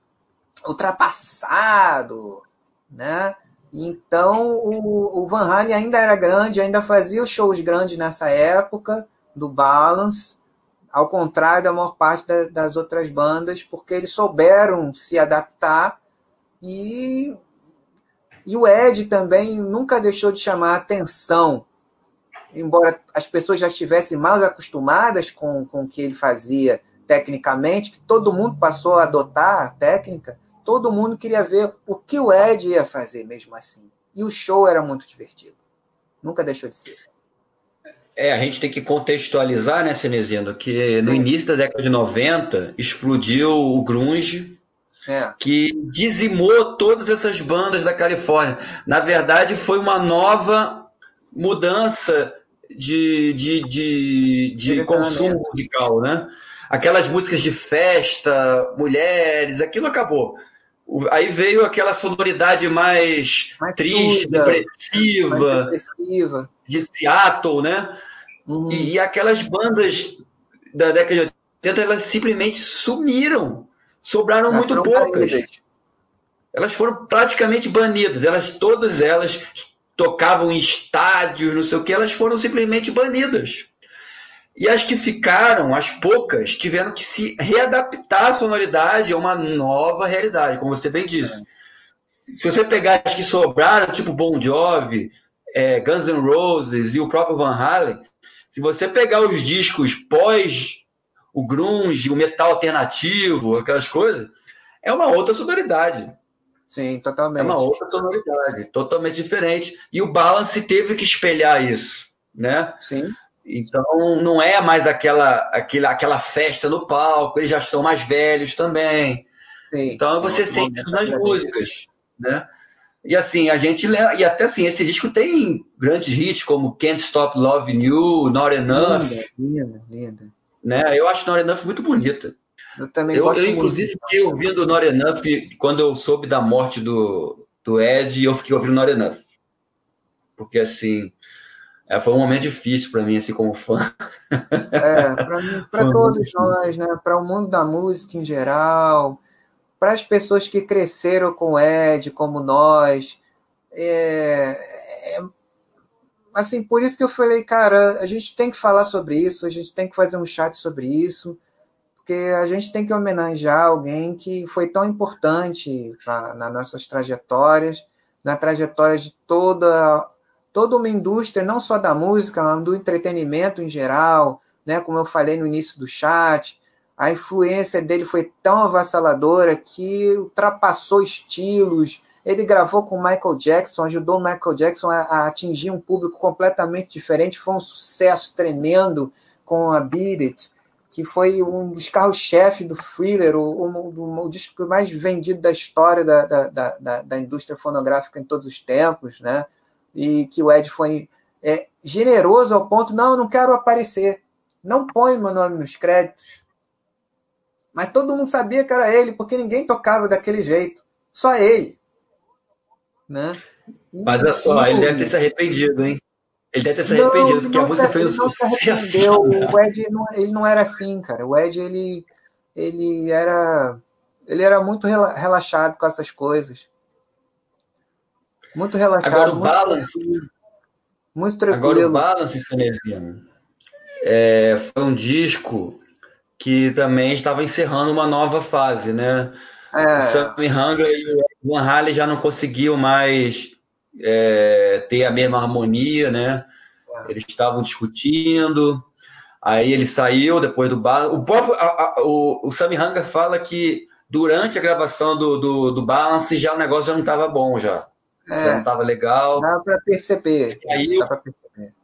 S2: ultrapassado, né? Então, o, o Van Halen ainda era grande, ainda fazia shows grandes nessa época do Balance, ao contrário da maior parte da, das outras bandas, porque eles souberam se adaptar e, e o Ed também nunca deixou de chamar atenção, embora as pessoas já estivessem mal acostumadas com, com o que ele fazia tecnicamente, que todo mundo passou a adotar a técnica, todo mundo queria ver o que o Ed ia fazer mesmo assim. E o show era muito divertido. Nunca deixou de ser.
S1: É, a gente tem que contextualizar, né, Cenezino, que Sim. no início da década de 90 explodiu o grunge, é. que dizimou todas essas bandas da Califórnia. Na verdade, foi uma nova mudança de, de, de, de consumo musical, né? Aquelas músicas de festa, mulheres, aquilo acabou. Aí veio aquela sonoridade mais, mais triste, depressiva, mais depressiva, de Seattle, né? Uhum. E, e, aquelas bandas da década de 80, elas simplesmente sumiram. Sobraram elas muito poucas. Banidas. Elas foram praticamente banidas. Elas, todas elas tocavam em estádios, não sei o que, elas foram simplesmente banidas. E as que ficaram, as poucas, tiveram que se readaptar à sonoridade a uma nova realidade, como você bem disse. É. Se você pegar as que sobraram, tipo Bon Jovi, é, Guns N' Roses e o próprio Van Halen, se você pegar os discos pós o grunge, o metal alternativo, aquelas coisas, é uma outra sonoridade.
S2: Sim, totalmente. É
S1: uma outra sonoridade, totalmente diferente. E o Balance teve que espelhar isso, né?
S2: Sim.
S1: Então não é mais aquela, aquela, aquela festa no palco, eles já estão mais velhos também. Sim, então você sente isso nas músicas, né? E assim, a gente e até assim, esse disco tem grandes hits como Can't Stop Loving You, Not Enough. Linda, linda, linda. Né? Eu acho Not Enough muito bonita.
S2: Eu também eu, gosto
S1: eu, inclusive, muito. fiquei ouvindo Not Enough quando eu soube da morte do, do Ed, eu fiquei ouvindo Not Enough. Porque assim, é, foi um momento difícil para mim, assim, como fã.
S2: É, para todos nós, né? Para o mundo da música em geral para as pessoas que cresceram com o Ed, como nós. É, é, assim, por isso que eu falei, cara, a gente tem que falar sobre isso, a gente tem que fazer um chat sobre isso, porque a gente tem que homenagear alguém que foi tão importante na, nas nossas trajetórias, na trajetória de toda toda uma indústria, não só da música, mas do entretenimento em geral, né? Como eu falei no início do chat, a influência dele foi tão avassaladora que ultrapassou estilos. Ele gravou com Michael Jackson, ajudou Michael Jackson a, a atingir um público completamente diferente. Foi um sucesso tremendo com a Beat It, que foi um dos carros-chefe do Thriller, o, o, o, disco mais vendido da história da, da, da, da, indústria fonográfica em todos os tempos, né? E que o Ed foi é, generoso ao ponto, não, eu não quero aparecer, não põe meu nome nos créditos. Mas todo mundo sabia que era ele, porque ninguém tocava daquele jeito, só ele. Né?
S1: Mas é só, ele deve ter se arrependido, hein? Ele deve ter se arrependido, não, porque a música fez um sucesso.
S2: O Ed não, ele não era assim, cara. O Ed, ele, ele era. Ele era muito relaxado com essas coisas. Muito relaxado.
S1: Agora o muito Balance.
S2: Tranquilo, muito tranquilo.
S1: Agora o Balance, Cenezino, é, foi um disco que também estava encerrando uma nova fase, né? É. O Sammy Hanger e o Van Halen já não conseguiam mais é, ter a mesma harmonia, né? É. Eles estavam discutindo. Aí ele saiu depois do Balance. O próprio a, a, o, o Sammy Hanger fala que durante a gravação do, do, do Balance já o negócio já não estava bom já. É, já não estava legal.
S2: Dá para perceber. Dá pra perceber.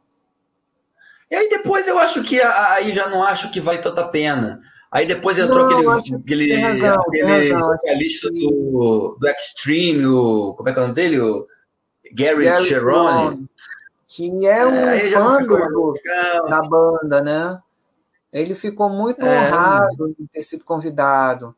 S1: E aí depois eu acho que aí já não acho que vale tanta pena. Aí depois entrou não, aquele, aquele, razão, aquele vocalista do, do Extreme, o, como é que é o nome dele? O, Gary, Gary Cherone.
S2: Que é um é, fã do, da banda, né? Ele ficou muito é. honrado de ter sido convidado.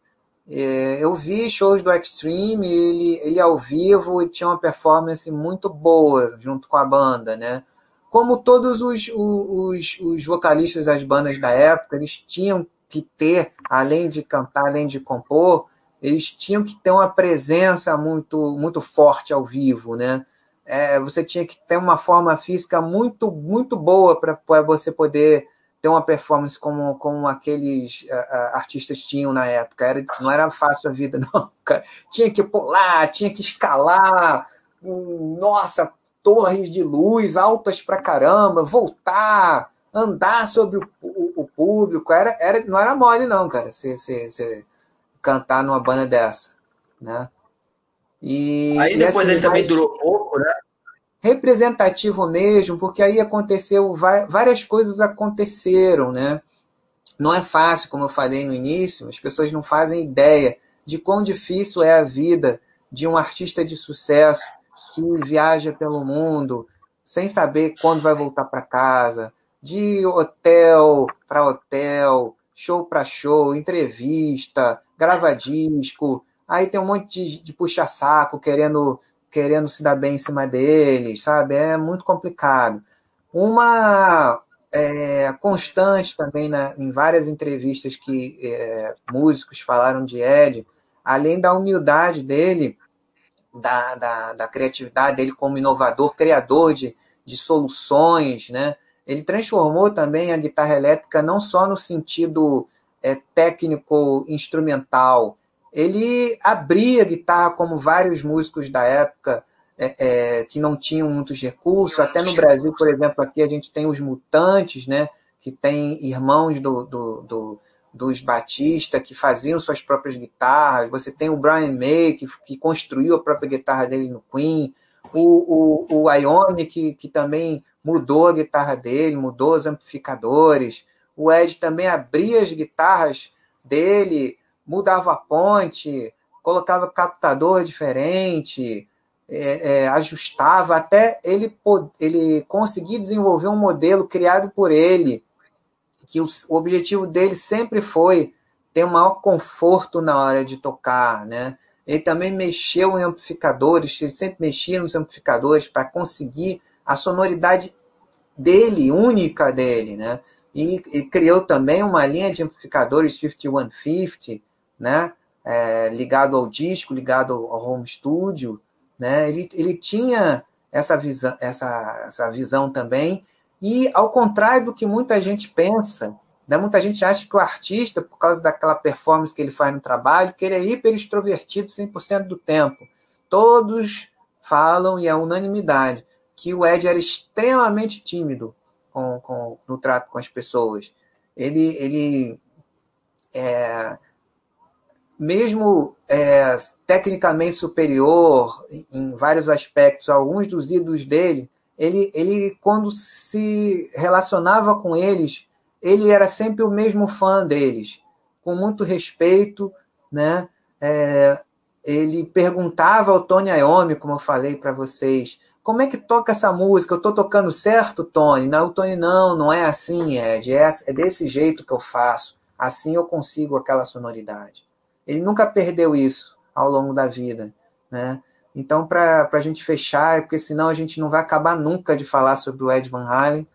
S2: É, eu vi shows do Extreme, ele, ele ao vivo e tinha uma performance muito boa junto com a banda, né? Como todos os, os, os vocalistas das bandas da época, eles tinham que ter, além de cantar, além de compor, eles tinham que ter uma presença muito, muito forte ao vivo, né? É, você tinha que ter uma forma física muito, muito boa para você poder ter uma performance como, como aqueles uh, artistas tinham na época. Era, não era fácil a vida, não. Cara. Tinha que pular, tinha que escalar, um, nossa, torres de luz altas pra caramba, voltar, andar sobre o, o, o público. Era, era, não era mole, não, cara, você, você, você cantar numa banda dessa, né?
S1: E, aí depois e assim, ele também durou pouco, né?
S2: Representativo mesmo, porque aí aconteceu, várias coisas aconteceram, né? Não é fácil, como eu falei no início, as pessoas não fazem ideia de quão difícil é a vida de um artista de sucesso que viaja pelo mundo sem saber quando vai voltar para casa, de hotel para hotel, show para show, entrevista, grava disco, aí tem um monte de, de puxa-saco querendo, querendo se dar bem em cima deles, sabe? É muito complicado. Uma é, constante também na, em várias entrevistas que é, músicos falaram de Ed, além da humildade dele, da, da, da criatividade dele como inovador, criador de, de soluções, né? Ele transformou também a guitarra elétrica não só no sentido é, técnico instrumental, ele abria a guitarra como vários músicos da época é, é, que não tinham muitos recursos. Até no Brasil, por exemplo, aqui a gente tem os Mutantes, né, que tem irmãos do, do, do dos Batista que faziam suas próprias guitarras. Você tem o Brian May, que, que construiu a própria guitarra dele no Queen. O, o, o Ione, que, que também mudou a guitarra dele, mudou os amplificadores. O Ed também abria as guitarras dele mudava a ponte, colocava captador diferente, é, é, ajustava, até ele, ele conseguir desenvolver um modelo criado por ele, que o, o objetivo dele sempre foi ter um maior conforto na hora de tocar, né? Ele também mexeu em amplificadores, ele sempre mexia nos amplificadores para conseguir a sonoridade dele, única dele, né? E, e, criou também uma linha de amplificadores 5150, né? É, ligado ao disco, ligado ao home studio, né? Ele, ele tinha essa visão, essa, essa visão também. E ao contrário do que muita gente pensa, né? muita gente acha que o artista, por causa daquela performance que ele faz no trabalho, que ele é hiper extrovertido 100% do tempo. Todos falam, e é unanimidade, que o Ed era extremamente tímido com, com, no trato com as pessoas. Ele, ele é, mesmo é, tecnicamente superior em vários aspectos a alguns dos ídolos dele, ele, ele quando se relacionava com eles, ele era sempre o mesmo fã deles, com muito respeito, né? É, ele perguntava ao Tony Iommi, como eu falei para vocês, como é que toca essa música? Eu estou tocando certo, Tony? Não, Tony, não, não é assim, Ed. É, é desse jeito que eu faço. Assim eu consigo aquela sonoridade. Ele nunca perdeu isso ao longo da vida, né? Então, para a gente fechar, porque senão a gente não vai acabar nunca de falar sobre o Ed Van Halen,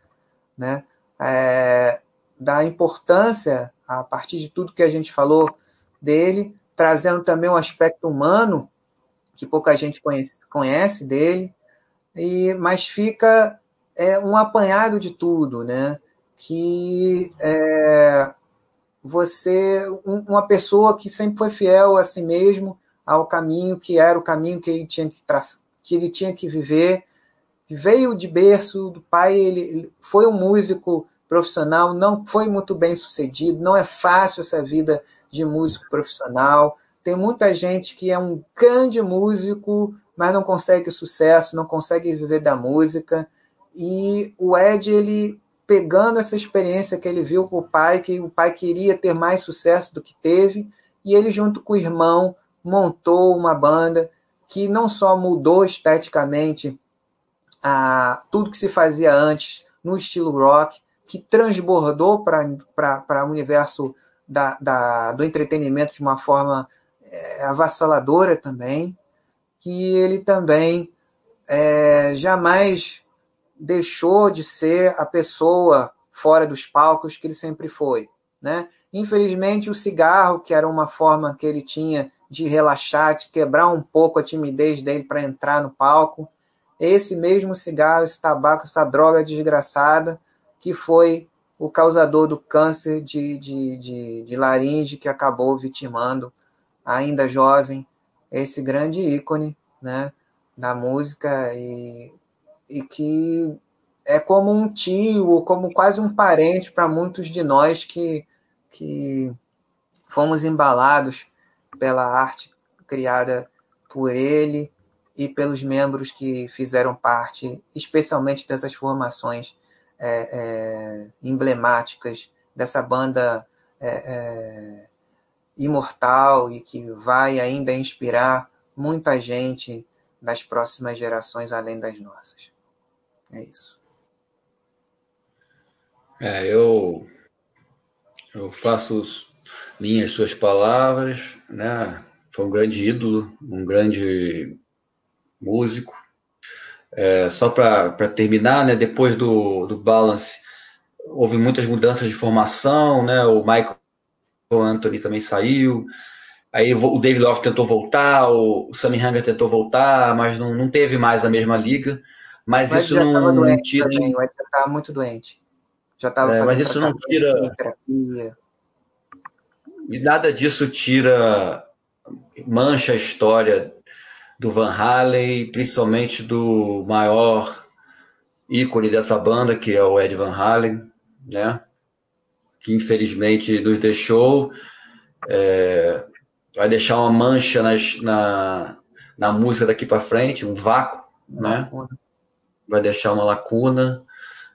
S2: né? É, da importância, a partir de tudo que a gente falou dele, trazendo também um aspecto humano que pouca gente conhece, conhece dele, e mas fica é, um apanhado de tudo, né? Que é, você, um, uma pessoa que sempre foi fiel a si mesmo, ao caminho que era o caminho que ele tinha que traçar, que ele tinha que viver, veio de berço do pai, ele, ele foi um músico profissional, não foi muito bem sucedido, não é fácil essa vida de músico profissional. Tem muita gente que é um grande músico, mas não consegue sucesso, não consegue viver da música. E o Ed, ele pegando essa experiência que ele viu com o pai, que o pai queria ter mais sucesso do que teve, e ele, junto com o irmão, montou uma banda que não só mudou esteticamente a, tudo que se fazia antes no estilo rock, que transbordou para o universo da, da, do entretenimento de uma forma é, avassaladora também, que ele também é, jamais deixou de ser a pessoa fora dos palcos que ele sempre foi. Né? Infelizmente, o cigarro, que era uma forma que ele tinha de relaxar, de quebrar um pouco a timidez dele para entrar no palco, esse mesmo cigarro, esse tabaco, essa droga desgraçada, que foi o causador do câncer de, de, de, de laringe que acabou vitimando, ainda jovem, esse grande ícone né, da música e, e que é como um tio, ou como quase um parente para muitos de nós que, que fomos embalados pela arte criada por ele e pelos membros que fizeram parte, especialmente dessas formações é, é, emblemáticas dessa banda é, é imortal e que vai ainda inspirar muita gente das próximas gerações além das nossas. É isso.
S1: É, eu eu faço minhas suas palavras, né? Foi um grande ídolo, um grande músico. É, só para terminar, né? Depois do, do Balance, houve muitas mudanças de formação, né? O Michael Anthony também saiu. Aí o David Love tentou voltar, o Sammy Hanger tentou voltar, mas não, não teve mais a mesma liga. Mas, mas isso não, não tira.
S2: Também, o estava muito doente. Já estava
S1: é, Mas isso não tira. Terapia. E nada disso tira. mancha a história do Van Halen, principalmente do maior ícone dessa banda, que é o Ed Van Halen, né? Que infelizmente nos deixou. É, vai deixar uma mancha nas, na, na música daqui para frente, um vácuo, né? Vai deixar uma lacuna,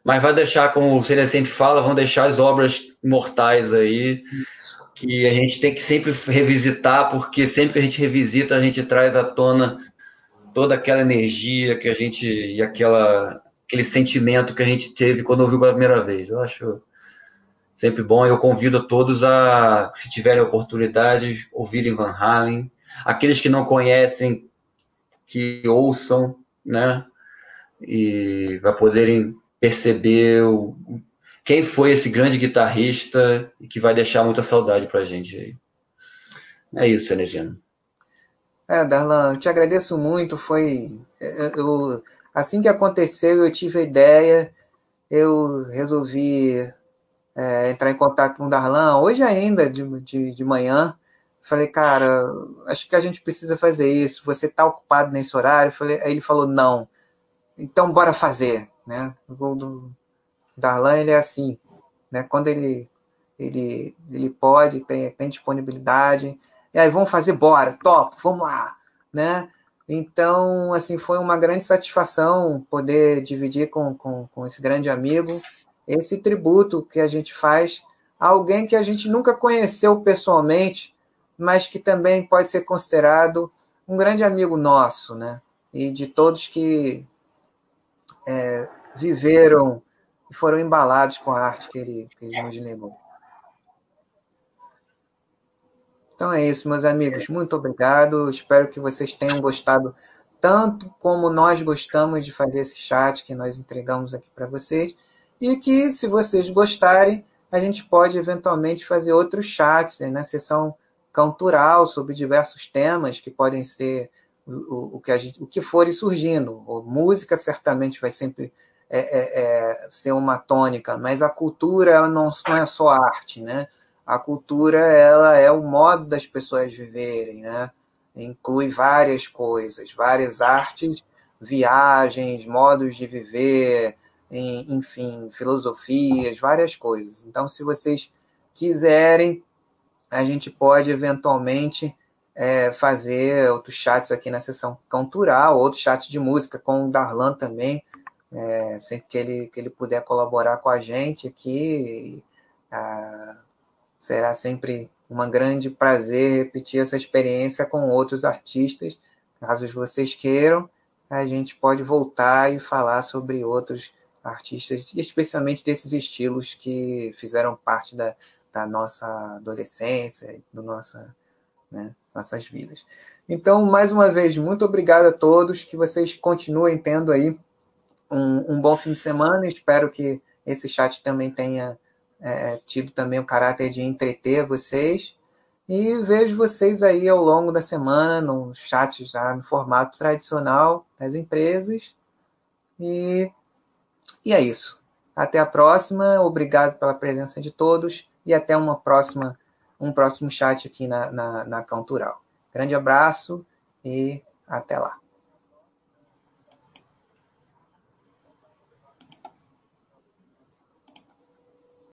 S1: mas vai deixar, como o Cine sempre fala, vão deixar as obras imortais aí, que a gente tem que sempre revisitar, porque sempre que a gente revisita, a gente traz à tona toda aquela energia que a gente e aquela aquele sentimento que a gente teve quando ouviu pela primeira vez. Eu acho sempre bom. Eu convido a todos a, se tiverem oportunidade, ouvirem Van Halen. Aqueles que não conhecem, que ouçam, né? E para poderem perceber o, quem foi esse grande guitarrista e que vai deixar muita saudade para a gente aí. É isso, Cenegino.
S2: É, Darlan, eu te agradeço muito. Foi eu, assim que aconteceu, eu tive a ideia, eu resolvi é, entrar em contato com o Darlan, hoje ainda, de, de, de manhã. Falei, cara, acho que a gente precisa fazer isso. Você está ocupado nesse horário? Falei, aí ele falou, não. Então, bora fazer. Né? O Darlan, ele é assim. Né? Quando ele, ele, ele pode, tem, tem disponibilidade. E aí, vamos fazer, bora, top, vamos lá. Né? Então, assim, foi uma grande satisfação poder dividir com, com, com esse grande amigo esse tributo que a gente faz a alguém que a gente nunca conheceu pessoalmente, mas que também pode ser considerado um grande amigo nosso, né? E de todos que é, viveram e foram embalados com a arte que ele, que ele nos legou. Então é isso, meus amigos. Muito obrigado. Espero que vocês tenham gostado tanto como nós gostamos de fazer esse chat que nós entregamos aqui para vocês. E que, se vocês gostarem, a gente pode eventualmente fazer outros chats né, na sessão cultural sobre diversos temas que podem ser o, o, que a gente, o que for surgindo. A música certamente vai sempre é, é, é, ser uma tônica, mas a cultura ela não, não é só arte, né? A cultura ela é o modo das pessoas viverem, né? Inclui várias coisas, várias artes, viagens, modos de viver, enfim, filosofias, várias coisas. Então, se vocês quiserem, a gente pode eventualmente é, fazer outros chats aqui na sessão cultural, outros chats de música com o Darlan também, é, sempre que ele, que ele puder colaborar com a gente aqui, será sempre um grande prazer repetir essa experiência com outros artistas. Caso vocês queiram, a gente pode voltar e falar sobre outros artistas, especialmente desses estilos que fizeram parte da, da nossa adolescência, do nossa, né, nossas vidas. Então, mais uma vez, muito obrigado a todos, que vocês continuem tendo aí um, um bom fim de semana. Espero que esse chat também tenha é, tido também o caráter de entreter vocês. E vejo vocês aí ao longo da semana no chat já no formato tradicional das empresas. E, e é isso. Até a próxima. Obrigado pela presença de todos e até uma próxima, um próximo chat aqui na, na, na Cultural. Grande abraço e até lá.